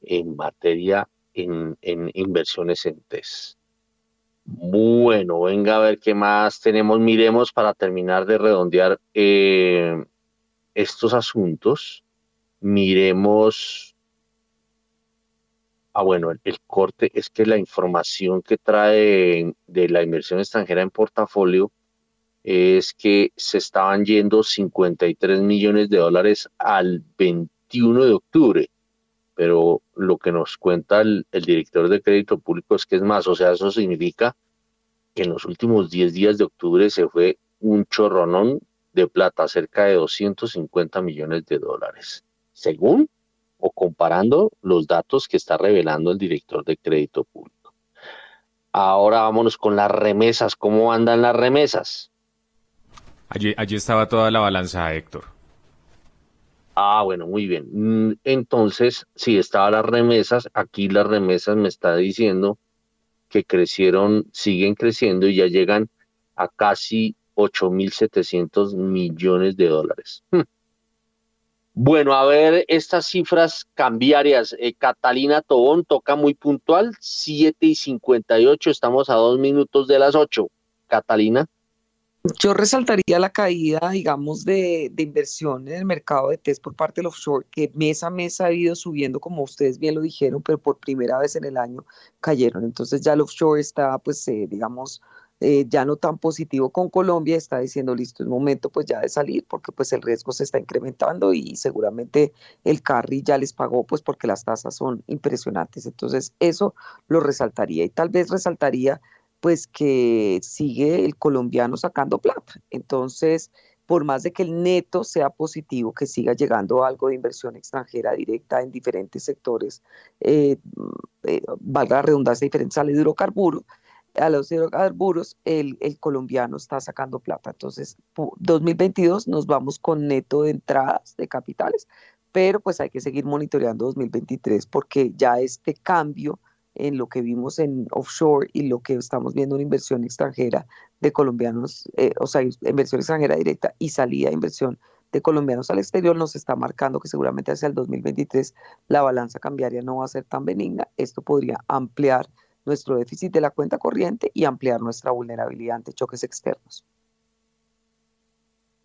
en materia en, inversiones en TES. Bueno, venga a ver qué más tenemos. Miremos para terminar de redondear eh, estos asuntos. Miremos. Ah, bueno, el, corte es que la información que trae de la inversión extranjera en portafolio es que se estaban yendo 53 millones de dólares al 21 de octubre, pero lo que nos cuenta el, director de crédito público es que es más, o sea, eso significa que en los últimos 10 días de octubre se fue un chorronón de plata, cerca de 250 millones de dólares, según o comparando los datos que está revelando el director de crédito público. Ahora vámonos con las remesas. ¿Cómo andan las remesas? Allí, estaba toda la balanza, Héctor. Ah, bueno, muy bien. Mm, entonces, si estaba las remesas. Aquí las remesas me está diciendo que crecieron, siguen creciendo y ya llegan a casi 8.700 millones de dólares. Hmm. Bueno, a ver estas cifras cambiarias. Eh, Catalina Tobón toca muy puntual, 7 y 58, estamos a dos minutos de las 8. Catalina. Yo resaltaría la caída, digamos, de, inversión en el mercado de test por parte del offshore, que mes a mes ha ido subiendo, como ustedes bien lo dijeron, pero por primera vez en el año cayeron. Entonces ya el offshore está, pues, eh, digamos, eh, ya no tan positivo con Colombia, está diciendo, listo, es momento pues ya de salir, porque pues el riesgo se está incrementando y seguramente el carry ya les pagó, pues porque las tasas son impresionantes. Entonces eso lo resaltaría y tal vez resaltaría pues que sigue el colombiano sacando plata. Entonces, por más de que el neto sea positivo, que siga llegando algo de inversión extranjera directa en diferentes sectores, eh, eh, valga la redundancia, diferentes sale de hidrocarburos, a los hidrocarburos el, el colombiano está sacando plata. Entonces, 2022 nos vamos con neto de entradas de capitales, pero pues hay que seguir monitoreando 2023 porque ya este cambio en lo que vimos en offshore y lo que estamos viendo en inversión extranjera de colombianos, eh, o sea, inversión extranjera directa y salida de inversión de colombianos al exterior nos está marcando que seguramente hacia el 2023 la balanza cambiaria no va a ser tan benigna. Esto podría ampliar nuestro déficit de la cuenta corriente y ampliar nuestra vulnerabilidad ante choques externos.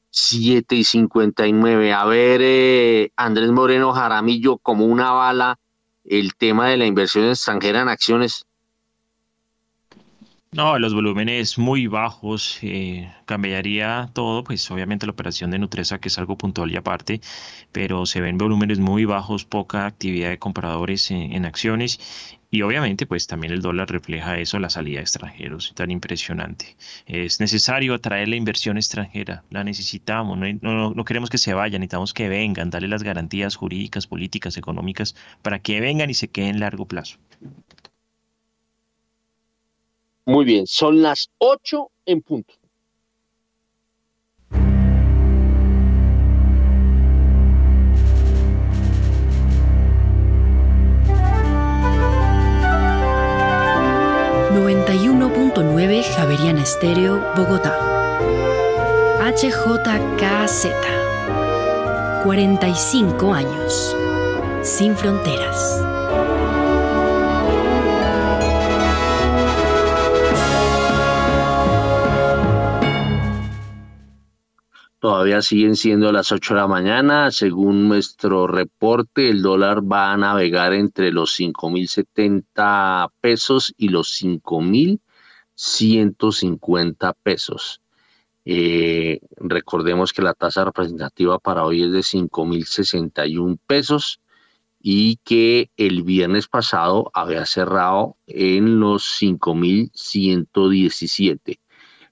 7 y 59. A ver, eh, Andrés Moreno Jaramillo, como una bala, el tema de la inversión extranjera en acciones? No, los volúmenes muy bajos, eh, cambiaría todo, pues obviamente la operación de Nutresa, que es algo puntual y aparte, pero se ven volúmenes muy bajos, poca actividad de compradores en, acciones y obviamente pues también el dólar refleja eso, la salida de extranjeros, tan impresionante. Es necesario atraer la inversión extranjera, la necesitamos, no, no queremos que se vayan, necesitamos que vengan, darle las garantías jurídicas, políticas, económicas para que vengan y se queden en largo plazo. Muy bien, son las 8 en punto. .9 Javeriana Estéreo, Bogotá. HJKZ. 45 años. Sin fronteras. Todavía siguen siendo las 8 de la mañana. Según nuestro reporte, el dólar va a navegar entre los 5.070 pesos y los 5.150 pesos. Eh, recordemos que la tasa representativa para hoy es de 5.061 pesos y que el viernes pasado había cerrado en los 5.117.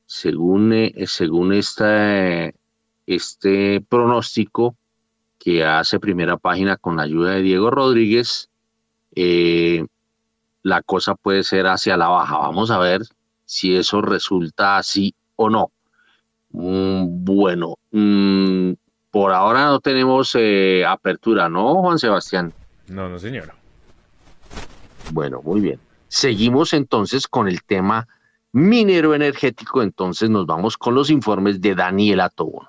Según, eh, según este pronóstico que hace primera página con la ayuda de Diego Rodríguez, eh, la cosa puede ser hacia la baja. Vamos a ver si eso resulta así o no. Mm, bueno, mm, por ahora no tenemos eh, apertura, ¿no, Juan Sebastián? No, no, señor. Bueno, muy bien. Seguimos entonces con el tema minero energético, entonces nos vamos con los informes de Daniela Tobón.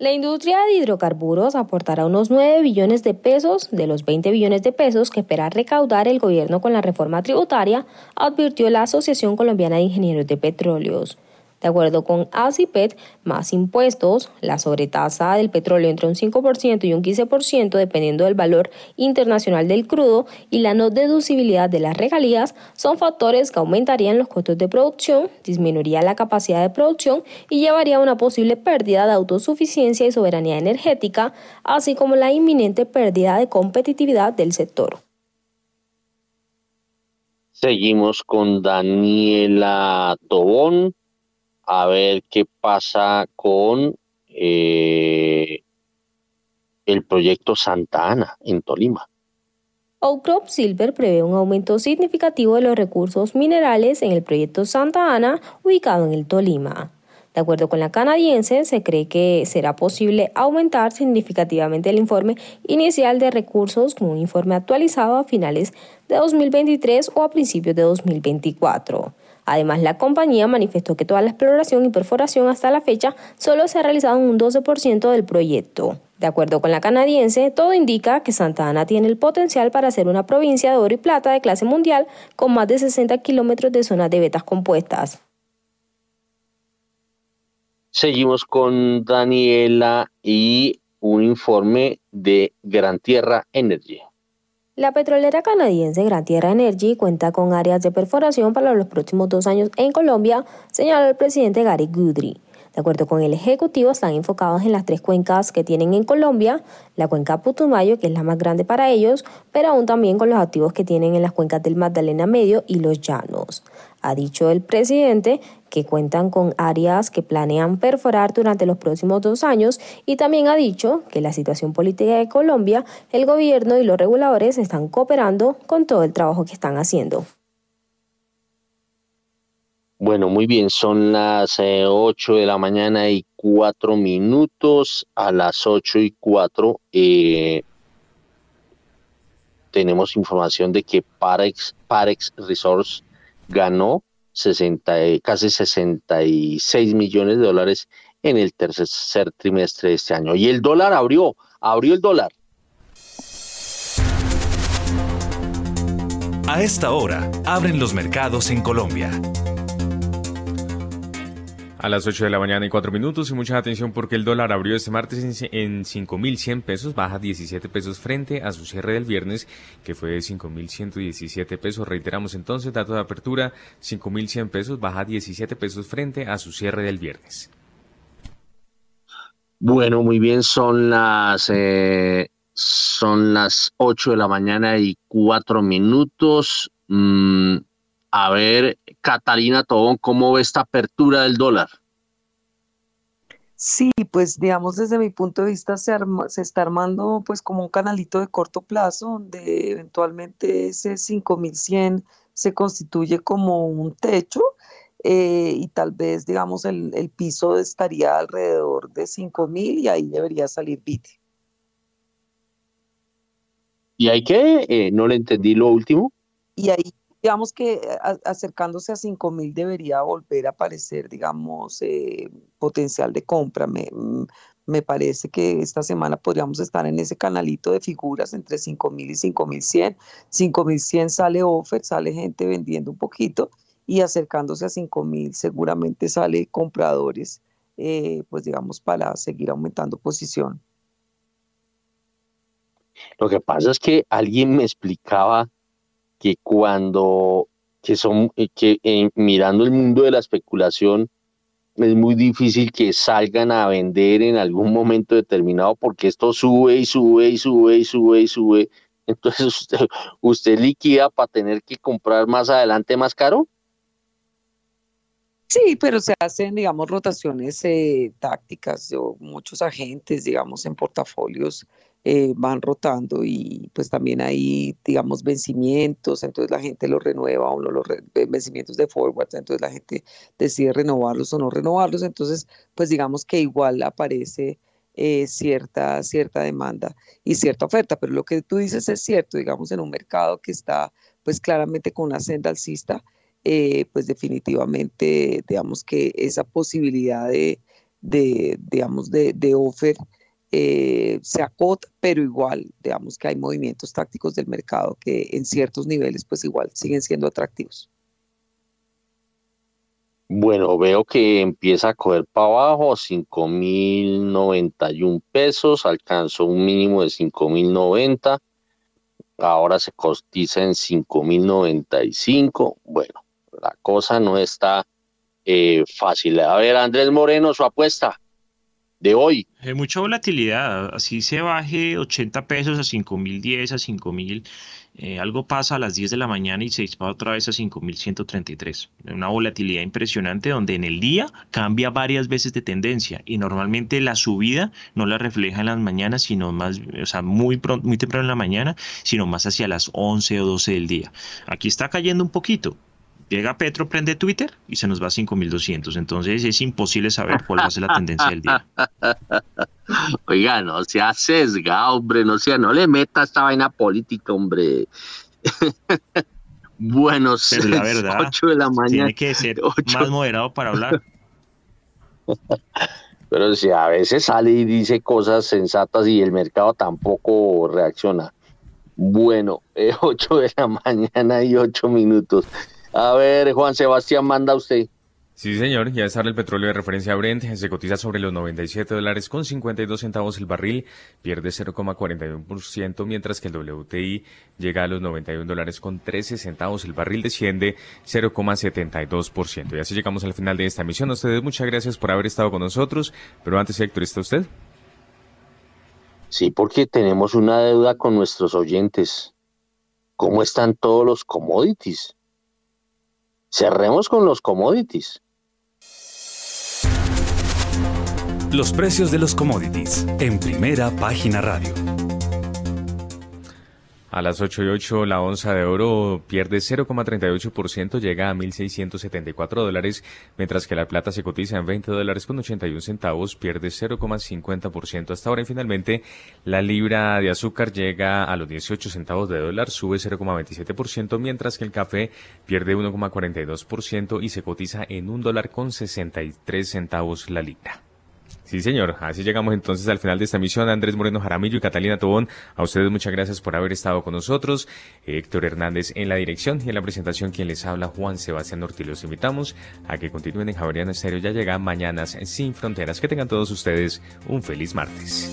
La industria de hidrocarburos aportará unos 9 billones de pesos de los 20 billones de pesos que espera recaudar el gobierno con la reforma tributaria, advirtió la Asociación Colombiana de Ingenieros de Petróleos. De acuerdo con ACIPET, más impuestos, la sobretasa del petróleo entre un 5% y un 15% dependiendo del valor internacional del crudo y la no deducibilidad de las regalías son factores que aumentarían los costos de producción, disminuiría la capacidad de producción y llevaría a una posible pérdida de autosuficiencia y soberanía energética, así como la inminente pérdida de competitividad del sector. Seguimos con Daniela Tobón a ver qué pasa con eh, el proyecto Santa Ana en Tolima. Outcrop Silver prevé un aumento significativo de los recursos minerales en el proyecto Santa Ana ubicado en el Tolima. De acuerdo con la canadiense, se cree que será posible aumentar significativamente el informe inicial de recursos con un informe actualizado a finales de 2023 o a principios de 2024. Además, la compañía manifestó que toda la exploración y perforación hasta la fecha solo se ha realizado en un 12% del proyecto. De acuerdo con la canadiense, todo indica que Santa Ana tiene el potencial para ser una provincia de oro y plata de clase mundial con más de 60 kilómetros de zonas de vetas compuestas. Seguimos con Daniela y un informe de Gran Tierra Energy. La petrolera canadiense Gran Tierra Energy cuenta con áreas de perforación para los próximos dos años en Colombia, señaló el presidente Gary Guthrie. De acuerdo con el Ejecutivo, están enfocados en las tres cuencas que tienen en Colombia, la cuenca Putumayo, que es la más grande para ellos, pero aún también con los activos que tienen en las cuencas del Magdalena Medio y los Llanos. Ha dicho el presidente que cuentan con áreas que planean perforar durante los próximos dos años y también ha dicho que la situación política de Colombia, el gobierno y los reguladores están cooperando con todo el trabajo que están haciendo. Bueno, muy bien, son las 8 eh, de la mañana y 4 minutos. A las 8 y 4 eh, tenemos información de que Parex, Parex Resource ganó 60, casi 66 millones de dólares en el tercer trimestre de este año. Y el dólar abrió, abrió el dólar. A esta hora, abren los mercados en Colombia. A las 8 de la mañana y 4 minutos y mucha atención porque el dólar abrió este martes en 5.100 pesos, baja 17 pesos frente a su cierre del viernes que fue de 5.117 pesos. Reiteramos entonces, dato de apertura, 5.100 pesos, baja 17 pesos frente a su cierre del viernes. Bueno, muy bien, son las, eh, son las 8 de la mañana y 4 minutos. Mm, a ver, Catalina Tobón, ¿cómo ve esta apertura del dólar? Sí, pues digamos desde mi punto de vista se, se está armando pues como un canalito de corto plazo donde eventualmente ese 5100 se constituye como un techo eh, y tal vez digamos el, el, piso estaría alrededor de 5000 y ahí debería salir BITE. ¿Y hay que? Eh, no le entendí lo último. Y ahí digamos que eh, acercándose a 5 mil debería volver a aparecer, digamos, eh, potencial de compra. Me, mm, me, parece que esta semana podríamos estar en ese canalito de figuras entre 5 mil y 5 mil 100. 5 mil 100 sale offer, sale gente vendiendo un poquito y acercándose a 5 mil seguramente sale compradores, eh, pues digamos, para seguir aumentando posición. Lo que pasa es que alguien me explicaba que cuando, que son, eh, que eh, mirando el mundo de la especulación, es muy difícil que salgan a vender en algún momento determinado porque esto sube y sube y sube y sube y sube. Entonces usted, usted liquida para tener que comprar más adelante más caro. Sí, pero se hacen, digamos, rotaciones eh, tácticas. Yo, muchos agentes, digamos, en portafolios eh, van rotando y pues también hay, digamos, vencimientos, entonces la gente los renueva o no los vencimientos de forward, entonces la gente decide renovarlos o no renovarlos, entonces pues digamos que igual aparece eh, cierta, cierta demanda y cierta oferta, pero lo que tú dices es cierto, digamos, en un mercado que está pues claramente con una senda alcista, eh, pues definitivamente, digamos que esa posibilidad de, de digamos, de, de offer eh, se acota, pero igual, digamos que hay movimientos tácticos del mercado que en ciertos niveles pues igual siguen siendo atractivos. Bueno, veo que empieza a coger para abajo, 5.091 pesos, alcanzó un mínimo de 5.090, ahora se cotiza en 5.095. Bueno, la cosa no está eh, fácil. A ver, Andrés Moreno, su apuesta de hoy. Hay mucha volatilidad, así se baje 80 pesos a 5.010, a 5.000, eh, algo pasa a las 10 de la mañana y se dispara otra vez a 5.133. Una volatilidad impresionante donde en el día cambia varias veces de tendencia y normalmente la subida no la refleja en las mañanas, sino más, o sea, muy, pronto, muy temprano en la mañana, sino más hacia las 11 o 12 del día. Aquí está cayendo un poquito, Llega Petro, prende Twitter y se nos va a 5200. Entonces es imposible saber cuál va a ser la tendencia del día. Oiga, no sea sesgado, hombre, no sea, no le meta esta vaina política, hombre. bueno, Pero la verdad, 8 de la mañana. Tiene que ser más moderado para hablar. Pero si a veces sale y dice cosas sensatas y el mercado tampoco reacciona. Bueno, 8 de la mañana y 8 minutos. A ver, Juan Sebastián, manda usted. Sí, señor, ya está el petróleo de referencia Brent, se cotiza sobre los 97 dólares con 52 centavos el barril, pierde 0,41%, mientras que el WTI llega a los 91 dólares con 13 centavos el barril, desciende 0,72%. Y así llegamos al final de esta emisión. A ustedes muchas gracias por haber estado con nosotros, pero antes, Héctor, ¿está usted? Sí, porque tenemos una deuda con nuestros oyentes. ¿Cómo están todos los commodities? Cerremos con los commodities. Los precios de los commodities en primera página radio. A las 8 y 8 la onza de oro pierde 0,38%, llega a 1.674 dólares, mientras que la plata se cotiza en 20 dólares con 81 centavos, pierde 0,50% hasta ahora y finalmente la libra de azúcar llega a los 18 centavos de dólar, sube 0,27%, mientras que el café pierde 1,42% y se cotiza en un dólar con 63 centavos la libra. Sí, señor. Así llegamos entonces al final de esta emisión. Andrés Moreno Jaramillo y Catalina Tobón, a ustedes muchas gracias por haber estado con nosotros. Héctor Hernández en la dirección y en la presentación quien les habla Juan Sebastián Ortiz. Los invitamos a que continúen en Javeriano Estéreo. Ya llega Mañanas sin Fronteras. Que tengan todos ustedes un feliz martes.